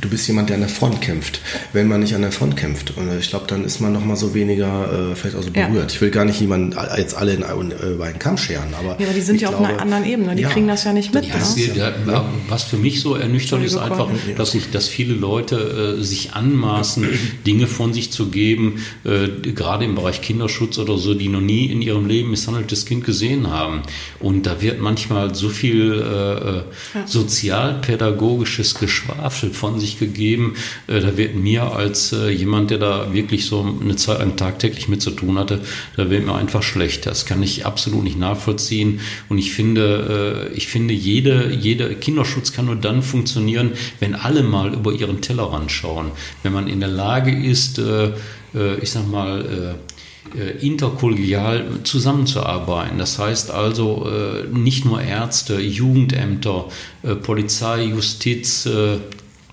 du bist jemand, der an der Front kämpft. Wenn man nicht an der Front kämpft, und ich glaube, dann ist man noch mal so weniger äh, vielleicht auch so berührt. Ja. Ich will gar nicht jemanden jetzt alle in, in, über einen Kamm scheren, aber ja, aber die sind ja glaube, auf einer anderen Ebene. Die ja, kriegen das ja nicht mit. Ja, ne? was für mich so ernüchternd ist einfach, dass ich, dass viele Leute äh, sich anmaßen, Dinge von sich zu geben, äh, gerade im Bereich Kinderschutz oder so, die noch nie in ihrem Leben misshandeltes Kind gesehen haben. Und da wird manchmal so viel äh, äh sozialpädagogisches Geschwafel von sich gegeben. Äh, da wird mir als äh, jemand, der da wirklich so eine Zeit lang tagtäglich mit zu tun hatte, da wird mir einfach schlecht. Das kann ich absolut nicht nachvollziehen. Und ich finde, äh, ich finde, jede, jede Kinderschutz kann nur dann funktionieren, wenn alle mal über ihren Tellerrand schauen. Wenn man in der Lage ist, ich sag mal, interkollegial zusammenzuarbeiten. Das heißt also nicht nur Ärzte, Jugendämter, Polizei, Justiz,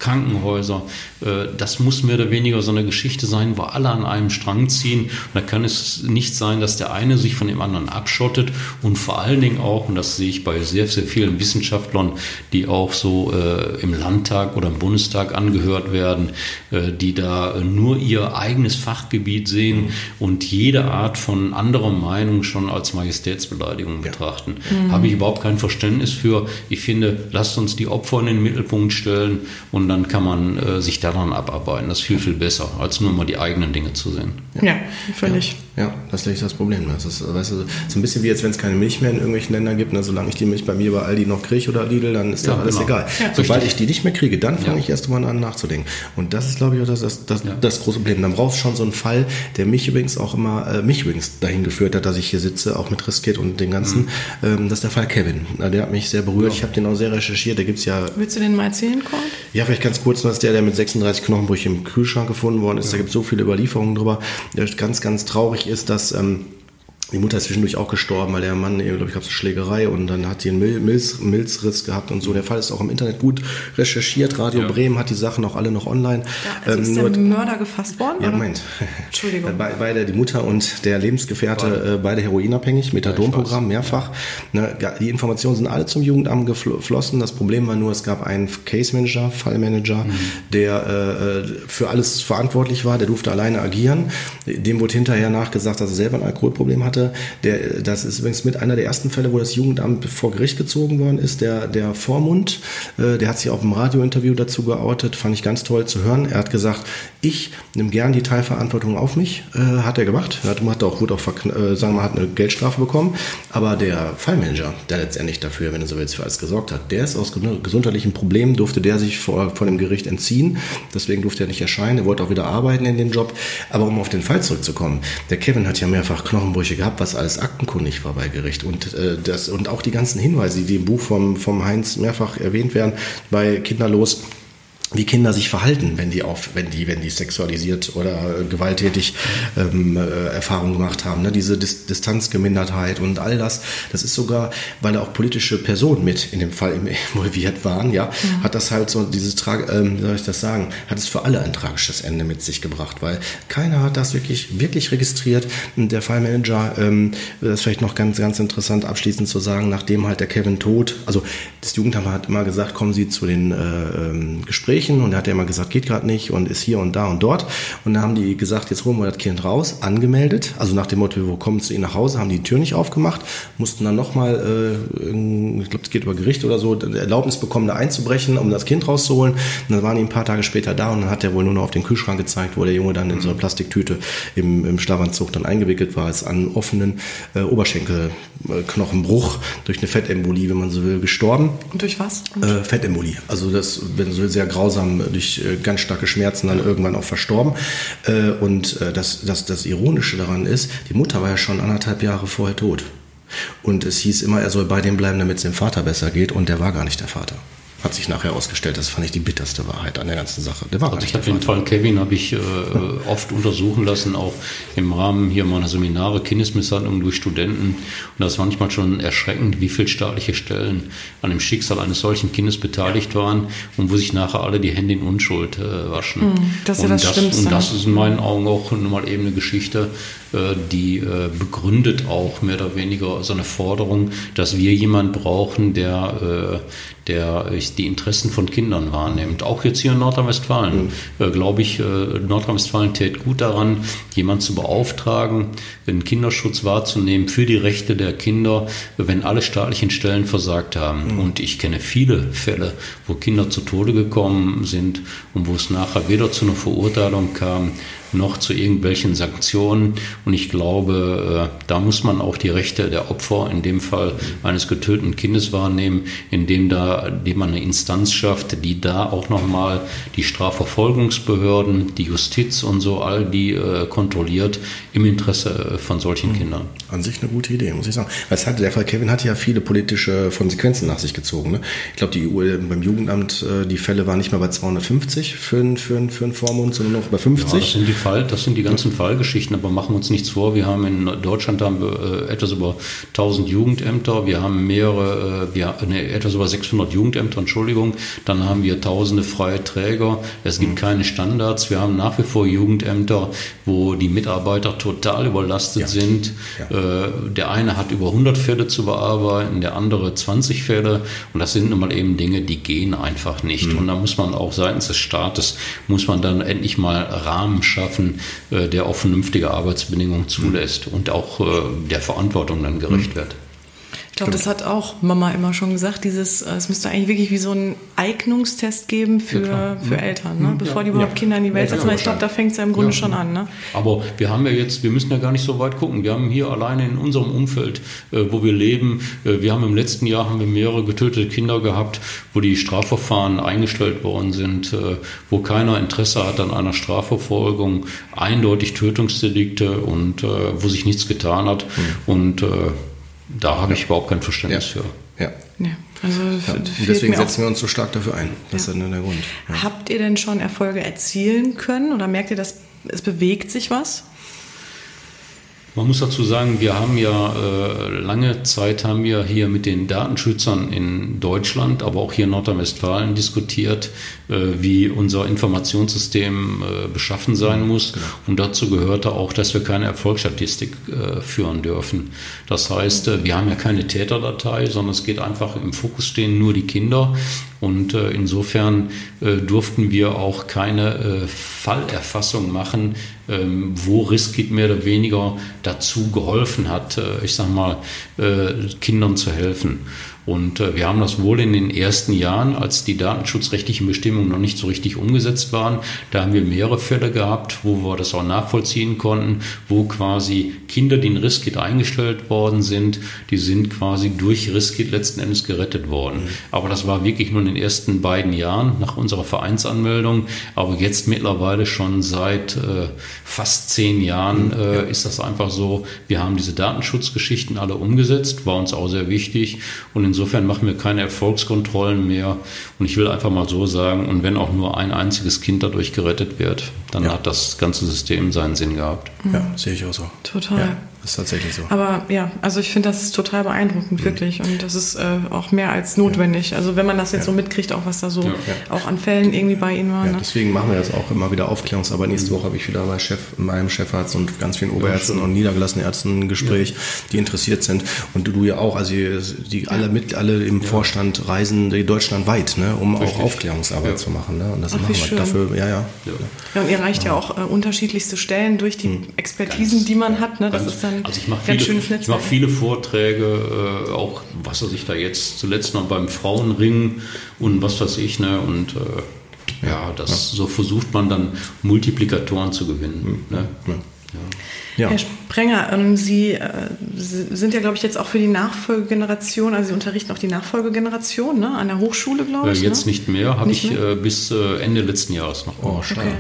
Krankenhäuser. Äh, das muss mehr oder weniger so eine Geschichte sein, wo alle an einem Strang ziehen. Und da kann es nicht sein, dass der eine sich von dem anderen abschottet und vor allen Dingen auch, und das sehe ich bei sehr, sehr vielen Wissenschaftlern, die auch so äh, im Landtag oder im Bundestag angehört werden, äh, die da nur ihr eigenes Fachgebiet sehen und jede Art von anderer Meinung schon als Majestätsbeleidigung betrachten. Mhm. Habe ich überhaupt kein Verständnis für. Ich finde, lasst uns die Opfer in den Mittelpunkt stellen und dann kann man äh, sich daran abarbeiten. Das ist viel, viel besser, als nur mal die eigenen Dinge zu sehen. Ja, ja völlig. Ja, ja, das ist das Problem. Das ist weißt du, so ein bisschen wie jetzt, wenn es keine Milch mehr in irgendwelchen Ländern gibt. Ne? Solange ich die Milch bei mir bei Aldi noch kriege oder Lidl, dann ist ja, da alles genau. egal. Ja, Sobald richtig. ich die nicht mehr kriege, dann fange ich erst mal an nachzudenken. Und das ist, glaube ich, auch das, das, das, das große Problem. Dann brauchst du schon so einen Fall, der mich übrigens auch immer, äh, mich übrigens dahin geführt hat, dass ich hier sitze, auch mit Riskit und den ganzen. Mhm. Ähm, das ist der Fall Kevin. Der hat mich sehr berührt. Ich habe den auch sehr recherchiert. Da gibt es ja. Willst du den mal erzählen, Cord? Ja, vielleicht ganz kurz, das ist der, der mit 36 Knochenbrüchen im Kühlschrank gefunden worden ist. Ja. Da gibt es so viele Überlieferungen drüber. Ganz, ganz traurig ist, dass ähm, die Mutter ist zwischendurch auch gestorben, weil der Mann, glaube ich, gab es eine Schlägerei und dann hat sie einen Mil Milz, Milzriss gehabt und so. Der Fall ist auch im Internet gut recherchiert. Radio ja. Bremen hat die Sachen auch alle noch online. Ja, also ähm, ist der Mörder gefasst worden? Ja, Moment. Entschuldigung. Be beide, die Mutter und der Lebensgefährte, beide, äh, beide heroinabhängig, Methadonprogramm, mehrfach. Ja. Ne, die Informationen sind alle zum Jugendamt geflossen. Das Problem war nur, es gab einen Case Manager, Fallmanager, mhm. der äh, äh, für alles verantwortlich war. Der durfte alleine agieren. Dem wurde hinterher nachgesagt, dass er selber ein Alkoholproblem hatte hatte. Der, das ist übrigens mit einer der ersten Fälle, wo das Jugendamt vor Gericht gezogen worden ist. Der, der Vormund, äh, der hat sich auch im Radiointerview dazu geoutet, fand ich ganz toll zu hören. Er hat gesagt, ich nehme gern die Teilverantwortung auf mich, äh, hat er gemacht. Er hat, hat auch, wurde auch, äh, sagen wir mal, hat eine Geldstrafe bekommen. Aber der Fallmanager, der letztendlich dafür, wenn er so willst, für alles gesorgt hat, der ist aus gesundheitlichen Problemen, durfte der sich vor, vor dem Gericht entziehen. Deswegen durfte er nicht erscheinen. Er wollte auch wieder arbeiten in dem Job. Aber um auf den Fall zurückzukommen, der Kevin hat ja mehrfach Knochenbrüche gehabt, was alles aktenkundig war bei Gericht. Und, äh, das, und auch die ganzen Hinweise, die im Buch vom, vom Heinz mehrfach erwähnt werden, bei Kinderlos, wie Kinder sich verhalten, wenn die auf, wenn die, wenn die sexualisiert oder gewalttätig ähm, äh, Erfahrungen gemacht haben. Ne? Diese Dis Distanzgemindertheit und all das. Das ist sogar, weil auch politische Personen mit in dem Fall involviert waren, ja, mhm. hat das halt so dieses Trag, ähm, wie soll ich das sagen, hat es für alle ein tragisches Ende mit sich gebracht, weil keiner hat das wirklich, wirklich registriert. Der Fallmanager, ähm, das ist vielleicht noch ganz, ganz interessant abschließend zu sagen, nachdem halt der Kevin tot, also das Jugendamt hat immer gesagt, kommen Sie zu den äh, ähm, Gesprächen Gesprächen und er hat ja immer gesagt, geht gerade nicht und ist hier und da und dort. Und dann haben die gesagt, jetzt holen wir das Kind raus, angemeldet. Also nach dem Motto, wo kommen zu ihnen nach Hause, haben die, Tür nicht aufgemacht, mussten dann nochmal, äh, ich glaube, es geht über Gericht oder so, Erlaubnis bekommen, da einzubrechen, um das Kind rauszuholen. Und dann waren die ein paar Tage später da und dann hat er wohl nur noch auf den Kühlschrank gezeigt, wo der Junge dann in so einer Plastiktüte im, im Schlafanzug dann eingewickelt war, als an offenen äh, Oberschenkelknochenbruch durch eine Fettembolie, wenn man so will, gestorben. Und durch was? Äh, Fettembolie. Also das, wenn so sehr grausam durch äh, ganz starke Schmerzen dann irgendwann auch verstorben. Äh, und äh, das, das, das Ironische daran ist, die Mutter war ja schon anderthalb Jahre vorher tot. Und es hieß immer, er soll bei dem bleiben, damit es dem Vater besser geht. Und der war gar nicht der Vater. Hat sich nachher ausgestellt. Das fand ich die bitterste Wahrheit an der ganzen Sache. Der war also ich habe den Fall Kevin habe ich äh, oft untersuchen lassen, auch im Rahmen hier meiner Seminare Kindesmisshandlung durch Studenten. Und das ist manchmal schon erschreckend, wie viele staatliche Stellen an dem Schicksal eines solchen Kindes beteiligt waren und wo sich nachher alle die Hände in Unschuld äh, waschen. Hm, das ist ja das, das Schlimmste. Und das ist in meinen Augen auch mal eben eine Geschichte, die äh, begründet auch mehr oder weniger so eine Forderung, dass wir jemanden brauchen, der, äh, der die Interessen von Kindern wahrnimmt. Auch jetzt hier in Nordrhein-Westfalen, mhm. glaube ich, Nordrhein-Westfalen tät gut daran, jemanden zu beauftragen, den Kinderschutz wahrzunehmen für die Rechte der Kinder, wenn alle staatlichen Stellen versagt haben. Mhm. Und ich kenne viele Fälle, wo Kinder zu Tode gekommen sind und wo es nachher weder zu einer Verurteilung kam, noch zu irgendwelchen Sanktionen. Und ich glaube, äh, da muss man auch die Rechte der Opfer, in dem Fall eines getöteten Kindes wahrnehmen, indem, da, indem man eine Instanz schafft, die da auch nochmal die Strafverfolgungsbehörden, die Justiz und so all die äh, kontrolliert im Interesse äh, von solchen mhm. Kindern. An sich eine gute Idee, muss ich sagen. Weil es hatte, der Fall Kevin hatte ja viele politische Konsequenzen nach sich gezogen. Ne? Ich glaube, die EU, beim Jugendamt, die Fälle waren nicht mehr bei 250 für, für, für einen Vormund, sondern noch bei 50. Ja, Fall, das sind die ganzen Fallgeschichten, aber machen wir uns nichts vor. Wir haben in Deutschland haben wir äh, etwas über 1000 Jugendämter, wir haben mehrere, äh, wir, ne, etwas über 600 Jugendämter, Entschuldigung, dann haben wir tausende freie Träger, es gibt mhm. keine Standards, wir haben nach wie vor Jugendämter, wo die Mitarbeiter total überlastet ja. sind. Ja. Äh, der eine hat über 100 Fälle zu bearbeiten, der andere 20 Fälle und das sind nun mal eben Dinge, die gehen einfach nicht. Mhm. Und da muss man auch seitens des Staates, muss man dann endlich mal Rahmen schaffen, schaffen, äh, der auch vernünftige Arbeitsbedingungen zulässt und auch äh, der Verantwortung dann gerecht wird. Ich glaube, das hat auch Mama immer schon gesagt. Dieses, äh, es müsste eigentlich wirklich wie so ein Eignungstest geben für, ja, für Eltern, ne? bevor ja, die überhaupt. Kinder in die Welt setzen. ich glaube, da fängt es ja im Grunde schon an. Ne? Aber wir haben ja jetzt, wir müssen ja gar nicht so weit gucken. Wir haben hier alleine in unserem Umfeld, äh, wo wir leben, äh, wir haben im letzten Jahr haben wir mehrere getötete Kinder gehabt, wo die Strafverfahren eingestellt worden sind, wo keiner Interesse hat an einer Strafverfolgung, eindeutig Tötungsdelikte und wo sich nichts getan hat. Mhm. Und da habe ich überhaupt kein Verständnis für. Ja. ja. Also ja, und deswegen setzen wir uns so stark dafür ein. Das ja. ist dann der Grund. Ja. Habt ihr denn schon Erfolge erzielen können oder merkt ihr, dass es bewegt sich was? Man muss dazu sagen, wir haben ja äh, lange Zeit haben wir hier mit den Datenschützern in Deutschland, aber auch hier in Nordrhein-Westfalen diskutiert, äh, wie unser Informationssystem äh, beschaffen sein muss. Genau. Und dazu gehörte auch, dass wir keine Erfolgsstatistik äh, führen dürfen. Das heißt, äh, wir haben ja keine Täterdatei, sondern es geht einfach im Fokus stehen nur die Kinder. Und äh, insofern durften wir auch keine Fallerfassung machen, wo Riskit mehr oder weniger dazu geholfen hat, äh, ich sag mal, äh, Kindern zu helfen. Und äh, wir haben das wohl in den ersten Jahren, als die datenschutzrechtlichen Bestimmungen noch nicht so richtig umgesetzt waren, da haben wir mehrere Fälle gehabt, wo wir das auch nachvollziehen konnten, wo quasi Kinder, die in Riskit eingestellt worden sind, die sind quasi durch Riskit letzten Endes gerettet worden. Mhm. Aber das war wirklich nur in den ersten beiden Jahren nach unserer Vereinsanmeldung. Aber jetzt mittlerweile schon seit äh, fast zehn Jahren mhm. äh, ist das einfach so, wir haben diese Datenschutzgeschichten alle umgesetzt, war uns auch sehr wichtig. Und insofern machen wir keine Erfolgskontrollen mehr. Und ich will einfach mal so sagen, und wenn auch nur ein einziges Kind dadurch gerettet wird, dann ja. hat das ganze System seinen Sinn gehabt. Ja, sehe ich auch so. Total. Ja. Das ist tatsächlich so. Aber ja, also ich finde, das ist total beeindruckend, mhm. wirklich. Und das ist äh, auch mehr als notwendig. Ja. Also wenn man das jetzt ja. so mitkriegt, auch was da so ja. auch an Fällen irgendwie bei Ihnen war. Ja, ne? deswegen machen wir jetzt auch immer wieder Aufklärungsarbeit. Nächste Woche habe ich wieder bei Chef, meinem Chefarzt und ganz vielen Oberärzten und niedergelassenen Ärzten ein Gespräch, die interessiert sind. Und du ja auch, also die alle mit, alle im Vorstand reisen deutschlandweit, ne, um Richtig. auch Aufklärungsarbeit zu machen. Ne? Und das Ach, machen wir dafür, ja, ja. Ja, und ihr reicht ja auch äh, unterschiedlichste Stellen durch die hm. Expertisen, ganz, die man hat. Ne? Das ist dann also ich mache viele schönes Netzwerk. Ich mache viele Vorträge, äh, auch was weiß ich da jetzt zuletzt noch beim Frauenring und was weiß ich, ne? Und äh, ja, das ja. so versucht man dann Multiplikatoren zu gewinnen. Mhm. Ne? Ja. Ja. Herr Sprenger, ähm, Sie, äh, Sie, sind ja, glaube ich, jetzt auch für die Nachfolgegeneration, also Sie unterrichten auch die Nachfolgegeneration ne? an der Hochschule, glaube ich. Äh, jetzt ne? nicht mehr, habe ich mehr? Äh, bis äh, Ende letzten Jahres noch. Oh, schade. Okay.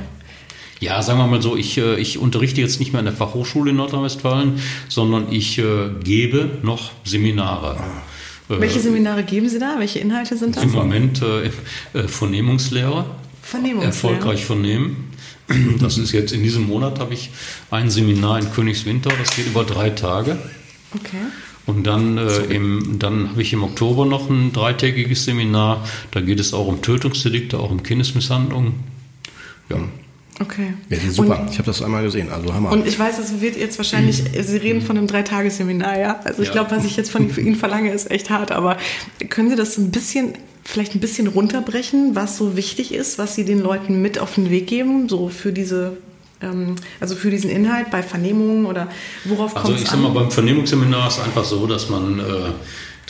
Ja, sagen wir mal so, ich, äh, ich unterrichte jetzt nicht mehr an der Fachhochschule in Nordrhein-Westfalen, sondern ich äh, gebe noch Seminare. Welche Seminare geben Sie da? Welche Inhalte sind das? Im Moment äh, äh, Vernehmungslehre. Vernehmungslehre. Erfolgreich vernehmen. Das ist jetzt in diesem Monat habe ich ein Seminar in Königswinter, das geht über drei Tage. Okay. Und dann, äh, im, dann habe ich im Oktober noch ein dreitägiges Seminar. Da geht es auch um Tötungsdelikte, auch um Kindesmisshandlung. Ja. Okay. Ja, die ist super. ich habe das einmal gesehen, also Hammer. Und ich weiß, das wird jetzt wahrscheinlich, Sie reden von einem Dreitagesseminar, ja? Also ich Ja. glaube, was ich jetzt von Ihnen verlange, ist echt hart. Aber können Sie das so ein bisschen, vielleicht ein bisschen runterbrechen, was so wichtig ist, was Sie den Leuten mit auf den Weg geben, so für diese, ähm, also für diesen Inhalt bei Vernehmungen oder worauf Also kommt ich es sag mal, an? beim Vernehmungsseminar ist einfach so, dass man, äh,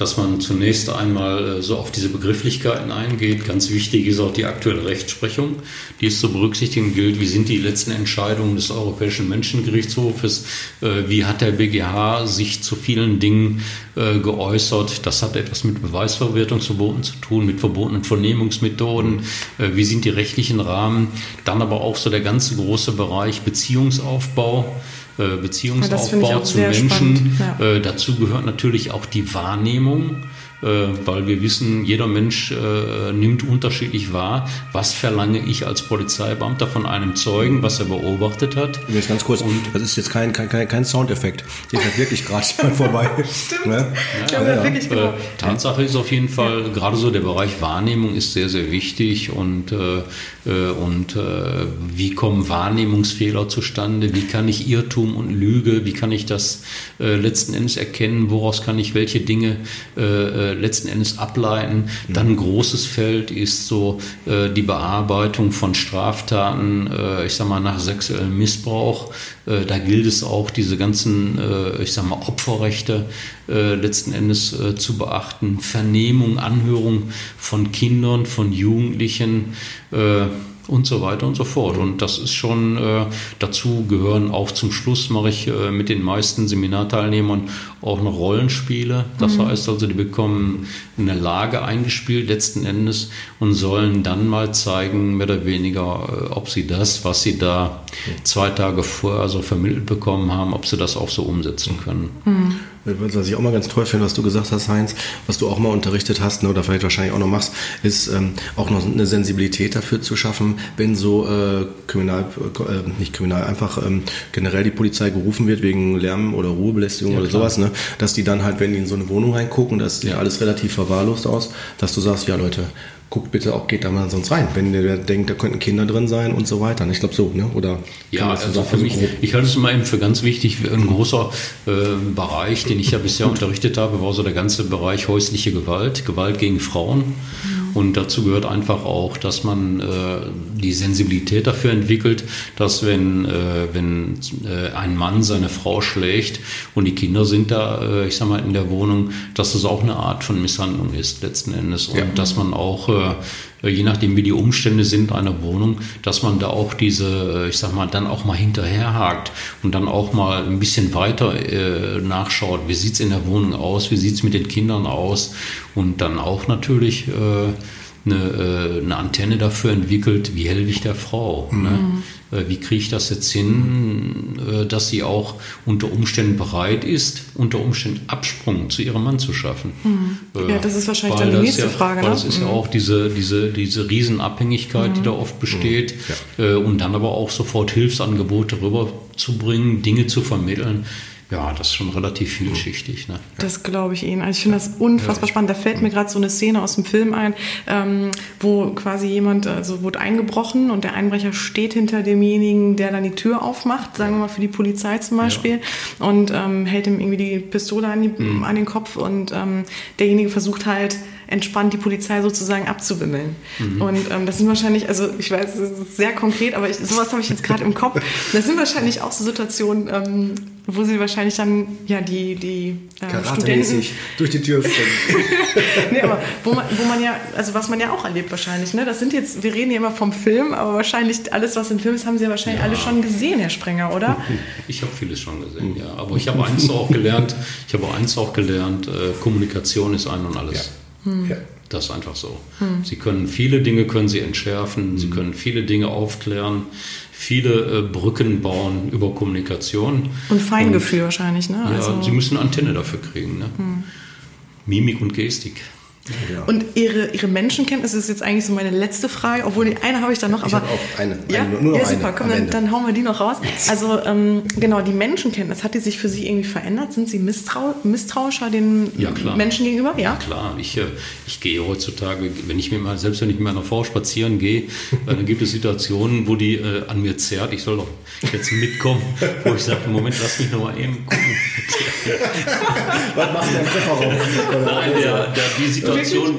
dass man zunächst einmal äh, so auf diese Begrifflichkeiten eingeht. Ganz wichtig ist auch die aktuelle Rechtsprechung, die es zu berücksichtigen gilt. Wie sind die letzten Entscheidungen des Europäischen Menschengerichtshofes? Äh, wie hat der BGH sich zu vielen Dingen äh, geäußert? Das hat etwas mit Beweisverwertungsverboten zu tun, mit verbotenen Vernehmungsmethoden. Wie sind die rechtlichen Rahmen? Dann aber auch so der ganze große Bereich Beziehungsaufbau. Äh, Ja, Beziehungsaufbau zu Menschen. spannend, ja. Äh, dazu gehört natürlich auch die Wahrnehmung, äh, weil wir wissen, jeder Mensch äh, nimmt unterschiedlich wahr. Was verlange ich als Polizeibeamter von einem Zeugen, was er beobachtet hat? Übrigens ganz kurz, das ist jetzt kein, kein, kein, kein Soundeffekt. Hier fährt wirklich gerade jemand vorbei. Stimmt. Ne? Ja, aber wirklich genau. Äh, Tatsache ist auf jeden Fall, gerade so der Bereich Wahrnehmung ist sehr, sehr wichtig und, äh, und äh, wie kommen Wahrnehmungsfehler zustande, wie kann ich Irrtum und Lüge, wie kann ich das äh, letzten Endes erkennen, woraus kann ich welche Dinge äh, äh, letzten Endes ableiten. Dann ein großes Feld ist so äh, die Bearbeitung von Straftaten, äh, ich sag mal nach sexuellem Missbrauch. Äh, da gilt es auch, diese ganzen, äh, ich sag mal, Opferrechte äh, letzten Endes zu beachten. Vernehmung, Anhörung von Kindern, von Jugendlichen. Und so weiter und so fort. Und das ist schon, äh, dazu gehören auch zum Schluss, mache ich äh, mit den meisten Seminarteilnehmern auch noch Rollenspiele. Das heißt also, die bekommen eine Lage eingespielt letzten Endes und sollen dann mal zeigen, mehr oder weniger, äh, ob sie das, was sie da zwei Tage vorher so vermittelt bekommen haben, ob sie das auch so umsetzen können. Was ich auch mal ganz toll finde, was du gesagt hast, Heinz, was du auch mal unterrichtet hast, ne, oder vielleicht wahrscheinlich auch noch machst, ist ähm, auch noch eine Sensibilität dafür zu schaffen, wenn so äh, Kriminal, äh, nicht Kriminal, einfach ähm, generell die Polizei gerufen wird wegen Lärm oder Ruhebelästigung Ja, oder klar. sowas, ne, dass die dann halt, wenn die in so eine Wohnung reingucken, das sieht ja alles relativ verwahrlost aus, dass du sagst, ja Leute, guckt bitte auch, geht da mal sonst rein, wenn ihr denkt, da könnten Kinder drin sein und so weiter. Ich glaube so, ne? Oder Ja, also für mich, ich halte es immer eben für ganz wichtig, ein großer äh, Bereich, den ich ja bisher unterrichtet habe, war so der ganze Bereich häusliche Gewalt, Gewalt gegen Frauen. Und dazu gehört einfach auch, dass man äh, die Sensibilität dafür entwickelt, dass wenn, äh, wenn äh, ein Mann seine Frau schlägt und die Kinder sind da, äh, ich sag mal, in der Wohnung, dass das auch eine Art von Misshandlung ist letzten Endes. Und Ja. dass man auch äh, je nachdem, wie die Umstände sind einer Wohnung, dass man da auch diese, äh, ich sag mal, dann auch mal hinterherhakt und dann auch mal ein bisschen weiter äh, nachschaut, wie sieht's in der Wohnung aus, wie sieht's mit den Kindern aus und dann auch natürlich äh, eine, äh, eine Antenne dafür entwickelt, wie helfe ich der Frau? Ne? Äh, Wie kriege ich das jetzt hin, äh, dass sie auch unter Umständen bereit ist, unter Umständen Absprung zu ihrem Mann zu schaffen? Äh, Ja, das ist wahrscheinlich weil dann die das nächste ja, Frage, Weil ne? das ist ja auch diese, diese, diese Riesenabhängigkeit, die da oft besteht. Äh, Und dann aber auch sofort Hilfsangebote rüberzubringen, Dinge zu vermitteln. Ja, das ist schon relativ vielschichtig. Ne? Das glaube ich Ihnen. Also ich finde das unfassbar spannend. Da fällt mir gerade so eine Szene aus dem Film ein, ähm, wo quasi jemand, also wurde eingebrochen und der Einbrecher steht hinter demjenigen, der dann die Tür aufmacht, sagen wir mal für die Polizei zum Beispiel, und ähm, hält ihm irgendwie die Pistole an, die, an den Kopf und ähm, derjenige versucht halt entspannt die Polizei sozusagen abzuwimmeln. Und ähm, das sind wahrscheinlich, also ich weiß, das ist sehr konkret, aber ich, sowas habe ich jetzt gerade im Kopf. Das sind wahrscheinlich auch so Situationen, ähm, wo sie wahrscheinlich dann ja die die äh, Studenten durch die Tür springen. nee, aber wo man, wo man ja, also was man ja auch erlebt wahrscheinlich, ne? Das sind jetzt, wir reden ja immer vom Film, aber wahrscheinlich alles, was im Film ist, haben Sie ja wahrscheinlich alle schon gesehen, Herr Sprenger, oder? Ich habe vieles schon gesehen, ja. Aber ich habe eins auch gelernt, ich habe eins auch gelernt, äh, Kommunikation ist ein und alles. Ja. Das ist einfach so. Sie können viele Dinge können Sie entschärfen, Sie können viele Dinge aufklären, viele äh, Brücken bauen über Kommunikation. Und Feingefühl wahrscheinlich, ne? Ja, Also, Sie müssen eine Antenne dafür kriegen. Ne? Mimik und Gestik. Ja. Und ihre, ihre Menschenkenntnis ist jetzt eigentlich so meine letzte Frage, obwohl die eine habe ich dann noch. Ich aber auch eine, ja, eine, nur noch ja, super, eine komm, dann, dann, hauen wir die noch raus. Also ähm, genau, die Menschenkenntnis, hat die sich für Sie irgendwie verändert? Sind Sie misstrau misstrauischer den ja, Menschen gegenüber? Ja, ja klar. Ich, äh, ich gehe heutzutage, wenn ich mir mal, selbst wenn ich mit meiner Frau spazieren gehe, äh, dann gibt es Situationen, wo die äh, an mir zerrt, ich soll doch jetzt mitkommen, wo ich sage, Moment, lass mich noch mal eben gucken. Was macht der im Kofferraum? Nein, der, der, die Situation,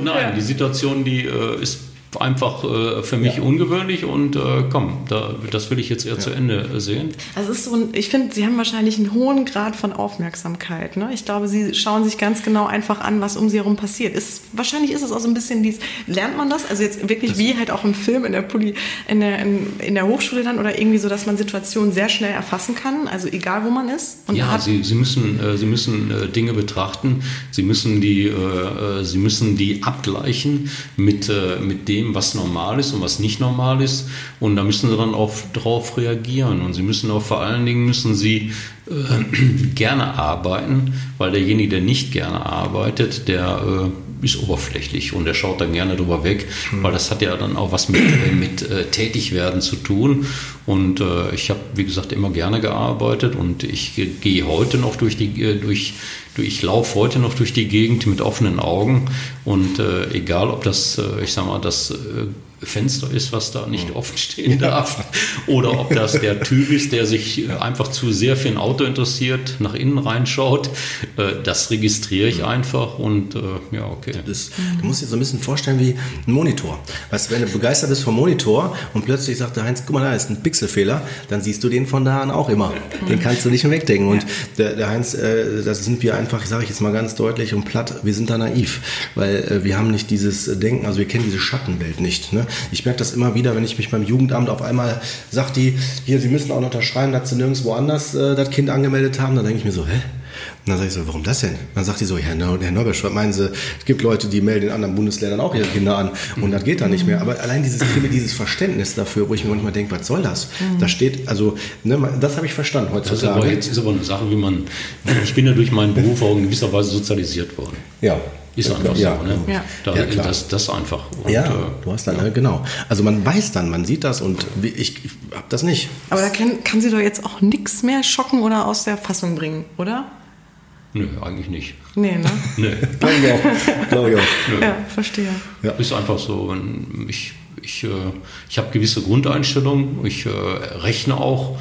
nein, die Situation, die äh, ist einfach äh, für mich ja. ungewöhnlich und äh, komm, da, das will ich jetzt eher ja. zu Ende sehen. Also ist so ein, ich finde, Sie haben wahrscheinlich einen hohen Grad von Aufmerksamkeit. Ne? Ich glaube, Sie schauen sich ganz genau einfach an, was um Sie herum passiert. Ist, wahrscheinlich ist es auch so ein bisschen dies, lernt man das? Also jetzt wirklich das wie halt auch im Film, in der, Poli, in, der, in, in, der Hochschule dann oder irgendwie so, dass man Situationen sehr schnell erfassen kann, also egal wo man ist? Ja, Sie, Sie müssen, äh, Sie müssen äh, Dinge betrachten, Sie müssen die, äh, äh Sie müssen die abgleichen mit, äh, mit dem, dem, was normal ist und was nicht normal ist. Und da müssen sie dann auch darauf reagieren. Und sie müssen auch vor allen Dingen müssen sie äh, gerne arbeiten, weil derjenige, der nicht gerne arbeitet, der äh, ist oberflächlich und der schaut dann gerne drüber weg, mhm. weil das hat ja dann auch was mit, äh, mit äh, Tätigwerden zu tun. Und äh, ich habe, wie gesagt, immer gerne gearbeitet und ich gehe heute noch durch die, äh, durch, ich laufe heute noch durch die Gegend mit offenen Augen und äh, egal, ob das, äh, ich sag mal, das Fenster ist, was da nicht offen stehen darf. Oder ob das der Typ ist, der sich einfach zu sehr für ein Auto interessiert, nach innen reinschaut. Äh, das registriere ich einfach und äh, ja, okay. Das, du musst dir so ein bisschen vorstellen wie ein Monitor. Weißt du, wenn du begeistert bist vom Monitor und plötzlich sagt der Heinz, guck mal, da ist ein Pixelfehler, dann siehst du den von da an auch immer. Den kannst du nicht mehr wegdenken. Und der, der Heinz, äh, das sind wir einfach, sage ich jetzt mal ganz deutlich und platt, wir sind da naiv. Weil wir haben nicht dieses Denken, also wir kennen diese Schattenwelt nicht. Ne? Ich merke das immer wieder, wenn ich mich beim Jugendamt auf einmal sagt die, hier, Sie müssen auch noch unterschreiben, dass Sie nirgendwo anders äh, das Kind angemeldet haben. Dann denke ich mir so, hä? Und dann sage ich so, warum das denn? Dann sagt die so, Herr, Herr Norbesch, was meinen Sie, es gibt Leute, die melden in anderen Bundesländern auch ihre Kinder an und das geht dann nicht mehr. Aber allein dieses, dieses Verständnis dafür, wo ich mir manchmal denke, was soll das? Mhm. Da steht, also, ne, das habe ich verstanden heutzutage. Das ist aber, jetzt ist aber eine Sache, wie man, ich bin ja durch meinen Beruf auch in gewisser Weise sozialisiert worden. Ja. Ist einfach ja, so, ne? Ja. Da, ja, klar. Das, das einfach. Und, ja, äh, du hast dann, ja. genau. Also man weiß dann, man sieht das und ich, ich habe das nicht. Aber da kann, kann sie doch jetzt auch nichts mehr schocken oder aus der Fassung bringen, oder? Nö, eigentlich nicht. Nee, ne? Nö. Glaube ich auch. Glaube ich auch. Ja, verstehe. Ja. Ist einfach so, ich, ich, äh, ich habe gewisse Grundeinstellungen, ich äh, rechne auch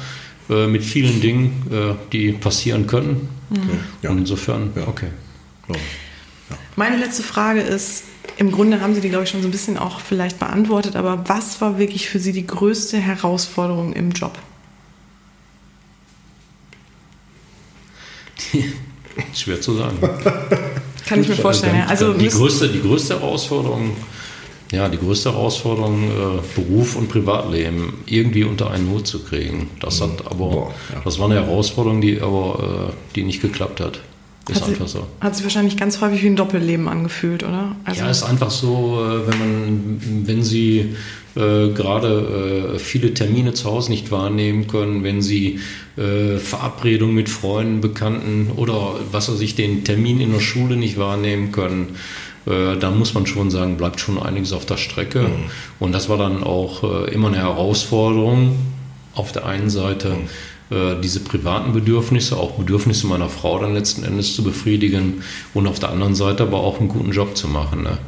äh, mit vielen Dingen, die passieren können. Mhm. Und insofern, okay. Ja. Meine letzte Frage ist, im Grunde haben Sie die, glaube ich, schon so ein bisschen auch vielleicht beantwortet, aber was war wirklich für Sie die größte Herausforderung im Job? Schwer zu sagen. Kann ich mir vorstellen. Ja. Also die, größte, die größte Herausforderung, ja, die größte Herausforderung, äh, Beruf und Privatleben irgendwie unter einen Hut zu kriegen. Das hat aber, Boah, ja. das war eine Herausforderung, die aber, äh, die nicht geklappt hat. Ist hat einfach sie, so. Hat sich wahrscheinlich ganz häufig wie ein Doppelleben angefühlt, oder? Also ja, ist einfach so, äh, wenn man, wenn Sie äh, gerade äh, viele Termine zu Hause nicht wahrnehmen können, wenn Sie äh, Verabredungen mit Freunden, Bekannten oder was weiß ich, den Termin in der Schule nicht wahrnehmen können, äh, da muss man schon sagen, bleibt schon einiges auf der Strecke. Mhm. Und das war dann auch äh, immer eine Herausforderung auf der einen Seite. Mhm diese privaten Bedürfnisse, auch Bedürfnisse meiner Frau dann letzten Endes zu befriedigen und auf der anderen Seite aber auch einen guten Job zu machen. Ne?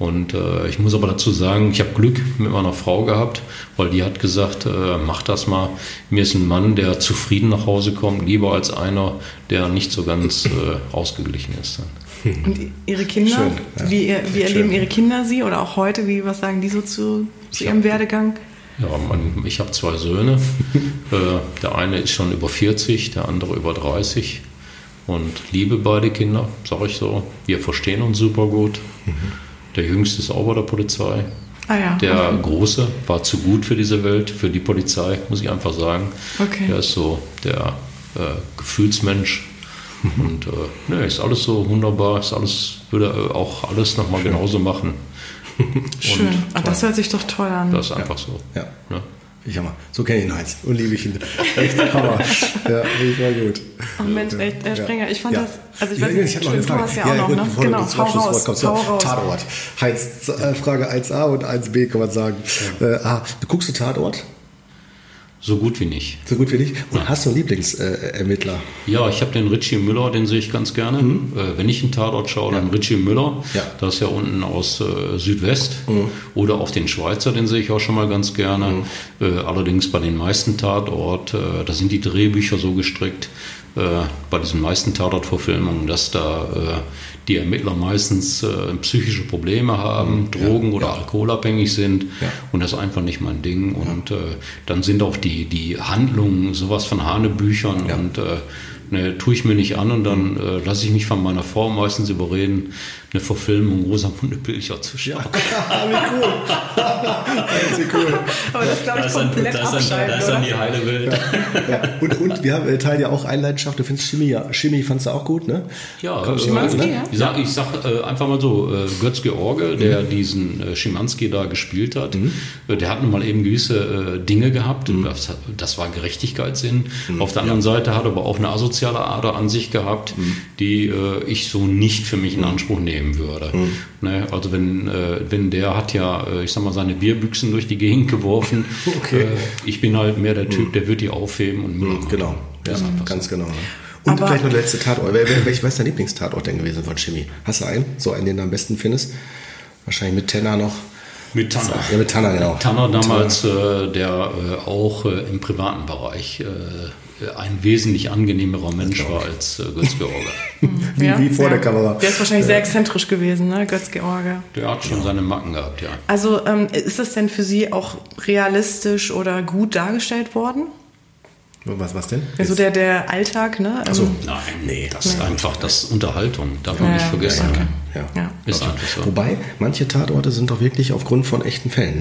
Und äh, ich muss aber dazu sagen, ich habe Glück mit meiner Frau gehabt, weil die hat gesagt, äh, mach das mal. Mir ist ein Mann, der zufrieden nach Hause kommt, lieber als einer, der nicht so ganz äh, ausgeglichen ist. Und Ihre Kinder, Schön, ja. wie, wie erleben Ihre Kinder Sie oder auch heute, wie, was sagen die so zu, zu Ihrem Werdegang? Ja, man, ich habe zwei Söhne. äh, der eine ist schon über 40, der andere über 30. Und liebe beide Kinder, sage ich so. Wir verstehen uns super gut. Mhm. Der Jüngste ist auch bei der Polizei. Ah ja, der okay. Große war zu gut für diese Welt, für die Polizei, muss ich einfach sagen. Okay. Der ist so der äh, Gefühlsmensch. Mhm. Und äh, ne, ist alles so wunderbar, ist alles, würde äh, auch alles nochmal genauso machen. Schön. Und, ah, das hört sich doch toll an. Das ist einfach so. Ja. ja. Ich Hammer. So kenne ich ihn Heinz und liebe ich ihn. Echt Hammer. Ja, ich war gut. Ach Mensch, echt, Herr Sprenger, ich fand Ja. das, also ich Ja, weiß ja, nicht, ich habe noch eine du Frage. hast ja auch noch, gut, ne? du Genau, hau raus, kommst. hau raus. Tatort. Heinz, äh, Frage 1a und 1b kann man sagen. Äh, A, du guckst du Tatort? So gut wie nicht. So gut wie nicht. Und hast du einen Lieblingsermittler? Ja, ich habe den Richie Müller, den sehe ich ganz gerne. Äh, wenn ich einen Tatort schaue, dann Richie Müller. Mhm. Ja. Mhm. Das ist ja unten aus äh, Südwest. Oder auf den Schweizer, den sehe ich auch schon mal ganz gerne. Äh, allerdings bei den meisten Tatort, äh, da sind die Drehbücher so gestrickt, äh, bei diesen meisten Tatort-Verfilmungen, dass da äh, die Ermittler meistens äh, psychische Probleme haben, Drogen- oder alkoholabhängig sind. Ja. Und das ist einfach nicht mein Ding. Und äh, dann sind auch die, die Handlungen sowas von Hanebüchern Ja. und äh, ne, tue ich mir nicht an und dann äh, lasse ich mich von meiner Frau meistens überreden, eine Verfilmung Rosamunde Pilcher zu schauen. wie cool. wie cool. Aber das glaube ich komplett abschalten, oder? die heile Welt. Ja. Und, und wir haben, äh, teilen ja auch eine Leidenschaft. Du findest Chemie, ja. Chemie fandst du auch gut, ne? Ja, Komm, äh, Schimanski, ne? ja? Ich sag, ich sag äh, einfach mal so, äh, Götz George, der diesen äh, Schimanski da gespielt hat, äh, der hat nun mal eben gewisse äh, Dinge gehabt. Das, hat- das war Gerechtigkeitssinn. Auf der anderen Seite hat er aber auch eine asoziale Ader an sich gehabt, die äh, ich so nicht für mich in Anspruch nehmen würde. Ne? Also wenn, äh, wenn der hat ja, äh, ich sag mal, seine Bierbüchsen durch die Gegend geworfen. Okay. Äh, ich bin halt mehr der Typ, der wird die aufheben und Müll machen. Genau. Ja, Ist einfach ganz genau. Ne? Und Aber- vielleicht noch der letzte Tatort. Wer, wer, welch- was ist dein Lieblingstatort denn gewesen von Chemie? Hast du einen? So einen, den du am besten findest? Wahrscheinlich mit Tenner noch. Mit Tanner. Ja, mit Tanner, genau. Tanner damals, äh, der äh, auch äh, im privaten Bereich äh, ein wesentlich angenehmerer Mensch war als äh, Götz George. Wie, wie vor der Kamera. Der ist wahrscheinlich sehr exzentrisch gewesen, ne? Götz George. Der hat schon seine Macken gehabt, ja. Also ähm, ist das denn für Sie auch realistisch oder gut dargestellt worden? Was, was denn? Also der, der Alltag, ne? So. Ähm, Nein, nee, das ist einfach das Unterhaltung, darf man Ja, nicht ja, vergessen. okay. Ja. Ja. Ist einfach so. Wobei, manche Tatorte sind doch wirklich aufgrund von echten Fällen.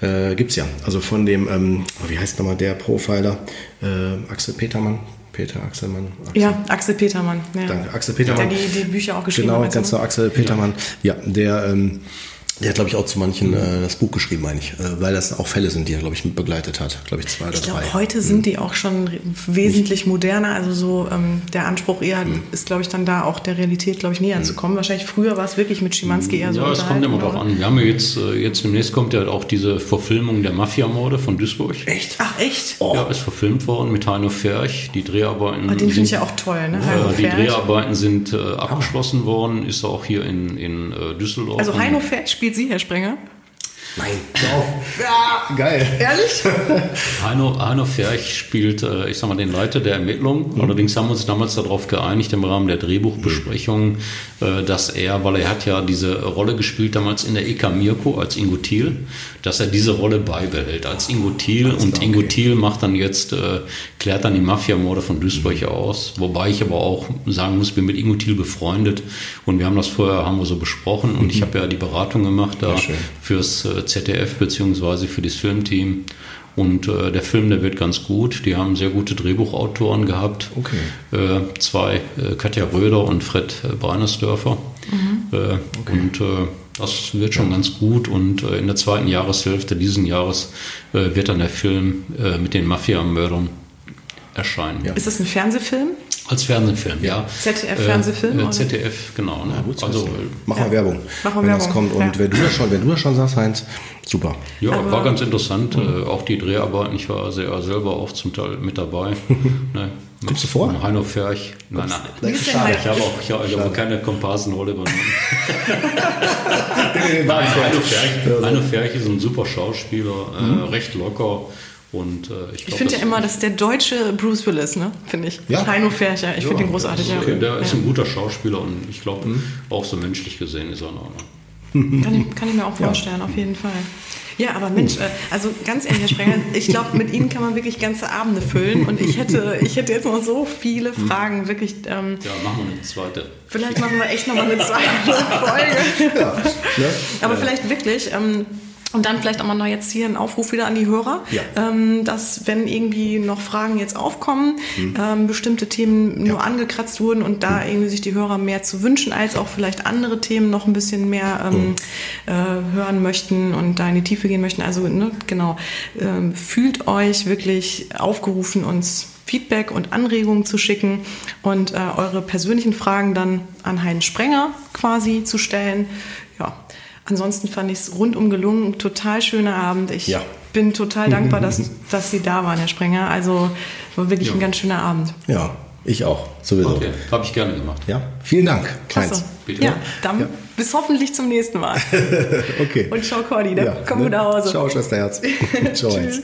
Ne? Äh, gibt's ja. Also von dem, ähm, wie heißt nochmal der Profiler? Äh, Axel Petermann. Peter Axelmann. Axel. Ja, Axel Petermann. Ja. Danke, Axel Petermann. Der die, die Bücher auch geschrieben Genau, hat. ganz ne? genau, Axel Petermann. Ja, der, ähm, der hat, glaube ich, auch zu manchen äh, das Buch geschrieben, meine ich. Äh, weil das auch Fälle sind, die er, glaube ich, mit begleitet hat. Glaube ich, zwei oder Ich drei. glaube, heute sind die auch schon wesentlich moderner. Also so ähm, der Anspruch eher Hm. ist, glaube ich, dann da auch der Realität, glaube ich, näher zu kommen. Wahrscheinlich früher war es wirklich mit Schimanski eher so. Ja, es kommt immer drauf an. Wir haben ja jetzt, äh, jetzt demnächst kommt ja auch diese Verfilmung der Mafia-Morde von Duisburg. Echt? Ach echt? Oh. Ja, ist verfilmt worden mit Heino Ferch. Die Dreharbeiten. Oh, den finde sind- ich ja auch toll, ne? Heino Äh, die. Dreharbeiten sind äh, abgeschlossen worden, ist auch hier in, in äh, Düsseldorf. Also Heino Ferch spielt Sie, Herr Sprenger? Nein, hör auf. Ja, geil. Ehrlich? Heino, Heino Ferch spielt, äh, ich sag mal, den Leiter der Ermittlungen. Allerdings haben wir uns damals darauf geeinigt im Rahmen der Drehbuchbesprechung, äh, dass er, weil er hat ja diese Rolle gespielt damals in der EK Mirko als Ingo Thiel, dass er diese Rolle beibehält als Ingo Thiel. Und klar, Ingo okay. Thiel macht dann jetzt, äh, klärt dann die Mafia-Morde von Duisburg aus. Wobei ich aber auch sagen muss, bin mit Ingo Thiel befreundet. Und wir haben das vorher, haben wir so besprochen. Und ich habe ja die Beratung gemacht da schön. fürs äh, ZDF beziehungsweise für das Filmteam. Und äh, der Film, der wird ganz gut. Die haben sehr gute Drehbuchautoren gehabt. Okay. Äh, zwei, äh, Katja Röder und Fred äh, Breinersdörfer. Äh, Und äh, das wird schon ganz gut. Und äh, in der zweiten Jahreshälfte diesen Jahres äh, wird dann der Film äh, mit den Mafia-Mördern erscheinen. Ja. Ist das ein Fernsehfilm? Als Fernsehfilm, ja. ZDF-Fernsehfilm, Äh, äh, ZDF, genau. Ne? Gut also, wissen. Mach mal Ja. Werbung, Mach mal wenn das Werbung, kommt. Und ja. wenn du das schon, wenn du das schon sagst, Heinz, super. Ja, Aber- war ganz interessant. Äh, auch die Dreharbeiten. Ich war sehr, selber auch zum Teil mit dabei. ne, Kommst du vor? Heino Ferch. Nein, nein. Denn Schade. Ich habe auch ich habe, ich habe keine Komparsenrolle übernommen. Nein, Heino Ferch, Heino Ferch ist ein super Schauspieler, äh, recht locker. Und, äh, ich Ich finde ja immer, das ist der deutsche Bruce Willis, ne? Finde ich. Ja. Heino Fercher. Ich finde den großartig, ja. Okay, der ist ja. ein guter Schauspieler und ich glaube, Mhm. auch so menschlich gesehen ist er in Ordnung. Kann ich, kann ich mir auch vorstellen, auf jeden Fall. Ja, aber Mensch, äh, also ganz ehrlich, Herr Sprenger, ich glaube, mit Ihnen kann man wirklich ganze Abende füllen und ich hätte, ich hätte jetzt noch so viele Fragen, wirklich. Ähm, Ja, machen wir eine zweite. vielleicht machen wir echt nochmal eine zweite Folge. Ne? Aber vielleicht wirklich, ähm, Und dann vielleicht auch mal noch jetzt hier ein Aufruf wieder an die Hörer, Ja. ähm, dass wenn irgendwie noch Fragen jetzt aufkommen, ähm, bestimmte Themen nur angekratzt wurden und da irgendwie sich die Hörer mehr zu wünschen, als auch vielleicht andere Themen noch ein bisschen mehr ähm, äh, hören möchten und da in die Tiefe gehen möchten. Also ne, genau, ähm, fühlt euch wirklich aufgerufen, uns Feedback und Anregungen zu schicken und äh, eure persönlichen Fragen dann an Heinz Sprenger quasi zu stellen. Ja, ansonsten fand ich es rundum gelungen. Total schöner Abend. Ich Ja. bin total dankbar, dass, dass Sie da waren, Herr Sprenger. Also war wirklich Ja. ein ganz schöner Abend. Ja, ich auch, sowieso. Okay, habe ich gerne gemacht. Ja, vielen Dank, Klasse. Heinz. Bitte. Ja, dann bis hoffentlich zum nächsten Mal. Okay. Und ciao, Cordi. Ne? Komm gut nach Hause. Ciao, Schwesterherz. Ciao, Heinz.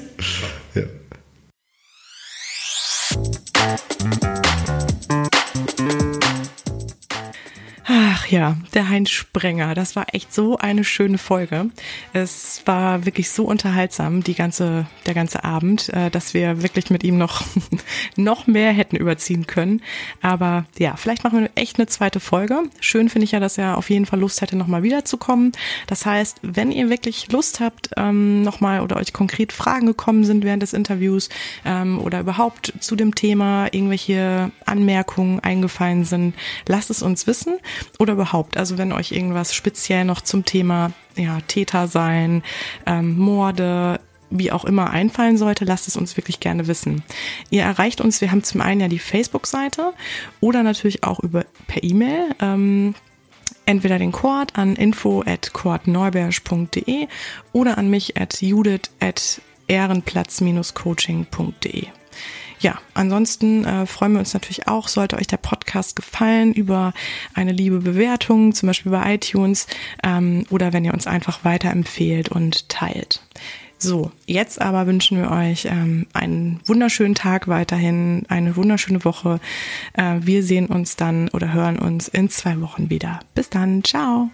Ja. Der Heinz Sprenger, das war echt so eine schöne Folge. Es war wirklich so unterhaltsam, die ganze, der ganze Abend, äh, dass wir wirklich mit ihm noch, noch mehr hätten überziehen können. Aber ja, vielleicht machen wir echt eine zweite Folge. Schön finde ich ja, dass er auf jeden Fall Lust hätte, nochmal wiederzukommen. Das heißt, wenn ihr wirklich Lust habt, ähm, nochmal oder euch konkret Fragen gekommen sind während des Interviews ähm, oder überhaupt zu dem Thema irgendwelche Anmerkungen eingefallen sind, lasst es uns wissen oder überhaupt, also wenn euch irgendwas speziell noch zum Thema ja, Täter sein, ähm, Morde, wie auch immer einfallen sollte, lasst es uns wirklich gerne wissen. Ihr erreicht uns, wir haben zum einen ja die Facebook-Seite oder natürlich auch über per E-Mail. Ähm, entweder den Cord an info at oder an mich at judith at ehrenplatz-coaching.de. Ja, ansonsten äh, freuen wir uns natürlich auch, sollte euch der Podcast gefallen, über eine liebe Bewertung, zum Beispiel bei iTunes, ähm, oder wenn ihr uns einfach weiterempfehlt und teilt. So, jetzt aber wünschen wir euch ähm, einen wunderschönen Tag weiterhin, eine wunderschöne Woche. Äh, wir sehen uns dann oder hören uns in zwei Wochen wieder. Bis dann, ciao.